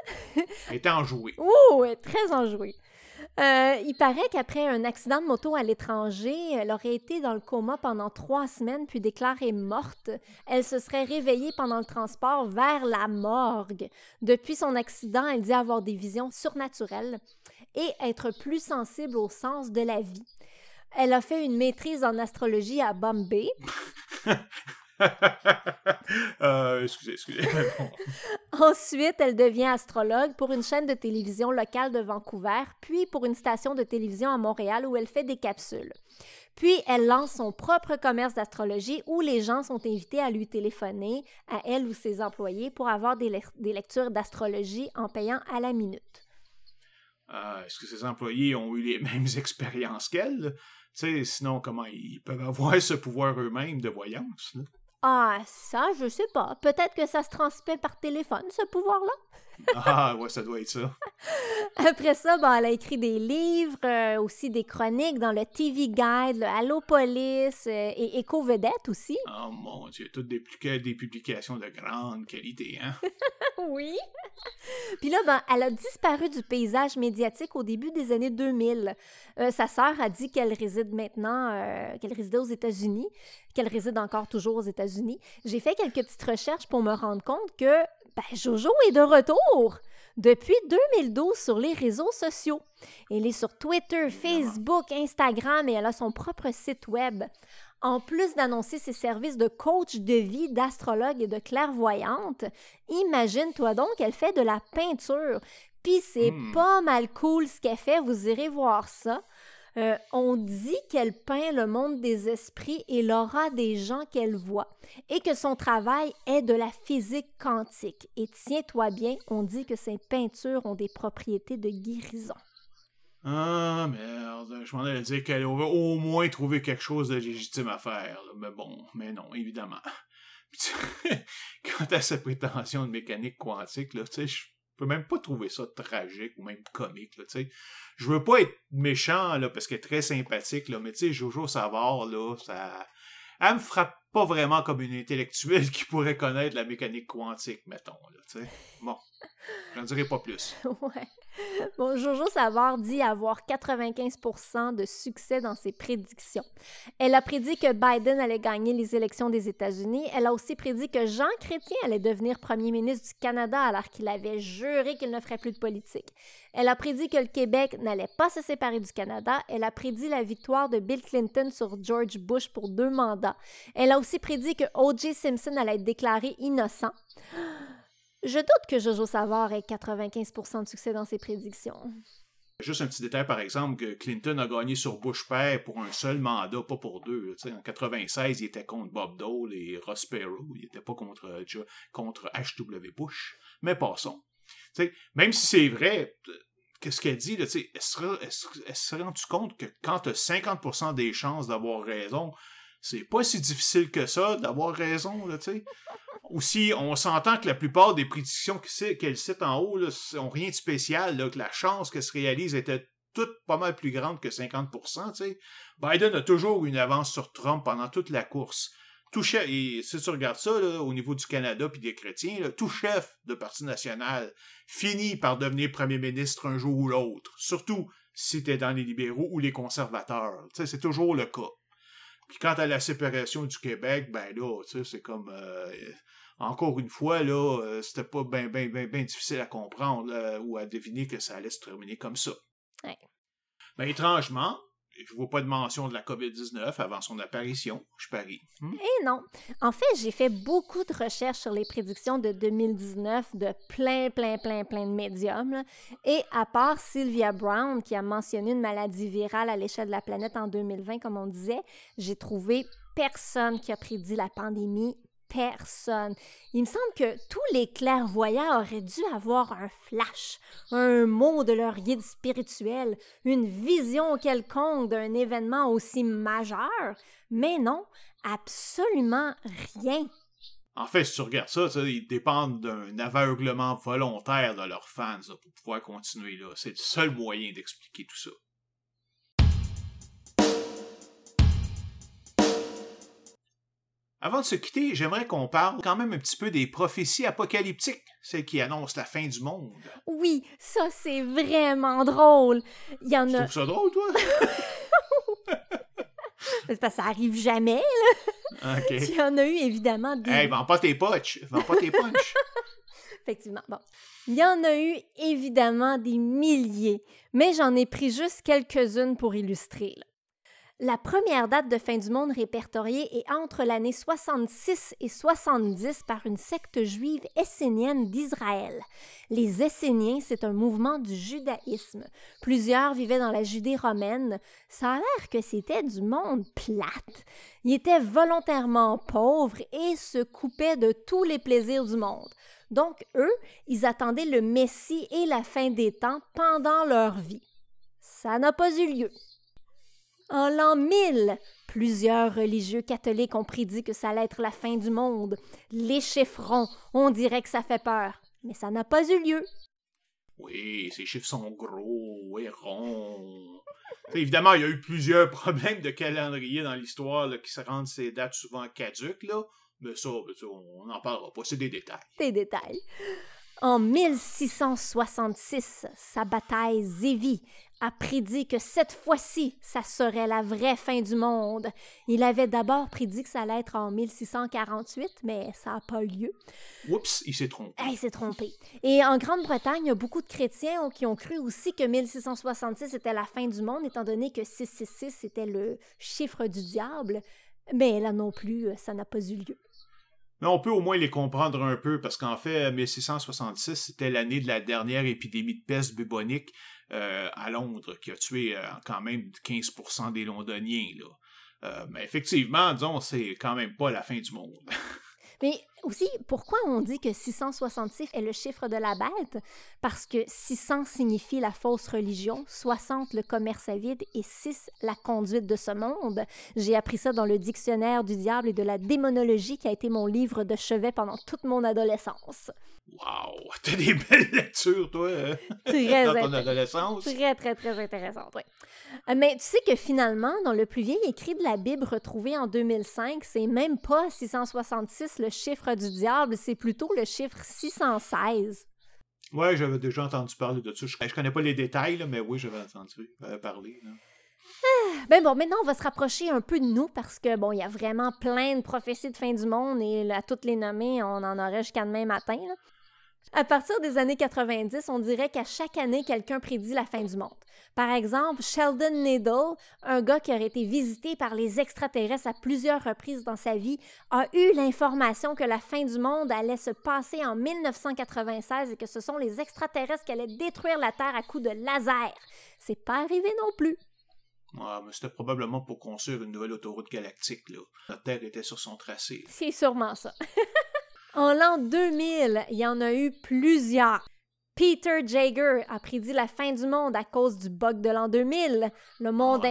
*laughs* elle était enjouée. Oh, très enjouée. Euh, il paraît qu'après un accident de moto à l'étranger, elle aurait été dans le coma pendant trois semaines puis déclarée morte. Elle se serait réveillée pendant le transport vers la morgue. Depuis son accident, elle dit avoir des visions surnaturelles et être plus sensible au sens de la vie. Elle a fait une maîtrise en astrologie à Bombay. *laughs* *laughs* Euh, excusez, excusez. *laughs* Ensuite, elle devient astrologue pour une chaîne de télévision locale de Vancouver, puis pour une station de télévision à Montréal où elle fait des capsules. Puis, elle lance son propre commerce d'astrologie où les gens sont invités à lui téléphoner, à elle ou ses employés, pour avoir des, lectures d'astrologie en payant à la minute. Ah, est-ce que ses employés ont eu les *laughs* mêmes expériences qu'elle? sinon, comment ils peuvent avoir ce pouvoir eux-mêmes de voyance? Ah, ça, je sais pas. Peut-être que ça se transmet par téléphone, ce pouvoir-là? Ah, ouais, ça doit être ça. *laughs* Après ça, ben, elle a écrit des livres, euh, aussi des chroniques dans le TV Guide, le Allo Police euh, et Éco Vedette aussi. Oh mon Dieu, toutes des, des publications de grande qualité, hein? *laughs* oui. Puis là, ben, elle a disparu du paysage médiatique au début des années 2000. Euh, sa sœur a dit qu'elle réside maintenant, qu'elle résidait aux États-Unis, qu'elle réside encore toujours aux États-Unis. J'ai fait quelques petites recherches pour me rendre compte que ben, Jojo est de retour depuis 2012 sur les réseaux sociaux. Elle est sur Twitter, Facebook, Instagram et elle a son propre site web. En plus d'annoncer ses services de coach de vie, d'astrologue et de clairvoyante, imagine-toi donc qu'elle fait de la peinture. Puis c'est hmm. pas mal cool ce qu'elle fait, vous irez voir ça. Euh, on dit qu'elle peint le monde des esprits et l'aura des gens qu'elle voit, et que son travail est de la physique quantique. Et tiens-toi bien, on dit que ses peintures ont des propriétés de guérison. Ah merde, je m'en allais dire qu'elle aurait au moins trouvé quelque chose de légitime à faire. Mais bon, mais non, évidemment. *laughs* *laughs* Quant à sa prétention de mécanique quantique, là, tu sais, peux même pas trouver ça tragique ou même comique. Là, je veux pas être méchant là, parce qu'elle est très sympathique, là, mais tu sais, Jojo Savard, là, ça. Elle me frappe pas vraiment comme une intellectuelle *laughs* qui pourrait connaître la mécanique quantique, mettons. Là, sais. bon, j'en dirai pas plus. *laughs* ouais. *laughs* Bon, Jojo Savard dit avoir 95% de succès dans ses prédictions. Elle a prédit que Biden allait gagner les élections des États-Unis. Elle a aussi prédit que Jean Chrétien allait devenir premier ministre du Canada alors qu'il avait juré qu'il ne ferait plus de politique. Elle a prédit que le Québec n'allait pas se séparer du Canada. Elle a prédit la victoire de Bill Clinton sur George Bush pour deux mandats. Elle a aussi prédit que O.J. Simpson allait être déclaré innocent. *gasps* Je doute que Jojo Savard ait 95 de succès dans ses prédictions. Juste un petit détail, par exemple, que Clinton a gagné sur Bush père pour un seul mandat, pas pour deux. en 96, il était contre Bob Dole et Ross Perot. Il n'était pas contre, contre H.W. Bush. Mais passons. même si c'est vrai, qu'est-ce qu'elle dit, là, elle se rend compte que quand tu as 50% des chances d'avoir raison, c'est pas si difficile que ça d'avoir raison, tu sais. Aussi, on s'entend que la plupart des prédictions qu'elle cite en haut, là, sont rien de spécial, que la chance qu'elle se réalise était toute pas mal plus grande que 50%, tu sais. Biden a toujours une avance sur Trump pendant toute la course. Tout chef, et si tu regardes ça, au niveau du Canada puis des chrétiens, tout chef de parti national finit par devenir premier ministre un jour ou l'autre. Surtout si t'es dans les libéraux ou les conservateurs. C'est toujours le cas. Puis quant à la séparation du Québec, ben là, tu sais, c'est comme euh, encore une fois, là, euh, c'était pas bien ben, ben, ben difficile à comprendre ou à deviner que ça allait se terminer comme ça. Ouais. Ben, étrangement, je vois pas de mention de la COVID-19 avant son apparition, je parie. Hmm? Eh non. En fait, j'ai fait beaucoup de recherches sur les prédictions de 2019 de plein, plein, plein, plein de médiums. Et à part Sylvia Brown, qui a mentionné une maladie virale à l'échelle de la planète en 2020, comme on disait, j'ai trouvé personne qui a prédit la pandémie personne. Il me semble que tous les clairvoyants auraient dû avoir un flash, un mot de leur guide spirituel, une vision quelconque d'un événement aussi majeur, mais non, absolument rien. En fait, si tu regardes ça, ils dépendent d'un aveuglement volontaire de leurs fans pour pouvoir continuer là. C'est le seul moyen d'expliquer tout ça. Avant de se quitter, j'aimerais qu'on parle quand même un petit peu des prophéties apocalyptiques, celles qui annoncent la fin du monde. Oui, ça c'est vraiment drôle. Il y en tu a. trouves ça drôle, toi? *laughs* c'est parce que ça arrive jamais, là. OK. Il y en a eu évidemment des. Hey, vends pas tes punch. Vends pas tes punch. *laughs* Effectivement. Bon. Il y en a eu évidemment des milliers, mais j'en ai pris juste quelques-unes pour illustrer. Là. La première date de fin du monde répertoriée est entre l'année 66 et 70 par une secte juive essénienne d'Israël. Les Esséniens, c'est un mouvement du judaïsme. Plusieurs vivaient dans la Judée romaine. Ça a l'air que c'était du monde plate. Ils étaient volontairement pauvres et se coupaient de tous les plaisirs du monde. Donc, eux, ils attendaient le Messie et la fin des temps pendant leur vie. Ça n'a pas eu lieu. En l'an 1000, plusieurs religieux catholiques ont prédit que ça allait être la fin du monde. Les chiffrons, on dirait que ça fait peur, mais ça n'a pas eu lieu. Oui, ces chiffres sont gros et ronds. évidemment, il y a eu plusieurs problèmes de calendrier dans l'histoire qui se rendent ces dates souvent caduques, là. Mais ça, on n'en parlera pas, c'est des détails. Des détails. En 1666, sa bataille Zévi a prédit que cette fois-ci, ça serait la vraie fin du monde. Il avait d'abord prédit que ça allait être en 1648, mais ça n'a pas eu lieu. Oups, il s'est trompé. il s'est trompé. Et en Grande-Bretagne, il y a beaucoup de chrétiens qui ont cru aussi que 1666 était la fin du monde, étant donné que 666 était le chiffre du diable. Mais là non plus, ça n'a pas eu lieu. Mais on peut au moins les comprendre un peu, parce qu'en fait, 1666, c'était l'année de la dernière épidémie de peste bubonique euh, à Londres, qui a tué euh, quand même 15% des Londoniens. Là. Euh, mais effectivement, disons, c'est quand même pas la fin du monde. Mais aussi, pourquoi on dit que 666 est le chiffre de la bête? Parce que 600 signifie la fausse religion, 60 le commerce à vide et 6 la conduite de ce monde. J'ai appris ça dans le dictionnaire du diable et de la démonologie qui a été mon livre de chevet pendant toute mon adolescence. Wow! *laughs* T'as des belles lectures, toi, hein? très dans ton adolescence. Très, très, très intéressante, oui. Euh, mais tu sais que finalement, dans le plus vieil écrit de la Bible retrouvé en 2005, c'est même pas 666 le chiffre du diable, c'est plutôt le chiffre 616. Ouais, j'avais déjà entendu parler de ça. Je, connais pas les détails, mais oui, j'avais entendu euh, parler. Ah, ben bon, maintenant on va se rapprocher un peu de nous parce que bon, il y a vraiment plein de prophéties de fin du monde et à toutes les nommer, on en aurait jusqu'à demain matin. À partir des années 90, on dirait qu'à chaque année, quelqu'un prédit la fin du monde. Par exemple, Sheldon Needle, un gars qui aurait été visité par les extraterrestres à plusieurs reprises dans sa vie, a eu l'information que la fin du monde allait se passer en 1996 et que ce sont les extraterrestres qui allaient détruire la Terre à coups de laser. C'est pas arrivé non plus. Ouais, mais c'était probablement pour construire une nouvelle autoroute galactique, là. La Terre était sur son tracé. C'est sûrement ça. *laughs* en l'an 2000, il y en a eu plusieurs. Peter Jager a prédit la fin du monde à cause du bug de l'an 2000. Le monde,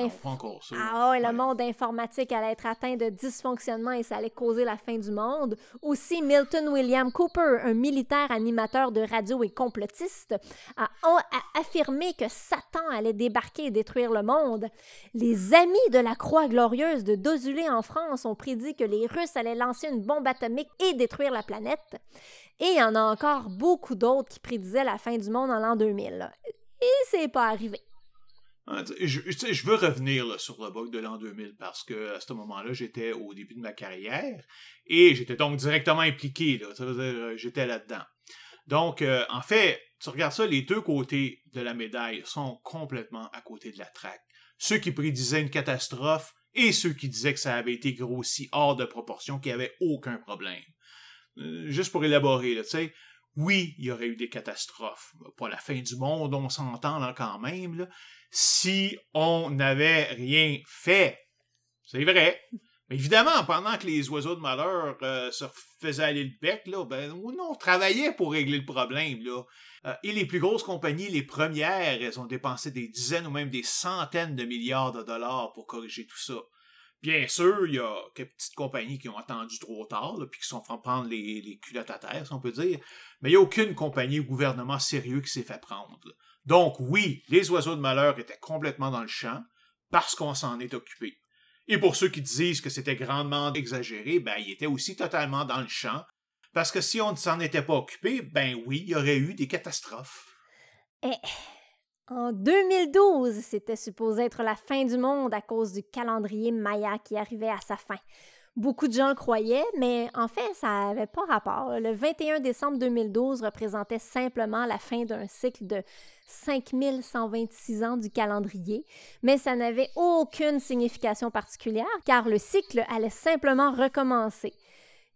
ah, ouais, le monde informatique allait être atteint de dysfonctionnement et ça allait causer la fin du monde. Aussi, Milton William Cooper, un militaire animateur de radio et complotiste, a, a affirmé que Satan allait débarquer et détruire le monde. Les amis de la Croix glorieuse de Dozulé en France ont prédit que les Russes allaient lancer une bombe atomique et détruire la planète. Et il y en a encore beaucoup d'autres qui prédisaient la fin du monde en l'an 2000. Et c'est pas arrivé. Ah, je, veux revenir sur le bug de l'an 2000 parce que à ce moment-là, j'étais au début de ma carrière et j'étais donc directement impliqué. Euh, j'étais là-dedans. Donc, euh, en fait, tu regardes ça, les deux côtés de la médaille sont complètement à côté de la traque. Ceux qui prédisaient une catastrophe et ceux qui disaient que ça avait été grossi hors de proportion, qu'il n'y avait aucun problème. Euh, juste pour élaborer, tu sais, oui, il y aurait eu des catastrophes. Pas la fin du monde, on s'entend là quand même, si on n'avait rien fait. C'est vrai. Mais évidemment, pendant que les oiseaux de malheur euh, se faisaient aller le bec, là, ben, on travaillait pour régler le problème. Là. Euh, et les plus grosses compagnies, les premières, elles ont dépensé des dizaines ou même des centaines de milliards de dollars pour corriger tout ça. Bien sûr, il y a quelques petites compagnies qui ont attendu trop tard, puis qui sont fait prendre les, culottes à terre, si on peut dire. Mais il n'y a aucune compagnie ou gouvernement sérieux qui s'est fait prendre. Donc oui, les oiseaux de malheur étaient complètement dans le champ parce qu'on s'en est occupé. Et pour ceux qui disent que c'était grandement exagéré, ben ils étaient aussi totalement dans le champ parce que si on ne s'en était pas occupé, ben oui, il y aurait eu des catastrophes. Eh, en 2012, c'était supposé être la fin du monde à cause du calendrier Maya qui arrivait à sa fin. Beaucoup de gens le croyaient, mais en fait, ça n'avait pas rapport. Le 21 décembre 2012 représentait simplement la fin d'un cycle de 5126 ans du calendrier, mais ça n'avait aucune signification particulière car le cycle allait simplement recommencer.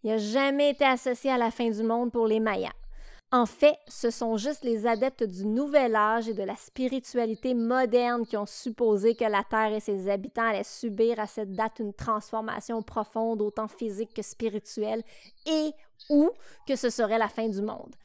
Il n'a jamais été associé à la fin du monde pour les Mayas. En fait, ce sont juste les adeptes du nouvel âge et de la spiritualité moderne qui ont supposé que la Terre et ses habitants allaient subir à cette date une transformation profonde, autant physique que spirituelle, et ou que ce serait la fin du monde.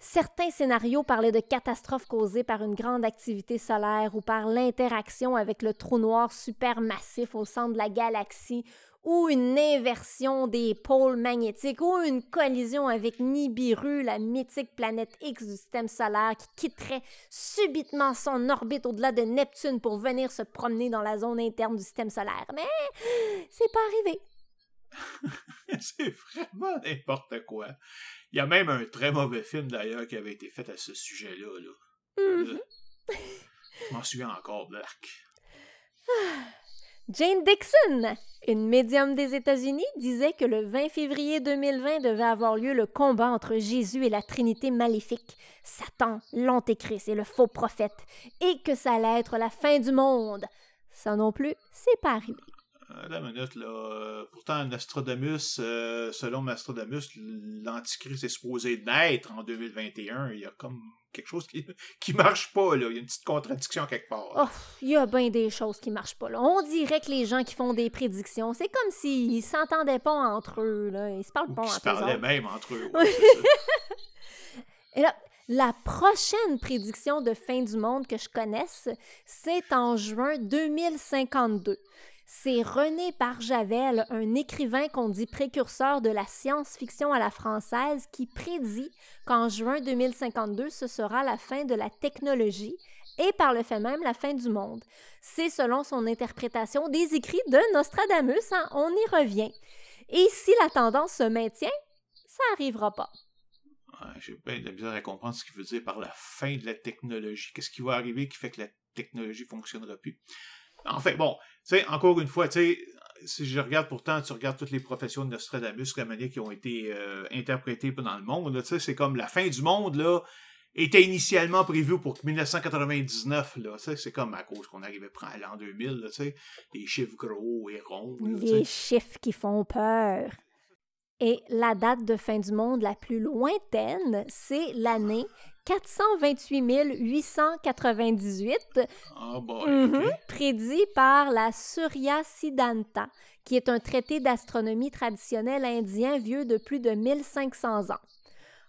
Certains scénarios parlaient de catastrophes causées par une grande activité solaire ou par l'interaction avec le trou noir supermassif au centre de la galaxie ou une inversion des pôles magnétiques ou une collision avec Nibiru, la mythique planète X du système solaire qui quitterait subitement son orbite au-delà de Neptune pour venir se promener dans la zone interne du système solaire. Mais c'est pas arrivé. *laughs* c'est vraiment n'importe quoi. Il y a même un très mauvais film d'ailleurs qui avait été fait à ce sujet-là. Mm-hmm. Je m'en souviens encore, Black. *sighs* *laughs* Jane Dixon, une médium des États-Unis, disait que le 20 février 2020 devait avoir lieu le combat entre Jésus et la Trinité maléfique, Satan, l'Antéchrist et le faux prophète, et que ça allait être la fin du monde. Ça non plus, c'est pas arrivé. Euh, la minute, là. Euh, pourtant, Nostradamus, euh, selon Nostradamus, l'Antichrist est supposé naître en 2021. Il y a comme quelque chose qui, *laughs* qui marche pas, là. Il y a une petite contradiction quelque part. Oh, il y a bien des choses qui marchent pas, là. On dirait que les gens qui font des prédictions, c'est comme s'ils s'entendaient pas entre eux, là. Ils se parlent pas entre eux. Ils se parlaient même entre eux. *laughs* Et là, la prochaine prédiction de fin du monde que je connaisse, c'est en juin 2052 c'est René Barjavel, un écrivain qu'on dit précurseur de la science-fiction à la française, qui prédit qu'en juin 2052, ce sera la fin de la technologie et par le fait même la fin du monde. C'est selon son interprétation des écrits de Nostradamus, hein, on y revient. Et si la tendance se maintient, ça n'arrivera pas. J'ai bien de la misère à comprendre ce qu'il veut dire par la fin de la technologie. Qu'est-ce qui va arriver qui fait que la technologie ne fonctionnera plus? En fait, bon, sais, encore une fois, tu sais, si je regarde pourtant, tu regardes toutes les professions de Nostradamus, comme qui ont été euh, interprétées dans le monde, tu sais, c'est comme la fin du monde, là, était initialement prévu pour 1999, là, tu sais, c'est comme à cause qu'on arrivait à l'an 2000, tu sais, des chiffres gros et ronds. Les chiffres qui font peur. Et la date de fin du monde la plus lointaine, c'est l'année 428 898, oh boy, mm prédit par la Surya Siddhanta, qui est un traité d'astronomie traditionnel indien vieux de plus de 1500 ans.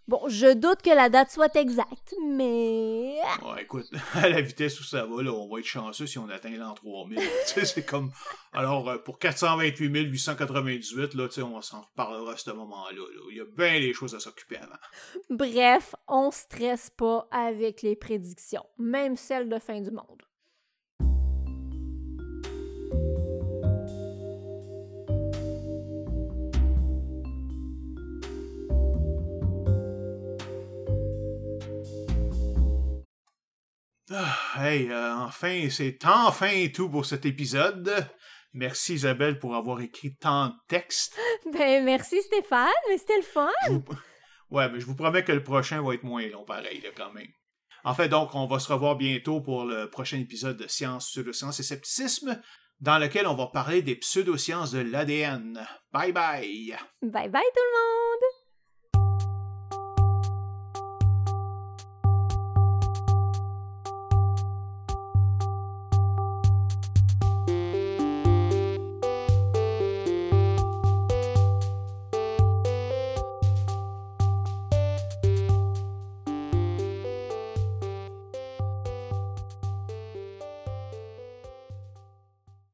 Bon, je doute que la date soit exacte, mais. Ouais, écoute, *laughs* à la vitesse où ça va, là, on va être chanceux si on atteint l'an 3000. *laughs* tu sais, c'est comme. Alors, euh, pour 428 898, là, tu sais, on s'en reparlera à ce moment-là. Il y a bien des choses à s'occuper avant. Bref, on stresse pas avec les prédictions, même celles de fin du monde. Ah, hey, euh, enfin, c'est enfin tout pour cet épisode. Merci Isabelle pour avoir écrit tant de textes. *laughs* Ben merci Stéphane, mais c'était le fun. Ouais, mais je vous promets que le prochain va être moins long pareil quand même. En fait, donc, on va se revoir bientôt pour le prochain épisode de Science, pseudosciences et scepticisme, dans lequel on va parler des pseudosciences de l'ADN. Bye bye! Bye bye tout le monde!